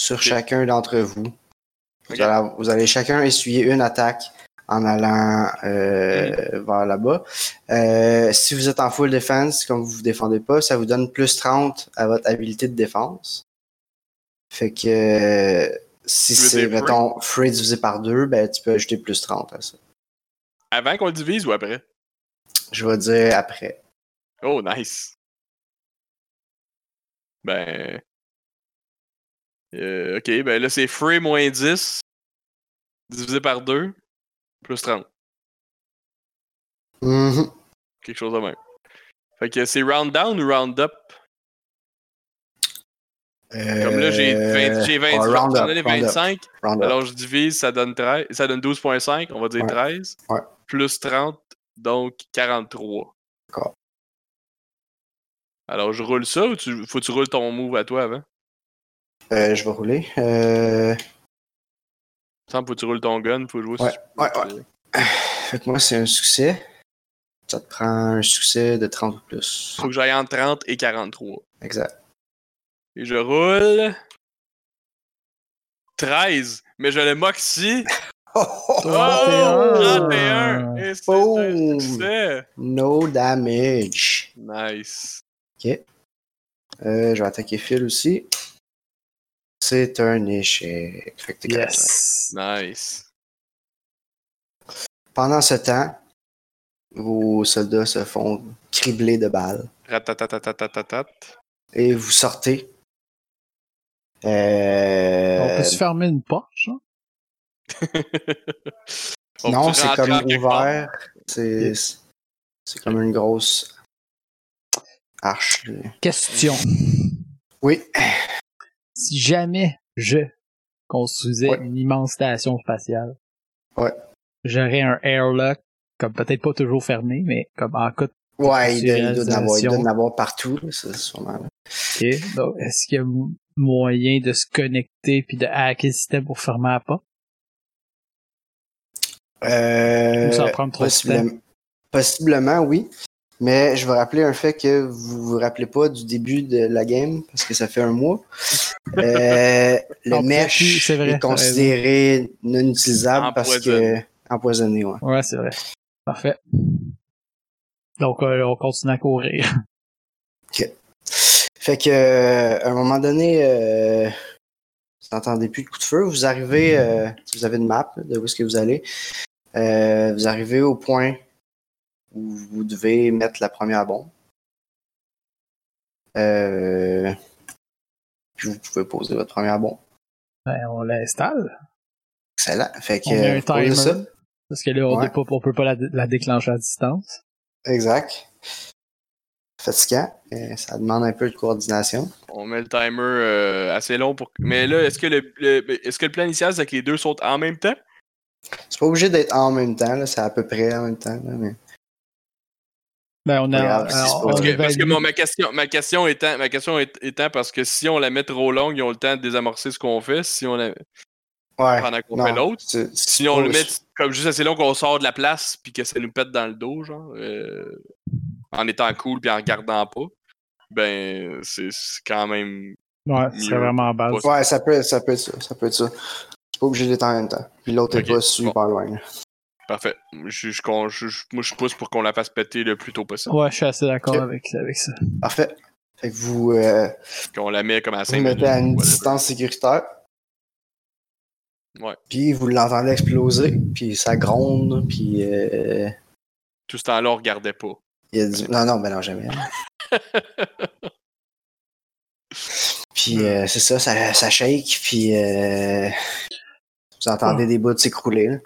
sur chacun d'entre vous. Vous, Ok. allez, vous allez chacun essuyer une attaque en allant euh, vers là-bas. Euh, si vous êtes en full defense, comme vous vous défendez pas, ça vous donne plus 30 à votre habilité de défense. Fait que si c'est, mettons, free divisé par deux, ben tu peux ajouter plus 30 à ça. Avant qu'on le divise ou après? Je vais dire après. Oh, nice. Ben. euh, ok, ben là, c'est free moins 10 divisé par 2 plus 30. Mhm. Quelque chose de même. Fait que c'est round down ou round up? Comme là, j'ai 20, j'ai 20, Euh, ouais, round j'en up, ai round up, 25. round up. Alors je divise, ça donne 13, ça donne 12.5, on va dire Ouais. 13. Ouais. Plus 30, donc 43. D'accord. Alors je roule ça ou tu, faut que tu roules ton move à toi avant? Euh, je vais rouler. Euh, Semble faut que tu roules ton gun, faut jouer Ouais, si ouais, tu- fait que moi, c'est un succès. Ça te prend un succès de 30 ou plus. Faut que j'aille entre 30 et 43. Exact. Et je roule 13, mais je le moxie. Oh, oh, Oh! oh! 31! Et c'est un Boom! succès! No damage. Nice. Euh, je vais attaquer Phil aussi. C'est un échec. Fait que. Yes. Nice. Pendant ce temps, vos soldats se font cribler de balles Ratatatatatat. et vous sortez. Euh, On peut se fermer une poche, hein? On non, c'est comme ouvert. C'est c'est comme une grosse arche. Question. Oui. Si jamais je construisais Ouais. une immense station spatiale, Ouais. j'aurais un airlock, comme peut-être pas toujours fermé, mais comme en cas de Ouais, il doit, en avoir, il doit Réalisation. en avoir partout. c'est sûrement. Donc, est-ce qu'il y a moyen de se connecter puis de hacker le système pour fermer la porte? Euh, Ou ça trop de temps? possiblement, possiblement, oui. Mais je vais rappeler un fait que vous vous rappelez pas du début de la game, parce que ça fait un mois. Euh, le mesh vrai, est considéré non utilisable parce que Empoisonné. ouais. Ouais, c'est vrai. Parfait. Donc, euh, on continue à courir. Fait que euh, à un moment donné, euh, vous n'entendez plus de coups de feu. Vous arrivez, euh, si vous avez une map de où est-ce que vous allez, euh, vous arrivez au point où vous devez mettre la première bombe. Euh, puis vous pouvez poser votre première bombe. Ben, on l'installe. Excellent. Fait que On met un posez timer. ça. Parce que là, on, Ouais. peut pas, on peut pas la, la déclencher à distance. Exact. Fatigant. Euh, ça demande un peu de coordination. On met le timer euh, assez long pour. Mais là, est-ce que le, le- est-ce que le plan initial, c'est que les deux sautent en même temps? C'est pas obligé d'être en même temps, là, c'est à peu près en même temps. là, mais... Ben, on a, alors, on Parce que, parce ma question, ma question étant, ma question étant parce que si on la met trop longue, ils ont le temps de désamorcer ce qu'on fait. Si on la Ouais. pendant qu'on non, fait l'autre. Si on le met comme juste assez long qu'on sort de la place puis que ça nous pète dans le dos, genre, euh, en étant cool puis en regardant pas, ben c'est quand même. Ouais, c'est vraiment base. Ouais, ça peut, ça peut être ça. Ça peut être ça. C'est pas obligé d'être en même temps. Puis l'autre Ok, est pas super loin. Parfait. Je, je, con- je- je- moi, je pousse pour qu'on la fasse péter le plus tôt possible. Ouais, je suis assez d'accord avec, avec ça. Parfait. Fait que vous, euh, Qu'on la met comme à 5 vous mettez à une distance sécuritaire. Ouais. Puis vous l'entendez exploser. Puis ça gronde. Puis euh, Tout ce temps-là, on regardait pas. il y a du... Non, non, ben non, jamais. Puis euh, c'est ça, ça, ça shake. Puis euh, vous entendez des bouts s'écrouler.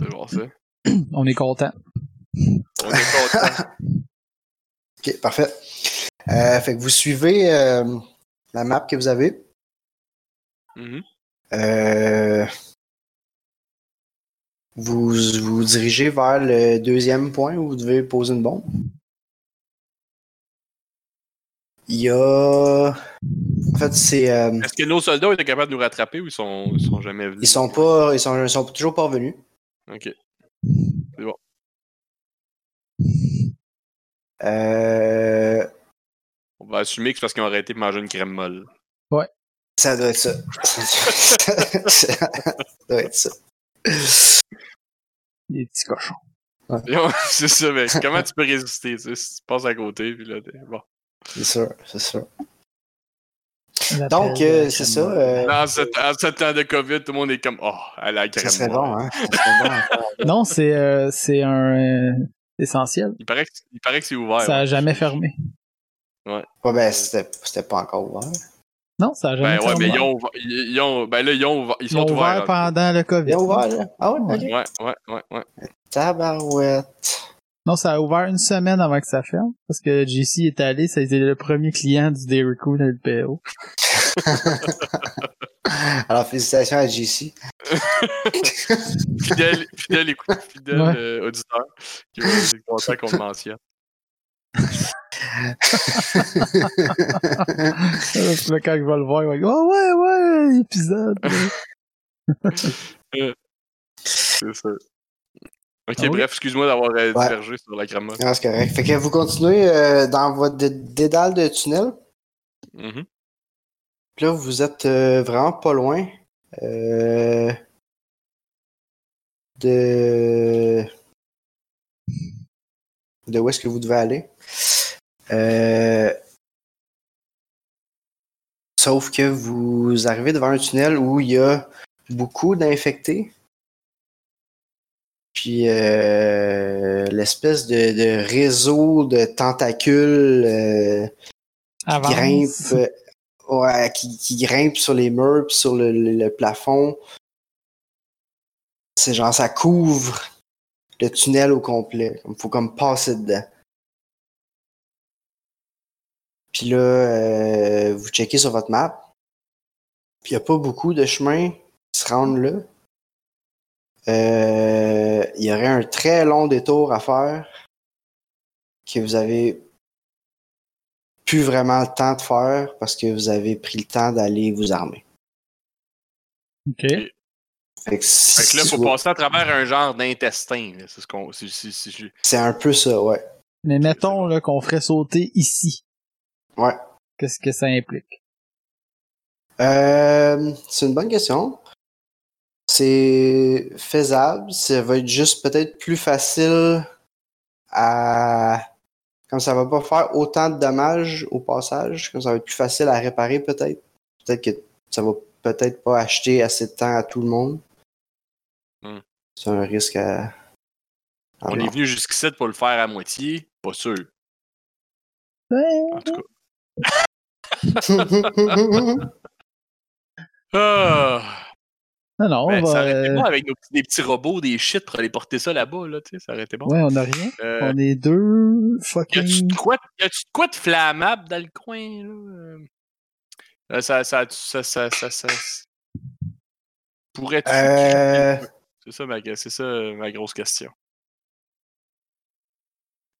Là. C'est bon, ça. On est content. On est content. Ok, parfait. Euh, fait que vous suivez euh, la map que vous avez. Mhm. Euh, vous vous dirigez vers le deuxième point où vous devez poser une bombe. Il y a. En fait, c'est. euh, Est-ce que nos soldats étaient capables de nous rattraper ou ils sont, ils sont jamais venus? ils sont pas. Ils sont, ils sont toujours pas revenus. Ok. Euh, On va assumer que c'est parce qu'ils ont arrêté de manger une crème molle. ça doit être ça. ça doit être ça. Les petits cochons. c'est ça, mais comment tu peux résister, tu sais, si tu passes à côté, puis là, t'es... Bon. C'est sûr, c'est sûr. On Donc, euh, euh, c'est ça. euh, Là, en sept, en ans de COVID, tout le monde est comme, oh, elle a la crème ça serait molle. bon, hein? Ça serait bon. hein. Non, c'est euh, c'est un euh, essentiel. Il paraît que, il paraît que c'est ouvert. ça a ouais. jamais fermé. Ouais, ben, c'était c'était pas encore ouvert. Non, ça a jamais Ben ouais, fermé. mais ils ont, ouvert- ils, ils ont, ben là, ils ont, ils Ils sont ont ouvert ouverts. pendant le COVID. Il est ouvert, là? Ah ouais, Ouais? Ouais, ouais, ouais, ouais. Tabarouette. Non, ça a ouvert une semaine avant que ça ferme. Parce que JC est allé, ça a été le premier client du Dairy Queen LPO. Alors, félicitations à JC. Fidèle, fidèle, écoute, fidèle Ouais. euh, auditeur, qui va être content qu'on le mentionne. Euh, là, quand il va le voir, il va dire Oh ouais, ouais, épisode. C'est ça. Ok, Ah oui? bref, excuse-moi d'avoir euh, Ouais. divergé sur la molle. Ah, c'est correct. Fait que vous continuez euh, dans votre dé- dédale de tunnel. Mhm. Puis là, vous êtes euh, vraiment pas loin euh, de de où est-ce que vous devez aller. Euh, Sauf que vous arrivez devant un tunnel où il y a beaucoup d'infectés. Puis euh, l'espèce de, de réseau de tentacules euh, Avance. grimpe, euh, ouais, qui, qui grimpe sur les murs puis sur le, le- le plafond. C'est genre ça couvre le tunnel au complet. Il faut comme passer dedans. Puis là, euh, vous checkez sur votre map. Puis il n'y a pas beaucoup de chemins qui se rendent là. Euh, Il y aurait un très long détour à faire que vous avez plus vraiment le temps de faire parce que vous avez pris le temps d'aller vous armer. Ok. Fait que, si Fait que là, tu faut vois- passer à travers un genre d'intestin. C'est ce qu'on. un peu ça, ouais. Mais mettons là qu'on ferait sauter ici. Ouais. Qu'est-ce que ça implique? Euh, c'est une bonne question. C'est faisable. Ça va être juste peut-être plus facile à. Comme ça va pas faire autant de dommages au passage, comme ça va être plus facile à réparer peut-être. Peut-être que ça va peut-être pas acheter assez de temps à tout le monde. Hmm. C'est un risque à. à On est venu jusqu'ici pour le faire à moitié. Pas sûr. Ouais. En tout cas. Ah! Non, non, Ben, on ça va. aurait été euh, bon avec nos des petits robots, des shit pour aller porter ça là-bas, là, tu sais, ça aurait été bon. Ouais, on a rien. Euh, On est deux fucking. quoi, y a-tu de quoi de flammable dans le coin, là? Euh, ça, ça, ça, ça, ça, ça, Pourrais-tu. Euh, C'est ça, ma, c'est ça ma grosse question.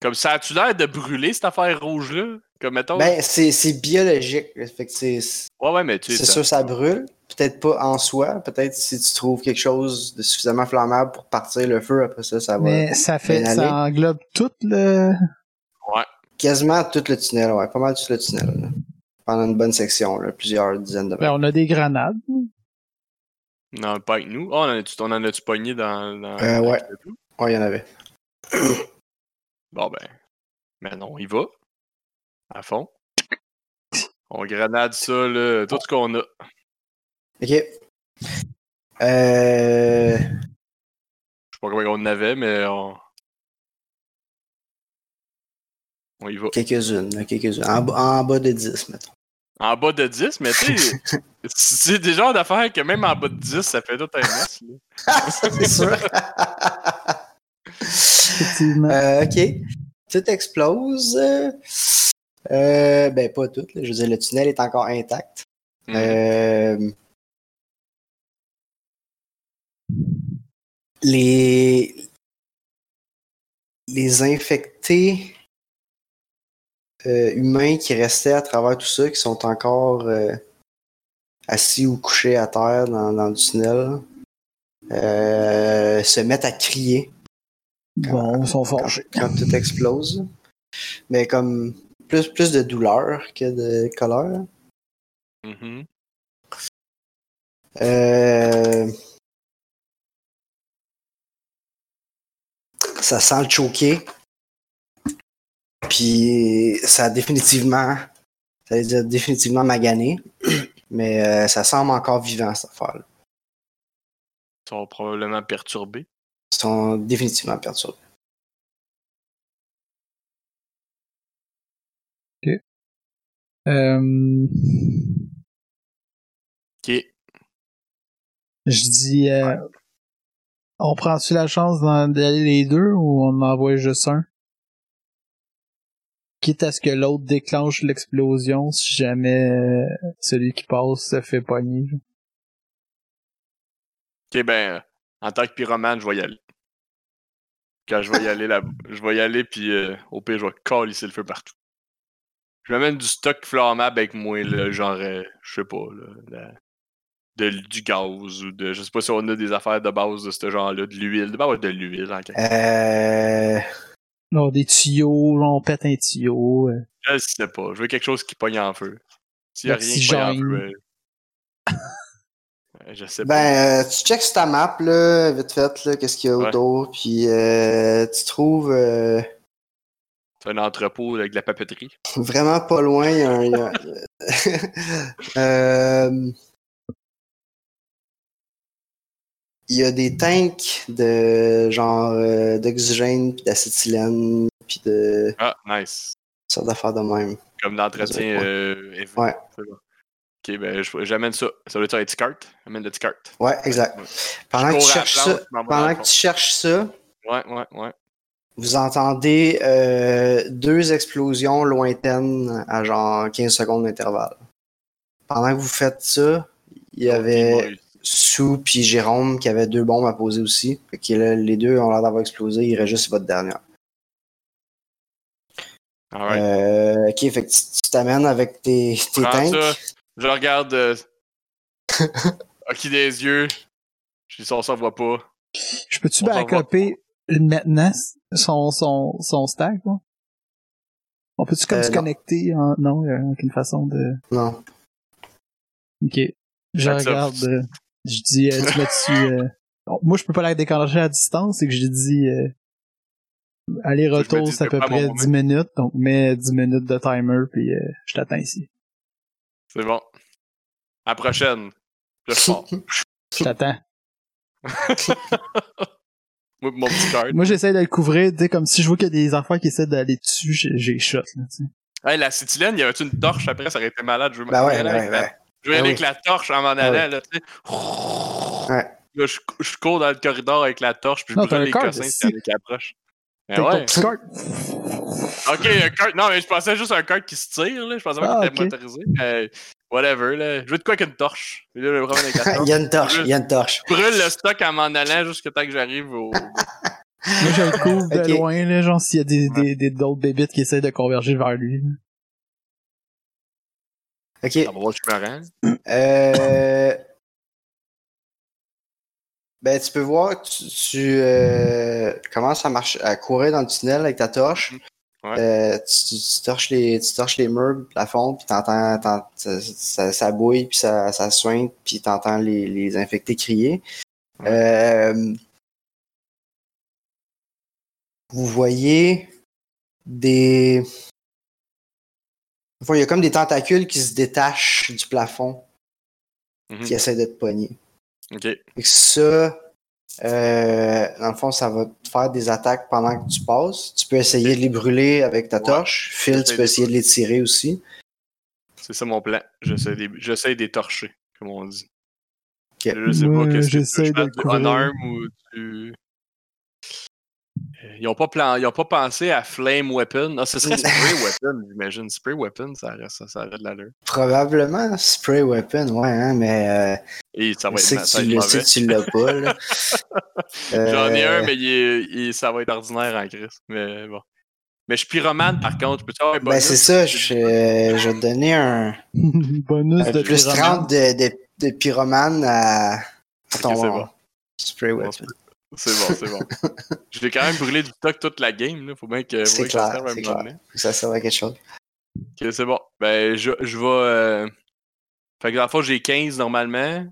Comme ça, as-tu l'air de brûler cette affaire rouge-là? Comme mettons. ben, c'est c'est biologique. là. Fait que c'est. ouais, ouais, mais tu sais. C'est ça- sûr, ça brûle. Peut-être pas en soi. Peut-être si tu trouves quelque chose de suffisamment flammable pour partir le feu, après ça, ça va. Mais ça fait, ça englobe tout le. Ouais. Quasiment tout le tunnel, ouais. Pas mal tout le tunnel. là. Pendant une bonne section, là, plusieurs dizaines de Ben, mètres. on a des grenades. Non, pas avec nous. Oh, on en a-tu, pogné dans. dans Euh, ouais. Ouais, il y en avait. Bon, ben. Mais non, il va. À fond. On grenade ça, là. Tout ce qu'on a. Ok. Euh. Je sais pas combien on en avait, mais on. On y va. Quelques-unes, là, quelques-unes. En, bas- en bas de 10, mettons. En bas de 10, mais tu sais, c'est des genres d'affaires que même en bas de 10, ça fait tout un mess. c'est sûr. Effectivement. Euh, ok. Tout explose. Euh, ben, pas tout. là. Je veux dire, le tunnel est encore intact. Mhm. Euh, les, les infectés euh, humains qui restaient à travers tout ça, qui sont encore euh, assis ou couchés à terre dans, dans le tunnel, euh, se mettent à crier Bon, ils sont quand, fâchés. quand tout explose. Mais comme plus, plus de douleur que de colère. Mhm. Euh, Ça sent le choqué. Puis ça a définitivement. Ça veut dire définitivement magané. Mais euh, ça semble encore vivant, cette affaire-là. Ils sont probablement perturbés. Ils sont définitivement perturbés. Euh, Ok. je dis, euh, on prend-tu la chance d'en- d'aller les deux ou on en envoie juste un? Quitte à ce que l'autre déclenche l'explosion si jamais euh, celui qui passe se fait pogner. Ok, ben, en tant que pyromane, je vais y aller. Quand je vais y aller là, je vais y aller, puis euh, au pire, je vais calisser le feu partout. Je m'amène du stock flammable avec moi, là, genre, euh, je sais pas, là, de, du gaz ou de. Je sais pas si on a des affaires de base de ce genre-là, de l'huile. Ouais, de l'huile, en Euh, Là, des tuyaux, on pète un tuyau. euh. Je sais pas. Je veux quelque chose qui pogne en feu. S'il y a rien qui pogne en feu. Euh, je sais pas. ben, euh, tu checks sur ta map, là, vite fait, là, qu'est-ce qu'il y a Ouais. autour. Puis euh, tu trouves. euh, C'est un entrepôt avec de la papeterie. Vraiment pas loin, il y a un. il y a- Euh, Il y a des tanks de genre d'oxygène, puis d'acétylène, puis de Ah, nice. sortes d'affaires de même. Comme d'entretien. Ouais. Ok, ben, j'amène ça. Ça doit être un petit cart. J'amène le petit cart. Ouais, exact. Ouais. Pendant que tu cherches ça, pendant que tu cherches ça, Ouais, ouais, ouais. vous entendez euh, deux explosions lointaines à genre 15 secondes d'intervalle. Pendant que vous faites ça, il y avait Sue puis Jérôme qui avaient deux bombes à poser aussi. Fait que là, les deux ont l'air d'avoir explosé, il reste juste votre dernière. Euh, ok, fait que tu t'amènes avec tes, tanks. ça. Je regarde. euh, Ok des yeux. Je dis ça, on s'en voit pas. Je peux-tu backuper maintenant son, son, son stack, là? On peut-tu comme Euh, se non. connecter en... Non, il y a aucune façon de... Non. Ok. Je regarde. euh, je dis, euh, tu euh, bon, moi, je peux pas la déclencher à distance, c'est que j'ai dit... euh, Aller-retour, c'est à peu près mon 10 minutes. Donc, mets 10 minutes de timer, puis euh, je t'attends ici. C'est bon. À la prochaine. Je. Je t'attends. Moi, mon petit card. Moi, j'essaie de le couvrir, tu sais, comme si je vois qu'il y a des enfants qui essaient d'aller dessus, j'ai shot, là, tu sais. Hey, la cétylène, il y avait une torche après, ça aurait été malade. Je veux Ben ouais, avec la- ouais. Je Ah aller oui. avec la torche en m'en Ah allant, là, tu sais. Ouais. Là, je, je cours dans le corridor avec la torche, puis je brûle les cossins s'il y Ben ouais. cart. Ok, un cart. Non, mais je pensais juste à un cart qui se tire, là. Je pensais pas Ah, qu'il était motorisé. Mais whatever, là. Je veux de quoi qu'une torche. Puis là, il y a une torche, il y a une torche. Je brûle le stock en m'en allant jusqu'à temps que j'arrive au. Moi, je le couvre de loin, là, genre, s'il y a des, des, des, d'autres bébites qui essaient de converger vers lui. Ok. Ça va voir que je me rends. Euh... Ben, tu peux voir, tu, tu euh, commences à marcher, à courir dans le tunnel avec ta torche. Ouais. Euh, tu, tu- tu torches les, tu torches les murs, le plafond, puis t'entends, t'en- ça, ça, ça bouille, puis ça, ça soigne, puis t'entends les, les infectés crier. Euh, vous voyez des... Enfin, il y a comme des tentacules qui se détachent du plafond, Mhm. qui essaient de te pogner. Ok. Que ça, euh, dans le fond, ça va te faire des attaques pendant que tu passes. Tu peux essayer de les brûler avec ta Ouais. torche. Phil, tu peux essayer de les tirer aussi. C'est ça mon plan. J'essaie des, j'essaie des torcher, comme on dit. Ok. Je sais pas qu'est-ce que tu veux, je de unarm ou du. Euh, Ils ont pas plan... ils ont pas pensé à flame weapon. Ah, ce serait spray weapon, j'imagine. Spray weapon, ça aurait, ça, ça aurait de l'allure. Probablement spray weapon, ouais, hein, mais euh, Et ça va je être, que va tu le sais que tu l'as pas. là. J'en ai Euh, un, mais il est- il- ça va être ordinaire en crise. Mais bon. Mais je suis pyromane, par contre. Peux-tu avoir un Ben, c'est ça, je, je vais te donner un, Bonus un de plus pyromane. 30 de, de, de pyromane à, à ton c'est bon. spray Bon, weapon. C'est bon, c'est bon. Je vais quand même brûler du stock toute la game. Là. Faut bien que, C'est bien que ça clair, serve à clair. Ça sert à quelque chose. Ok, c'est bon. Ben, je, je vais. euh, Fait que dans le fond, j'ai 15 normalement.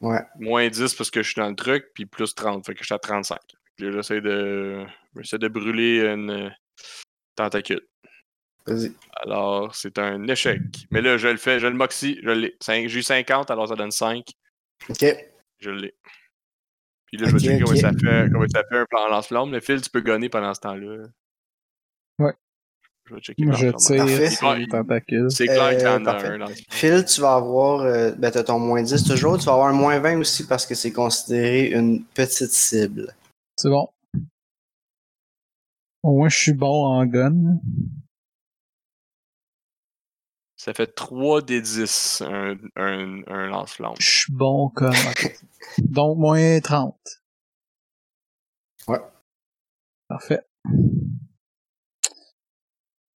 Ouais. Moins 10 parce que je suis dans le truc, puis plus 30. Fait que je suis à 35. Fait que là, j'essaie de. J'essaie de brûler une tentacule. Vas-y. Alors, c'est un échec. Mais là, je le fais, je le moxie, je l'ai. J'ai eu 50, alors ça donne 5. Ok. Je l'ai. Puis là, je vais Ok, checker ok. comment, ça fait, comment ça fait un plan lance-flamme. Le fil, tu peux gonner pendant ce temps-là. Ouais. Je vais checker. Je tire. C'est clair qu'il y en a parfait. un dans le Phil, tu vas avoir, euh, ben t'as ton moins 10 toujours, tu vas avoir un moins 20 aussi parce que c'est considéré une petite cible. C'est bon. Au moins, je suis bon en gun. Ça fait 3 des 10, un, un, un lance-flamme. Je suis bon comme... Donc, moins 30. Ouais. Parfait.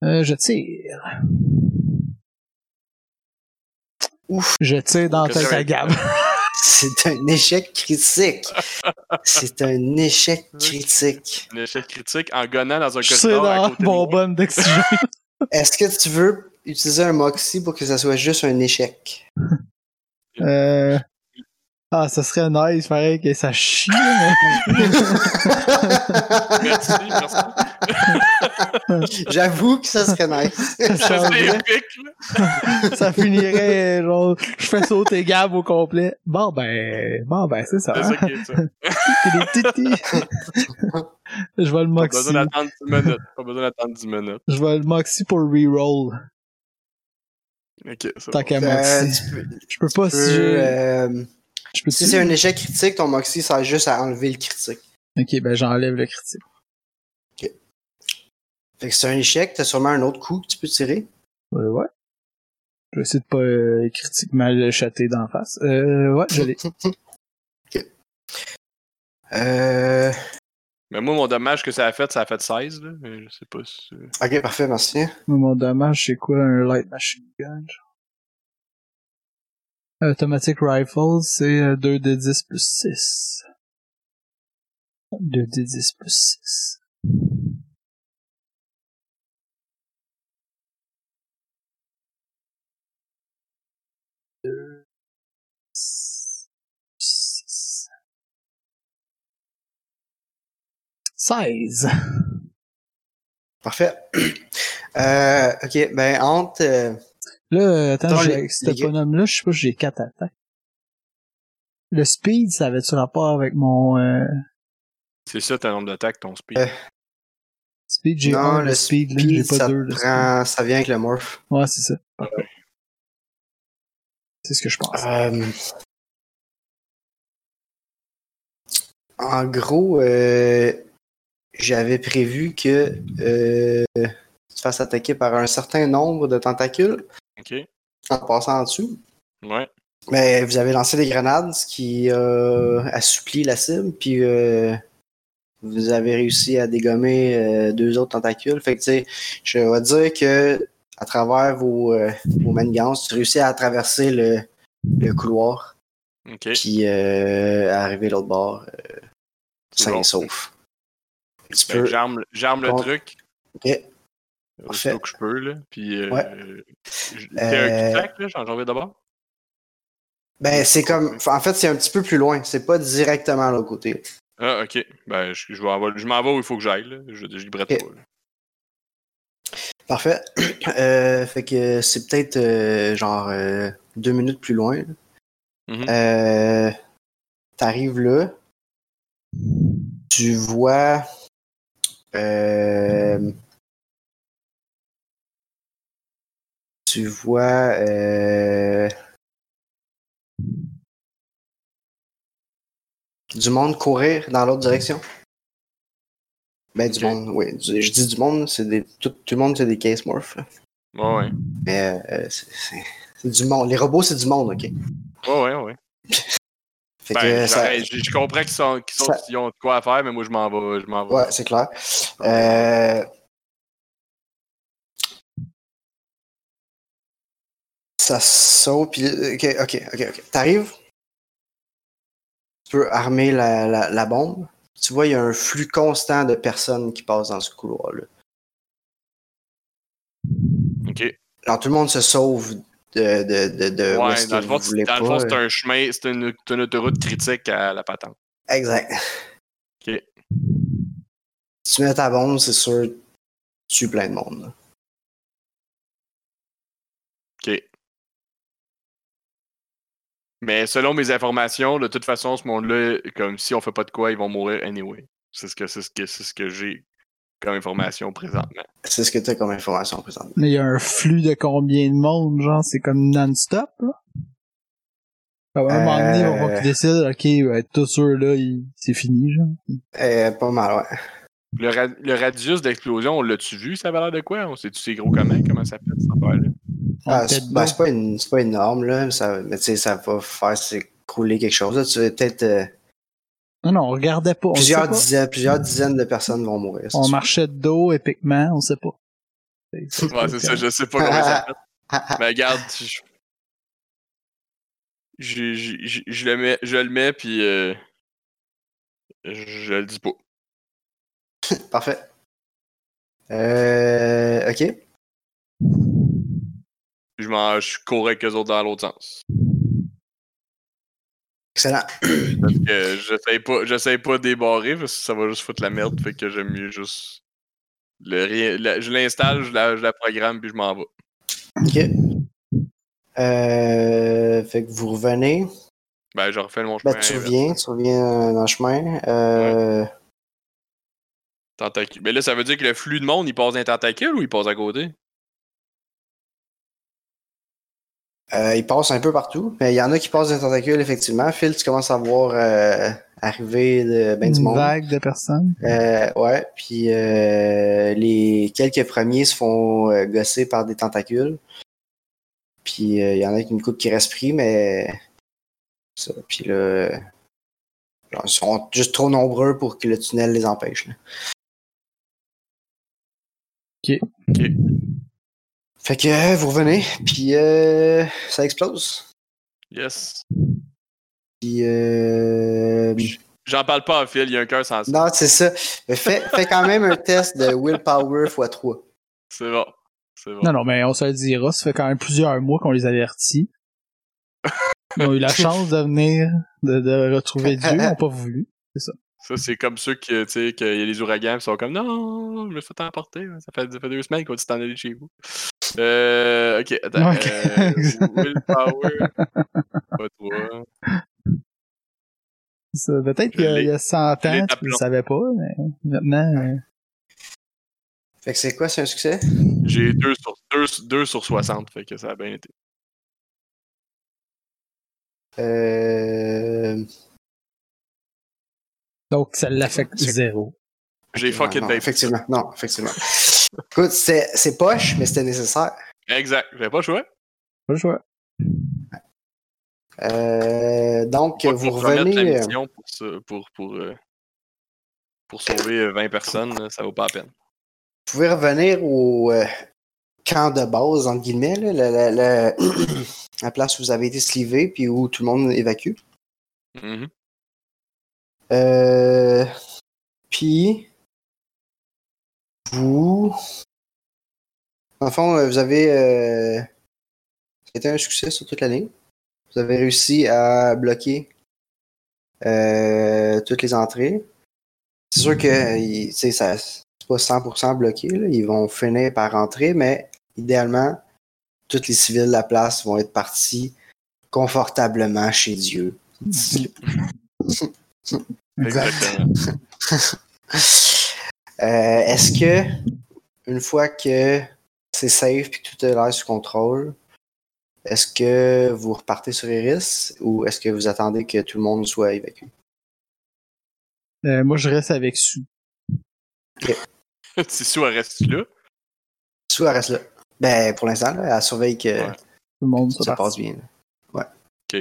Euh, je tire. Ouf. Je tire dans ça Gab. C'est un échec critique. C'est un échec critique. Un échec critique en gonnant dans un corridor à dans côté de mon bonne d'oxygène. Est-ce que tu veux utiliser un Moxie pour que ça soit juste un échec? Euh... Ah, ça serait nice, pareil, que ça chie, mais... Merci, merci. J'avoue que ça serait nice. ça, changerait. épique, là. ça finirait, genre, je fais sauter Gab au complet. Bon, ben, bon, ben, c'est ça. C'est ça qui est ça. Je vais le Pas moxie. besoin d'attendre 10 minutes. Pas besoin d'attendre 10 minutes. Je vais le moxie pour reroll. Ok, Tant bon. qu'à Euh, peux, Je peux pas tu si euh, Je peux si c'est un échec critique, ton Moxie sert juste à enlever le critique. Ok, ben j'enlève le critique. Fait que c'est un échec, t'as sûrement un autre coup que tu peux tirer. Ouais, ouais. Je vais essayer de pas euh, critiquement le chater d'en face. Euh, ouais, je l'ai. Euh... Mais moi, mon dommage que ça a fait, ça a fait 16, là. Mais je sais pas si. Ok, parfait, merci. Moi, Mon dommage, c'est quoi un light machine gun? Automatic Rifle, c'est euh, 2 d 10 plus 6. 2 d 10 plus 6. 16. Parfait. Euh, ok, ben entre. euh, Là, euh, attends, Attends, j'ai- les- avec ce les gars- bonhomme-là, je sais pas, j'ai 4 attaques. Le speed, ça avait-tu rapport avec mon euh, C'est ça ta nombre d'attaques, ton speed. Euh, speed? J'ai non, 1 le de speed, là, j'ai speed, pas ça, 2 de prend, ça vient avec le morph. speed. Ouais, c'est ça. C'est ce que je pense. Euh, en gros, euh, j'avais prévu que euh, tu te fasses attaquer par un certain nombre de tentacules Ok. en passant en dessous. Ouais. Mais vous avez lancé des grenades, ce qui a assoupli la cible, puis euh, vous avez réussi à dégommer euh, deux autres tentacules. Fait que, tu sais, je vais dire que à travers vos, euh, vos manigances, tu réussis à traverser le, le couloir, Ok. puis euh, à arriver l'autre bord, euh, sain et sauf. Que peux. J'arme j'arme le truc. Ok. Aussitôt que je peux, là. Puis. Euh, Ouais. T'es un Euh, cul-de-sac, là, j'en reviens d'abord? Ben, c'est comme. En fait, c'est un petit peu plus loin. C'est pas directement à l'autre côté. Ah, ok. Ben, je, je vais je m'en vais où il faut que j'aille, là. Je, je librette Ok. pas, là. Parfait. Euh, fait que c'est peut-être euh, genre euh, deux minutes plus loin. Mhm. Euh, T'arrives là. Tu vois. Euh, tu vois. euh, du monde courir dans l'autre direction? Ben, du monde, oui. Du- Je dis du monde, c'est des. Tout, tout le monde, c'est des case morphs. Ouais, ouais. Mais euh, c'est du monde. Les robots, c'est du monde, ok? Ouais, ouais, ouais. Fait Ben, que ça- j'arrête. je, je comprends qu'ils sont, ça- ont de quoi à faire, mais moi, je m'en vais. Je vais. Ouais, c'est clair. Euh... Ça saute, puis... Ok, ok, ok, ok. T'arrives, tu peux armer la, la, la bombe. Tu vois, il y a un flux constant de personnes qui passent dans ce couloir-là. Ok. Alors, tout le monde se sauve de, de, de, Ouais, dans le fond, c'est un chemin, c'est une, une autoroute critique à la patente. Exact. Ok. Si tu mets ta bombe, c'est sûr, tu plein de monde. là. Ok. Mais selon mes informations, de toute façon, ce monde-là, comme si on fait pas de quoi, ils vont mourir anyway. C'est ce que c'est ce que c'est ce que j'ai comme information présentement. C'est ce que tu as comme information présentement. Mais il y a un flux de combien de monde, genre, c'est comme non-stop, là? À un moment donné, on va Euh. qu'ils décident, ok, ouais, tous ceux-là, ils- c'est fini, genre. Euh, pas mal, ouais. Le, ra- le radius d'explosion, on l'a-tu vu, ça avait l'air de quoi? On sait-tu c'est gros comment? Comment ça fait cette affaire-là? Ah, c'est ben, pas, une- pas énorme, là. Ça, mais tu sais, ça va faire s'écrouler quelque chose. Là. Tu vas peut-être. euh, Non, non, on regardait pas. On, plusieurs, sait pas. dizaines, plusieurs dizaines de personnes vont mourir. on sûr. marchait de dos, épiquement, on sait pas. Ouais, c'est ça, je sais pas comment ça fait. Mais regarde, je, je, je, je- je le mets, je le mets, puis euh, je le dis pas. Parfait. Euh, ok. Je, m'en, je cours avec eux autres dans l'autre sens. Excellent. Parce que j'essaie pas, j'essaie pas de débarrer parce que ça va juste foutre la merde. Fait que j'aime mieux juste. Le, rien- la- je l'installe, je la, je la programme, puis je m'en vais. Ok. Euh, fait que vous revenez. Ben, je refais mon chemin. Ben, tu reviens, tu reviens dans le chemin. Euh, Tentacule. Mais là, ça veut dire que le flux de monde, il passe d'un tentacule ou il passe à côté? Euh, il passe un peu partout. Mais il y en a qui passent des tentacules, effectivement. Phil, tu commences à voir euh, arriver de, ben, du Une monde. vague de personnes. Euh, ouais, puis euh, les quelques premiers se font euh, gosser par des tentacules. Puis il y en a qui une coupe qui reste pris, mais ça. Puis là, genre, ils sont juste trop nombreux pour que le tunnel les empêche. là. Ok. Ok. Fait que euh, vous revenez, puis euh, ça explose. Yes. Puis, euh... J'en parle pas en fil, il y a un cœur sans ça. Non, c'est ça. Mais fais, fais quand même un test de willpower x3. C'est bon. C'est bon. Non, non, mais on se le dira, ça fait quand même plusieurs mois qu'on les avertit. Ils ont eu la chance de venir, de, de retrouver Dieu, ils n'ont pas voulu. Ça, c'est comme ceux qui, tu sais, qu'il y a les ouragans qui sont comme non, je me fais emporter. Ça fait, ça fait deux semaines qu'on dit t'en aller chez vous. Euh, ok, attends. Ok. Euh, willpower. Pas toi. Ça, Peut-être qu'il y, a- il y a 100 Je l'ai ans, tu le savais pas, mais maintenant, euh, Fait que c'est quoi, c'est un succès? J'ai 2 sur, deux, deux sur 60, fait que ça a bien été. Euh... donc ça l'affecte zéro. J'ai de non, Effectivement, non, effectivement. Écoute, c'est c'est poche, mais c'était nécessaire. Exact. J'avais pas le choix. Pas le choix. Euh, donc, Pas vous la revenez... euh, pour, pour, pour, euh, pour sauver euh, 20 personnes, là, ça vaut pas la peine. Vous pouvez revenir au euh, camp de base, entre guillemets, là, la, la- la- la place où vous avez été slivé puis où tout le monde évacue. Mhm. Euh, puis, vous. En fond, euh, vous avez. Euh, c'était un succès sur toute la ligne. Vous avez réussi à bloquer euh, toutes les entrées. C'est sûr que c'est pas 100% bloqué. Ils vont finir par rentrer, mais idéalement, tous les civils de la place vont être partis confortablement chez Dieu. Exactement. Euh, Est-ce que une fois que c'est safe et que tout est l'air sous contrôle, est-ce que vous repartez sur Iris ou est-ce que vous attendez que tout le monde soit évacué? Euh, moi, je reste avec Sue. C'est sûr, elle reste là. Sue, elle reste là. Ben, pour l'instant, là, elle surveille que Ouais. Tout le monde ça soit passe bien. là. Ok.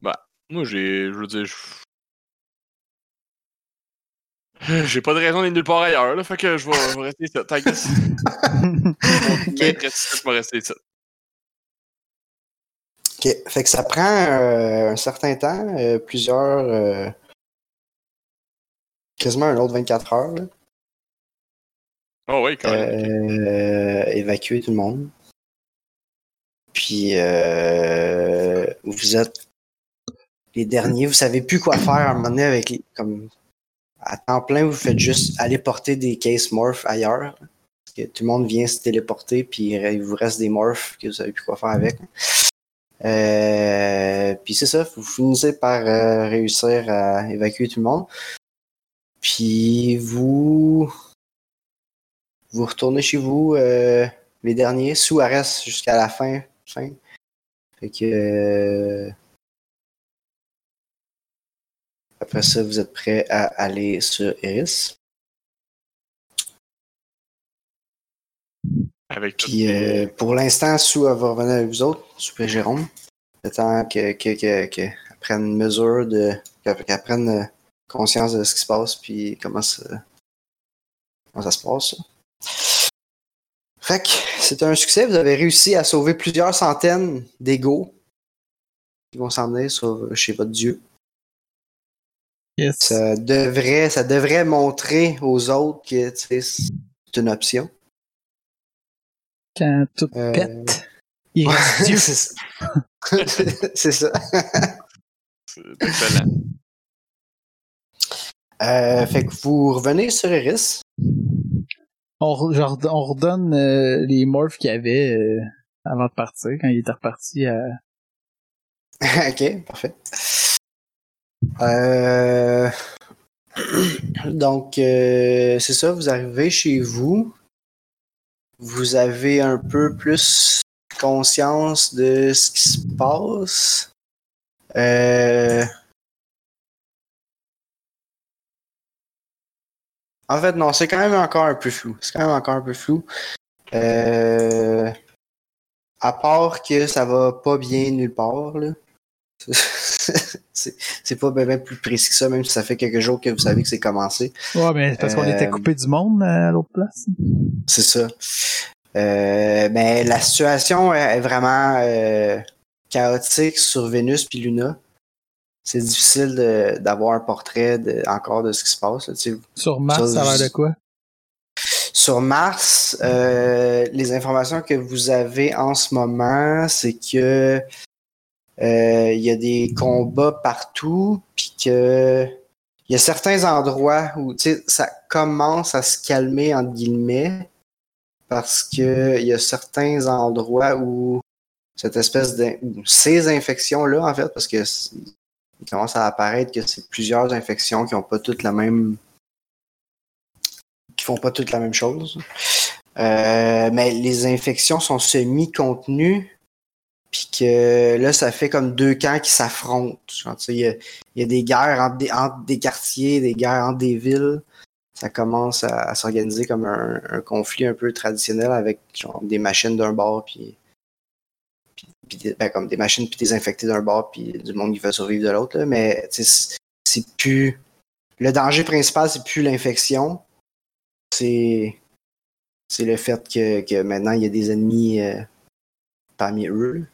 Bah, moi, j'ai. Je veux dire. je- J'ai pas de raison d'être nulle part ailleurs, là, fait que je vais, rester ici. T'inquiète. Ok. Je vais rester ici. Ok. Fait que ça prend euh, un certain temps, euh, plusieurs. euh, quasiment un autre 24 heures, là, Oh, oui, quand même. euh, évacuer tout le monde. Puis euh, vous êtes les derniers, vous savez plus quoi faire à un moment donné avec les, comme à temps plein, vous faites juste aller porter des cases morph ailleurs. Parce que tout le monde vient se téléporter, puis il vous reste des morphs que vous savez plus quoi faire avec. Euh, puis c'est ça, vous finissez par euh, réussir à évacuer tout le monde. Puis vous vous retournez chez vous, euh, les derniers, sous reste jusqu'à la fin. fin. Fait que. Après ça, vous êtes prêts à aller sur Iris. Avec. Puis euh, pour l'instant, Sue elle va revenir avec vous autres, Sue et Jérôme. Le temps que, que, que, que qu'elle prenne mesure de. qu'elle qu'elle prenne euh, conscience de ce qui se passe, puis comment ça, comment ça se passe. ça. Fait que c'est un succès. Vous avez réussi à sauver plusieurs centaines d'égaux qui vont s'emmener chez votre dieu. Yes. Ça devrait, ça devrait montrer aux autres que tu sais, c'est une option. Quand tout Euh, pète, il reste Dieu. c'est ça. c'est ça. C'est excellent. Euh, fait que vous revenez sur Iris. On, re- on redonne euh, les morphs qu'il y avait euh, avant de partir, quand il était reparti à... ok, parfait. Euh, Donc, euh, c'est ça, vous arrivez chez vous. Vous avez un peu plus conscience de ce qui se passe. Euh, En fait, non, c'est quand même encore un peu flou. C'est quand même encore un peu flou. À part que ça va pas bien nulle part, là. c'est pas bien plus précis que ça, même si ça fait quelques jours que vous savez que c'est commencé. Ouais, mais c'est parce qu'on Euh, était coupé du monde euh, à l'autre place. C'est ça. Euh, mais la situation est vraiment euh, chaotique sur Vénus puis Luna. C'est difficile d'avoir un portrait de- encore de ce qui se passe. là. Sur Mars, Ça, ça a l'air je- de quoi? Sur Mars, euh, les informations que vous avez en ce moment, c'est que euh, il y a des combats partout, puis que il y a certains endroits où ça commence à se calmer entre guillemets, parce que il y a certains endroits où cette espèce de ces infections là en fait, parce que il commence à apparaître que c'est plusieurs infections qui ont pas toutes la même qui font pas toutes la même chose. Euh, mais les infections sont semi-contenues, puis que là, ça fait comme deux camps qui s'affrontent. Il y a, y a des guerres entre des, quartiers, des guerres entre des villes. Ça commence à, s'organiser comme un, conflit un peu traditionnel avec genre, des machines d'un bord, puis, puis, ben, comme des machines puis des infectés d'un bord, puis du monde qui veut survivre de l'autre. Mais c'est plus le danger principal, c'est plus l'infection, c'est c'est le fait que, que maintenant il y a des ennemis euh, parmi eux.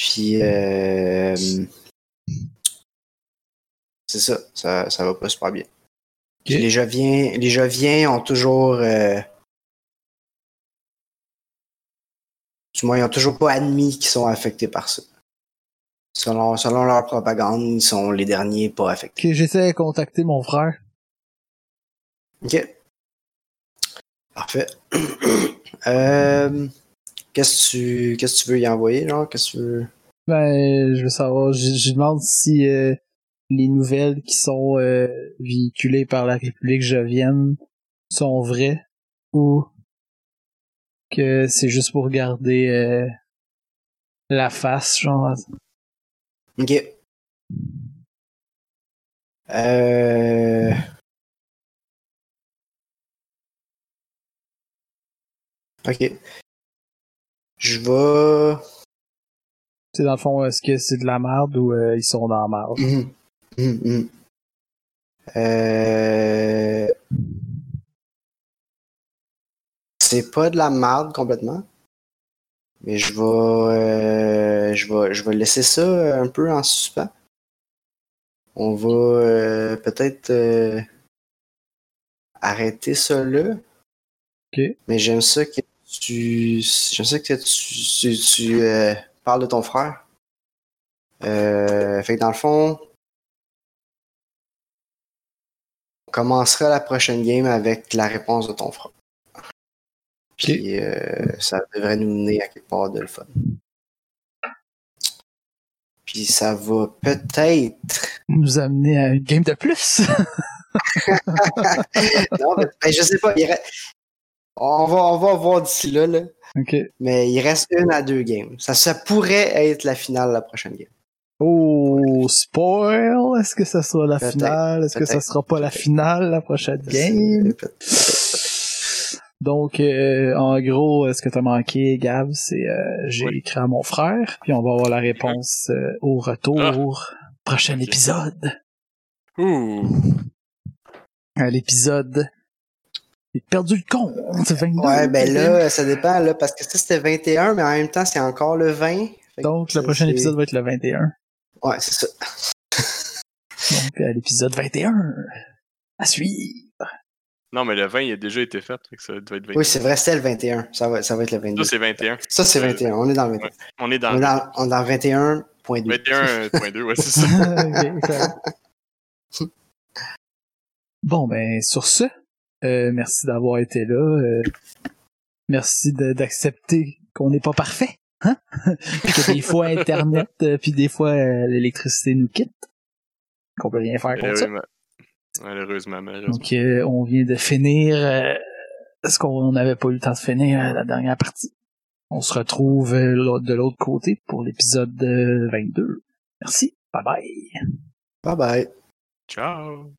Puis euh, c'est ça, ça, ça va pas super bien. Les Joviens, les Joviens ont toujours euh, du moins ils ont toujours pas admis qu'ils sont affectés par ça. Selon, selon leur propagande, ils sont les derniers pas affectés. Ok, j'essaie de contacter mon frère. Ok. Parfait. euh, qu'est-ce que tu qu'est-ce que tu veux y envoyer, genre? Qu'est-ce que tu veux? Ben, je veux savoir, je, je demande si euh, les nouvelles qui sont euh, véhiculées par la République jovienne sont vraies ou que c'est juste pour garder euh, la face, genre. Ok. Euh... Ok. Je vais. C'est dans le fond, est-ce que c'est de la merde ou euh, ils sont dans la merde? Mhm. Mhm, mhm. Euh... C'est pas de la merde complètement. Mais je vais, euh, je vais, je vais laisser ça un peu en suspens. On va euh, peut-être euh, arrêter ça là. Ok. Mais j'aime ça que tu, j'aime ça que tu, tu, tu, euh, parles de ton frère. Euh, fait que dans le fond, on commencera la prochaine game avec la réponse de ton frère. Puis euh, ça devrait nous mener à quelque part de le fun. Puis ça va peut-être. Nous amener à une game de plus? non, mais, ben, je sais pas. il On va, on va voir d'ici là, là. ok. Mais il reste une à deux games. Ça, ça pourrait être la finale de la prochaine game. Oh, spoil! Est-ce que ça sera la finale? Est-ce que ça sera pas la finale, la prochaine game? Donc, euh, en gros, euh, ce que t'as manqué, Gab, c'est euh, j'ai Oui. écrit à mon frère, puis on va avoir la réponse euh, au retour. Prochain Ok. épisode. Ouh. À l'épisode. J'ai perdu le compte. 22. Ouais, ben là, ça dépend, là, parce que ça, c'était 21, mais en même temps, c'est encore le 20. Fait que Donc, le c'est- prochain c'est- épisode va être le 21. Ouais, c'est ça. Donc, à l'épisode 21. À suivre. Non, mais le 20, il a déjà été fait. fait que ça doit être 21. Oui, c'est vrai, c'était le 21. Ça va, ça va être le 22. Ça, c'est 21. Ça, c'est 21. On est dans le 21. Ouais. On est On dans est dans, on est dans 21.2. 21.2, ouais, c'est ça. Bon, ben, sur ce, euh, merci d'avoir été là. euh, merci d'accepter qu'on n'est pas parfait. Hein? Puis que des fois, Internet, euh, puis des fois, euh, l'électricité nous quitte. Qu'on peut rien faire contre ça. Malheureusement, malheureusement. malheureusement. Donc, euh, on vient de finir euh, ce qu'on n'avait pas eu le temps de finir euh, la dernière partie. On se retrouve euh, de l'autre côté pour l'épisode euh, 22. Merci. Bye bye. Bye bye. Ciao.